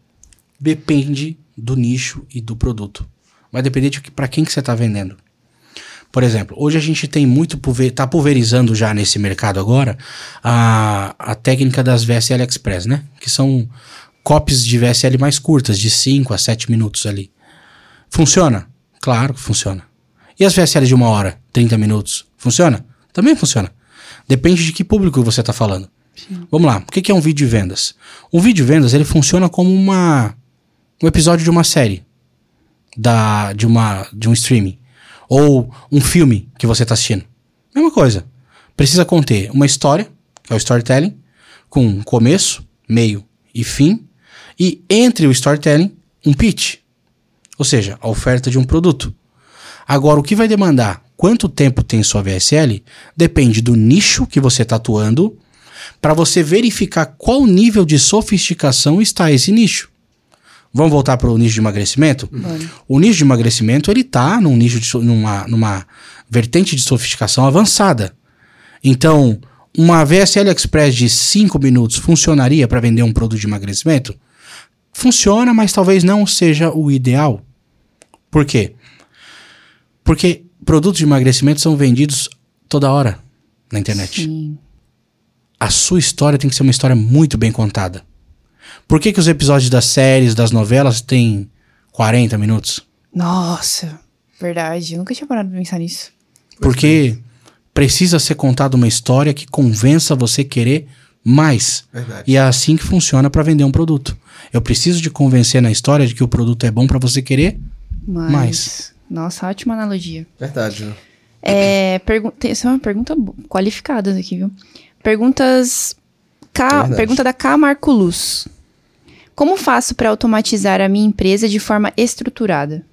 Depende do nicho e do produto. Vai depender de para quem que você está vendendo. Por exemplo, hoje a gente tem muito pulver, tá pulverizando já nesse mercado agora a, a técnica das VSL Express, né? Que são copies de VSL mais curtas, de 5 a 7 minutos ali. Funciona? Claro que funciona. E as VSL de uma hora, 30 minutos? Funciona? Também funciona. Depende de que público você está falando. Vamos lá, o que que é um vídeo de vendas? Um vídeo de vendas ele funciona como uma, um episódio de uma série, da, de, uma, de um streaming, ou um filme que você está assistindo. Mesma coisa. Precisa conter uma história, que é o storytelling, com começo, meio e fim, e entre o storytelling, um pitch, ou seja, a oferta de um produto. Agora, o que vai demandar quanto tempo tem sua VSL depende do nicho que você está atuando para você verificar qual nível de sofisticação está esse nicho. Vamos voltar para o nicho de emagrecimento? O nicho de emagrecimento ele está num nicho de, numa, numa vertente de sofisticação avançada. Então, uma VSL Express de 5 minutos funcionaria para vender um produto de emagrecimento? Funciona, mas talvez não seja o ideal. Por quê? Porque produtos de emagrecimento são vendidos toda hora na internet. Sim. A sua história tem que ser uma história muito bem contada. Por que, que os episódios das séries, das novelas têm 40 minutos? Nossa, verdade. Eu nunca tinha parado pra pensar nisso. Porque precisa ser contada uma história que convença você querer mais. Verdade. E é assim que funciona para vender um produto. Eu preciso de convencer na história de que o produto é bom para você querer Mas... Mais. Nossa, ótima analogia. Verdade. né? É, pergu- tem- Essa é uma pergunta qualificada aqui, viu? Perguntas. K, Verdade. pergunta da K Marco Luz. Como faço para automatizar a minha empresa de forma estruturada?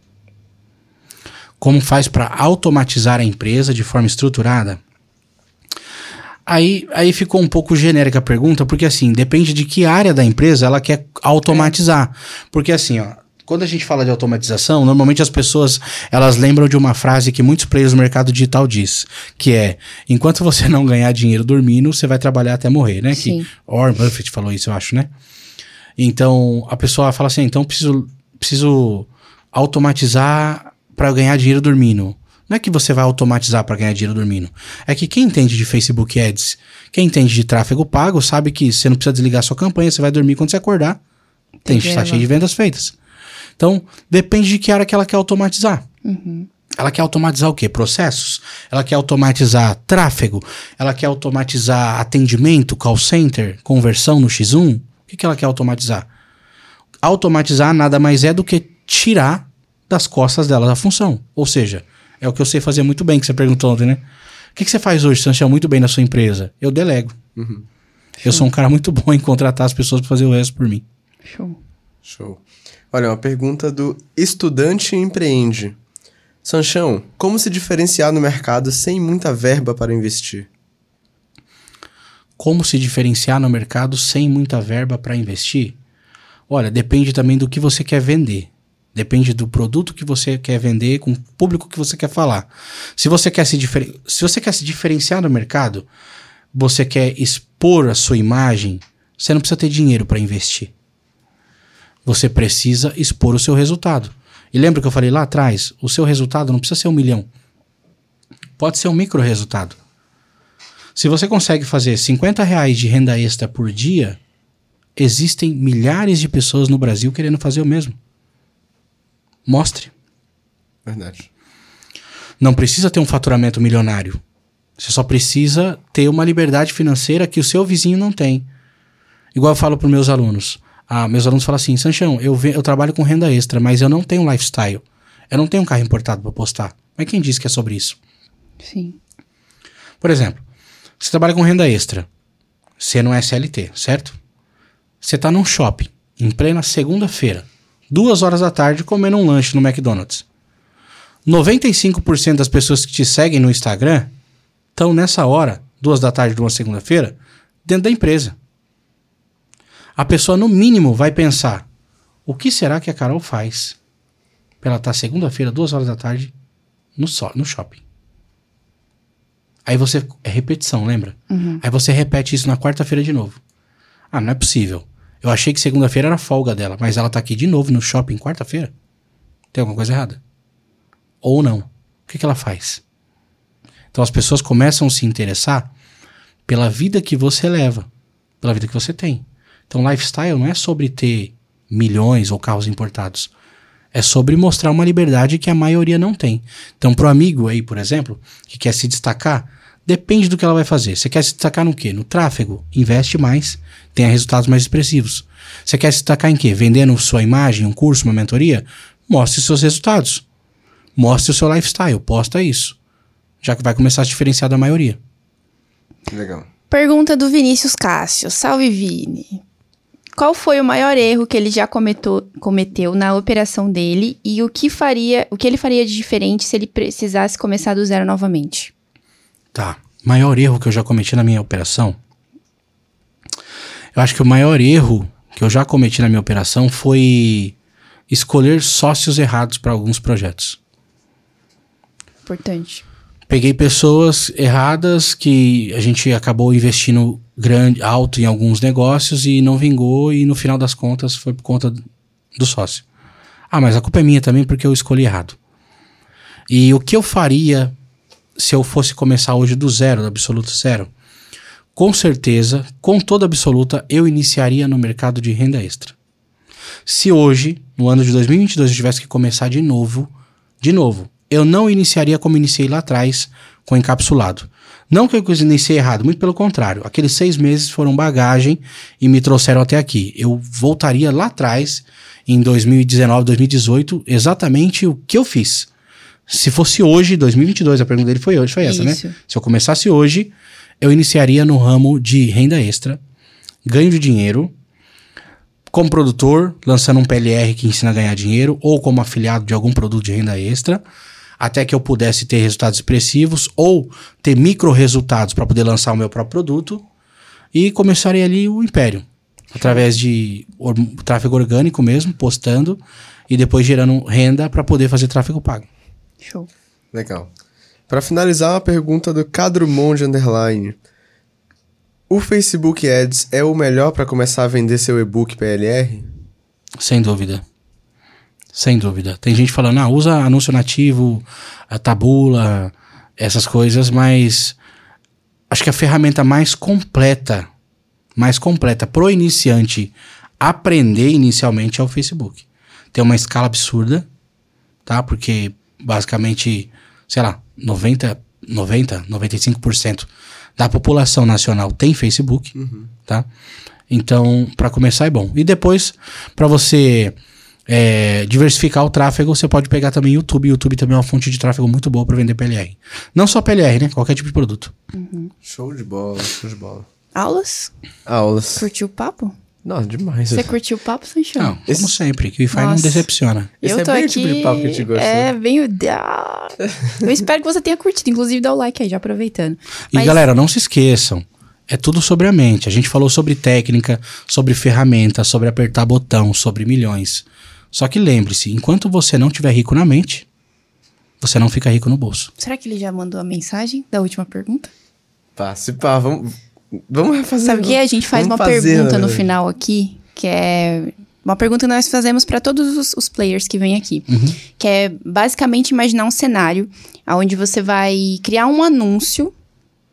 como faz para automatizar a empresa de forma estruturada? Aí, aí ficou um pouco genérica a pergunta, porque assim, depende de que área da empresa ela quer automatizar. Porque assim, ó, quando a gente fala de automatização, normalmente as pessoas elas lembram de uma frase que muitos players do mercado digital diz, que é: enquanto você não ganhar dinheiro dormindo, você vai trabalhar até morrer, né? Sim. Que Warren Buffett falou isso, eu acho, né? Então, a pessoa fala assim: então preciso, preciso automatizar para ganhar dinheiro dormindo. Não é que você vai automatizar para ganhar dinheiro dormindo. É que quem entende de Facebook Ads, quem entende de tráfego pago, sabe que você não precisa desligar sua campanha, você vai dormir quando você acordar. Tem, está levar. cheio de vendas feitas. Então, depende de que área que ela quer automatizar. Ela quer automatizar o quê? Processos. Ela quer automatizar tráfego. Ela quer automatizar atendimento, call center, conversão no X1. O que, que ela quer automatizar? Automatizar nada mais é do que tirar das costas dela a função. Ou seja, é o que eu sei fazer muito bem, que você perguntou ontem, né? O que, que você faz hoje, Sanchão, muito bem na sua empresa? Eu delego. Eu sou um cara muito bom em contratar as pessoas para fazer o resto por mim. Show. Show. Olha, uma pergunta do Estudante Empreende. Sanchão, como se diferenciar no mercado sem muita verba para investir? Como se diferenciar no mercado sem muita verba para investir? Olha, depende também do que você quer vender. Depende do produto que você quer vender, com o público que você quer falar. Se você quer se, difer... se você quer se diferenciar no mercado, você quer expor a sua imagem, você não precisa ter dinheiro para investir. Você precisa expor o seu resultado. E lembra que eu falei lá atrás? O seu resultado não precisa ser um milhão. Pode ser um micro resultado. Se você consegue fazer 50 reais de renda extra por dia, existem milhares de pessoas no Brasil querendo fazer o mesmo. Mostre. Verdade. Não precisa ter um faturamento milionário. Você só precisa ter uma liberdade financeira que o seu vizinho não tem. Igual eu falo para meus alunos. Ah, meus alunos falam assim, Sanchão, eu, eu trabalho com renda extra, mas eu não tenho lifestyle. Eu não tenho um carro importado para postar. Mas quem disse que é sobre isso? Sim. Por exemplo, você trabalha com renda extra. Você não é SLT, certo? Você tá num shopping, em plena segunda-feira, duas horas da tarde, comendo um lanche no McDonald's. 95% das pessoas que te seguem no Instagram estão nessa hora, duas da tarde de uma segunda-feira, dentro da empresa. A pessoa, no mínimo, vai pensar: o que será que a Carol faz pra ela estar segunda-feira, duas horas da tarde, no, so- no shopping? Aí você. É repetição, lembra? Aí você repete isso na quarta-feira de novo. Ah, não é possível. Eu achei que segunda-feira era folga dela, mas ela tá aqui de novo no shopping quarta-feira? Tem alguma coisa errada? Ou não? O que, que ela faz? Então as pessoas começam a se interessar pela vida que você leva, pela vida que você tem. Então lifestyle não é sobre ter milhões ou carros importados. É sobre mostrar uma liberdade que a maioria não tem. Então, pro amigo aí, por exemplo, que quer se destacar, depende do que ela vai fazer. Você quer se destacar no quê? No tráfego. Investe mais, tenha resultados mais expressivos. Você quer se destacar em quê? Vendendo sua imagem, um curso, uma mentoria? Mostre seus resultados. Mostre o seu lifestyle, posta isso. Já que vai começar a se diferenciar da maioria. Legal. Pergunta do Vinícius Cássio. Salve, Vini. Qual foi o maior erro que ele já cometou, cometeu na operação dele e o que faria, o que ele faria de diferente se ele precisasse começar do zero novamente? Tá. Maior erro que eu já cometi na minha operação? Eu acho que o maior erro que eu já cometi na minha operação foi escolher sócios errados para alguns projetos. Importante. Peguei pessoas erradas que a gente acabou investindo grande, alto em alguns negócios e não vingou e no final das contas foi por conta do sócio. Ah, mas a culpa é minha também porque eu escolhi errado. E o que eu faria se eu fosse começar hoje do zero, do absoluto zero? Com certeza, com toda absoluta, eu iniciaria no mercado de renda extra. Se hoje, no ano de 2022, eu tivesse que começar de novo, de novo, eu não iniciaria como iniciei lá atrás, com encapsulado. Não que eu iniciei errado, muito pelo contrário. Aqueles seis meses foram bagagem e me trouxeram até aqui. Eu voltaria lá atrás, em 2019, 2018, exatamente o que eu fiz. Se fosse hoje, 2022, a pergunta dele foi hoje, foi essa, né? Isso. Se eu começasse hoje, eu iniciaria no ramo de renda extra, ganho de dinheiro, como produtor, lançando um PLR que ensina a ganhar dinheiro, ou como afiliado de algum produto de renda extra, até que eu pudesse ter resultados expressivos, ou ter micro resultados para poder lançar o meu próprio produto, e começaria ali o império, através de or- tráfego orgânico mesmo, postando, e depois gerando renda para poder fazer tráfego pago. Show. Legal. Pra finalizar, uma pergunta do Cadrumonde Underline. O Facebook Ads é o melhor pra começar a vender seu e-book PLR? Sem dúvida. Sem dúvida. Tem gente falando, ah, usa anúncio nativo, a tabula, essas coisas, mas acho que a ferramenta mais completa, mais completa pro iniciante aprender inicialmente é o Facebook. Tem uma escala absurda, tá? Porque basicamente, sei lá, 90, 90, 95% da população nacional tem Facebook, tá? Então, para começar é bom. E depois, para você é, diversificar o tráfego, você pode pegar também YouTube. YouTube também é uma fonte de tráfego muito boa para vender PLR. Não só PLR, né? Qualquer tipo de produto. Show de bola, show de bola. Aulas? Aulas. Curtiu o papo? Nossa, demais. Você curtiu o papo, Sanchão? Não, Esse- como sempre, que o Wi-Fi não decepciona. Esse eu é tô bem o aqui. tipo de papo que a gente gosta, É, bem o. Ah, Eu espero que você tenha curtido. Inclusive, dá o like aí, já aproveitando. E Mas- galera, não se esqueçam. É tudo sobre a mente. A gente falou sobre técnica, sobre ferramenta, sobre apertar botão, sobre milhões. Só que lembre-se, enquanto você não tiver rico na mente, você não fica rico no bolso. Será que ele já mandou a mensagem da última pergunta? Pá, se pá, vamos, vamos fazer. Sabe o que? A gente faz uma fazer, pergunta né, no final aqui, que é uma pergunta que nós fazemos para todos os, os players que vêm aqui, que é basicamente imaginar um cenário onde você vai criar um anúncio,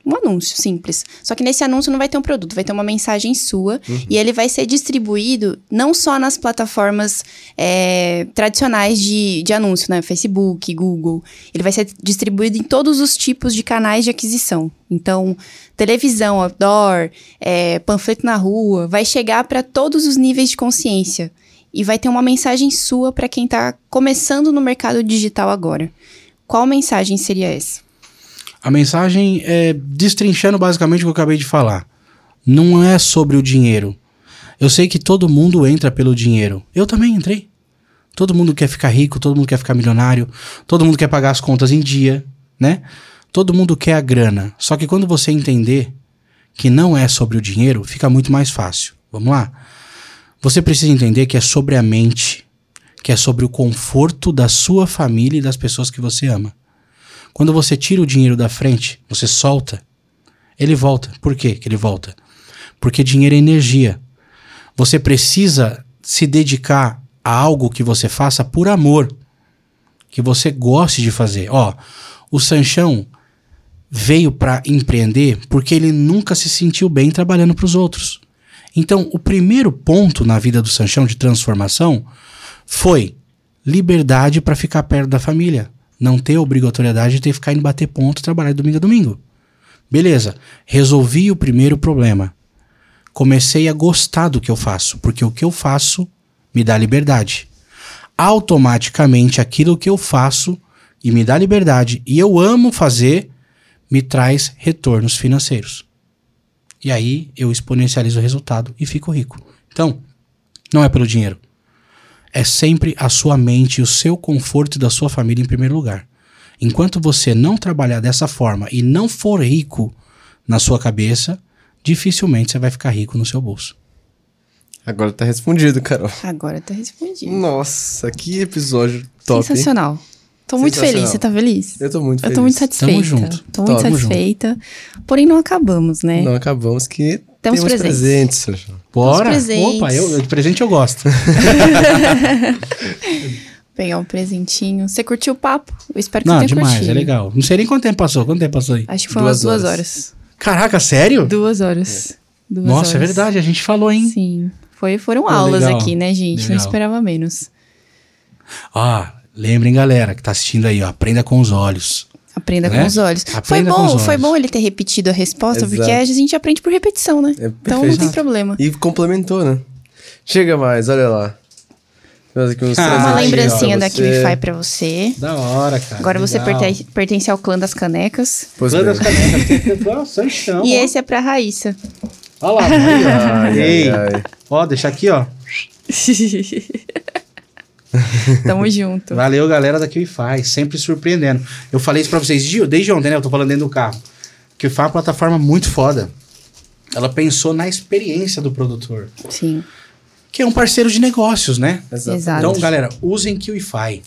um anúncio simples. Só que nesse anúncio não vai ter um produto, vai ter uma mensagem sua e ele vai ser distribuído não só nas plataformas é, tradicionais de, de anúncio, né? Facebook, Google. Ele vai ser distribuído em todos os tipos de canais de aquisição. Então, televisão, outdoor, é, panfleto na rua, vai chegar para todos os níveis de consciência. E vai ter uma mensagem sua para quem está começando no mercado digital agora. Qual mensagem seria essa? A mensagem é destrinchando basicamente o que eu acabei de falar. Não é sobre o dinheiro. Eu sei que todo mundo entra pelo dinheiro. Eu também entrei. Todo mundo quer ficar rico, todo mundo quer ficar milionário, todo mundo quer pagar as contas em dia, né? Todo mundo quer a grana. Só que quando você entender que não é sobre o dinheiro, fica muito mais fácil. Vamos lá? Você precisa entender que é sobre a mente, que é sobre o conforto da sua família e das pessoas que você ama. Quando você tira o dinheiro da frente, você solta, ele volta. Por quê que ele volta? Porque dinheiro é energia. Você precisa se dedicar a algo que você faça por amor, que você goste de fazer. Ó, o Sanchão veio para empreender porque ele nunca se sentiu bem trabalhando para os outros. Então, o primeiro ponto na vida do Sanchão de transformação foi liberdade para ficar perto da família. Não ter obrigatoriedade de ter que ficar indo bater ponto e trabalhar de domingo a domingo. Beleza, resolvi o primeiro problema. Comecei a gostar do que eu faço, porque o que eu faço me dá liberdade. Automaticamente, aquilo que eu faço e me dá liberdade e eu amo fazer, me traz retornos financeiros. E aí eu exponencializo o resultado e fico rico. Então, Não é pelo dinheiro. É sempre a sua mente, o seu conforto e da sua família em primeiro lugar. Enquanto você não trabalhar dessa forma e não for rico na sua cabeça, dificilmente você vai ficar rico no seu bolso. Agora tá respondido, Carol. Agora tá respondido. Nossa, que episódio top. hein? Sensacional. Tô muito feliz. Você tá feliz? Eu tô muito Eu feliz. tô muito satisfeita. junto. Tô muito Tamo junto. satisfeita. Porém, não acabamos, né? Não acabamos que Temos temos, presentes. presentes. Sérgio. Bora? presentes. Opa, eu, de presente eu gosto. Pegar um presentinho. Você curtiu o papo? Eu espero que Não, você tenha demais, curtido. é legal. Não sei nem quanto tempo passou. Quanto tempo passou aí? Acho que foi Duas umas duas horas. horas. Caraca, sério? Duas horas. Duas Nossa, é horas. verdade, a gente falou, hein? Sim. Foi, foram Pô, aulas legal. aqui, né, gente? Não Legal. esperava menos. Ó, lembrem, galera, que tá assistindo aí, ó, aprenda com os olhos. Aprenda Né? com os olhos. foi Aprenda com bom, foi olhos. bom ele ter repetido a resposta, porque Exato. a gente aprende por repetição, né? É então não tem problema. E complementou, né? Chega mais, olha lá. Ah, Uma lembrancinha da você. KiwiFi pra você. Da hora, cara. Agora você legal. pertence, pertence ao clã das canecas. Pois bem. das canecas. E ó. esse é pra Raíssa. Olha lá. Ai, ai, ai. Ó, deixa aqui, ó. Tamo junto. Valeu, galera da QIFI, sempre surpreendendo. Eu falei isso pra vocês de- desde ontem, né? Eu tô falando dentro do carro. QIFI é uma plataforma muito foda. Ela pensou na experiência do produtor, Sim, que é um parceiro de negócios, né? Exato. Então, galera, usem QIFI.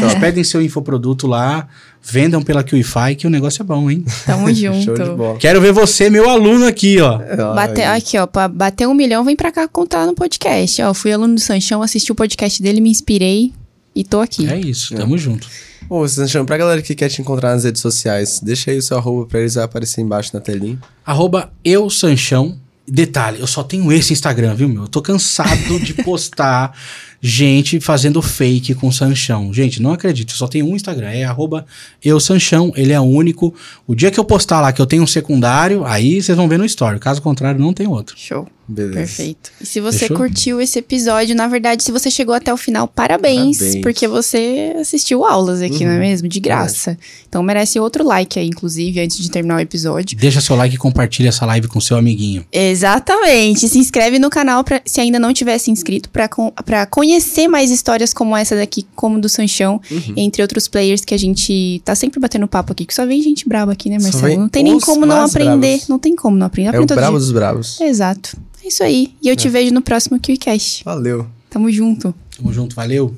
Eles pedem seu infoproduto lá, vendam pela QIFI, que o negócio é bom, hein? tamo junto. Show de bola. Quero ver você, meu aluno aqui, ó. Bate, aqui, ó, pra bater um milhão, vem pra cá contar no podcast. Ó, fui aluno do Sanchão, assisti o podcast dele, me inspirei e tô aqui. É isso, tamo junto. Ô, Sanchão, pra galera que quer te encontrar nas redes sociais, deixa aí o seu arroba pra eles aparecer embaixo na telinha. Arroba eu, Sanchão. Detalhe, eu só tenho esse Instagram, viu, meu? Eu tô cansado de postar gente fazendo fake com Sanchão. Gente, não acredito, eu só tenho um Instagram, é arroba eu, Sanchão, ele é único. O dia que eu postar lá que eu tenho um secundário, aí vocês vão ver no story. Caso contrário, não tem outro. Show. Beleza. Perfeito. E se você Fechou? curtiu esse episódio, na verdade, se você chegou até o final, parabéns, Parabéns. porque você assistiu aulas aqui, não é mesmo? De graça. Então merece outro like aí, inclusive, antes de terminar o episódio. Deixa seu like e compartilha essa live com seu amiguinho. Exatamente. Se inscreve no canal pra, se ainda não tiver se inscrito pra conhecer mais histórias como essa daqui, como do Sanchão, entre outros players que a gente tá sempre batendo papo aqui, que só vem gente braba aqui, né, Marcelo? Não tem nem como não aprender. bravos. Não tem como não aprender. É o Aprende brabo dia. dos bravos. Exato. É isso aí. E eu te vejo no próximo QCast. Valeu. Tamo junto. Tamo junto, valeu.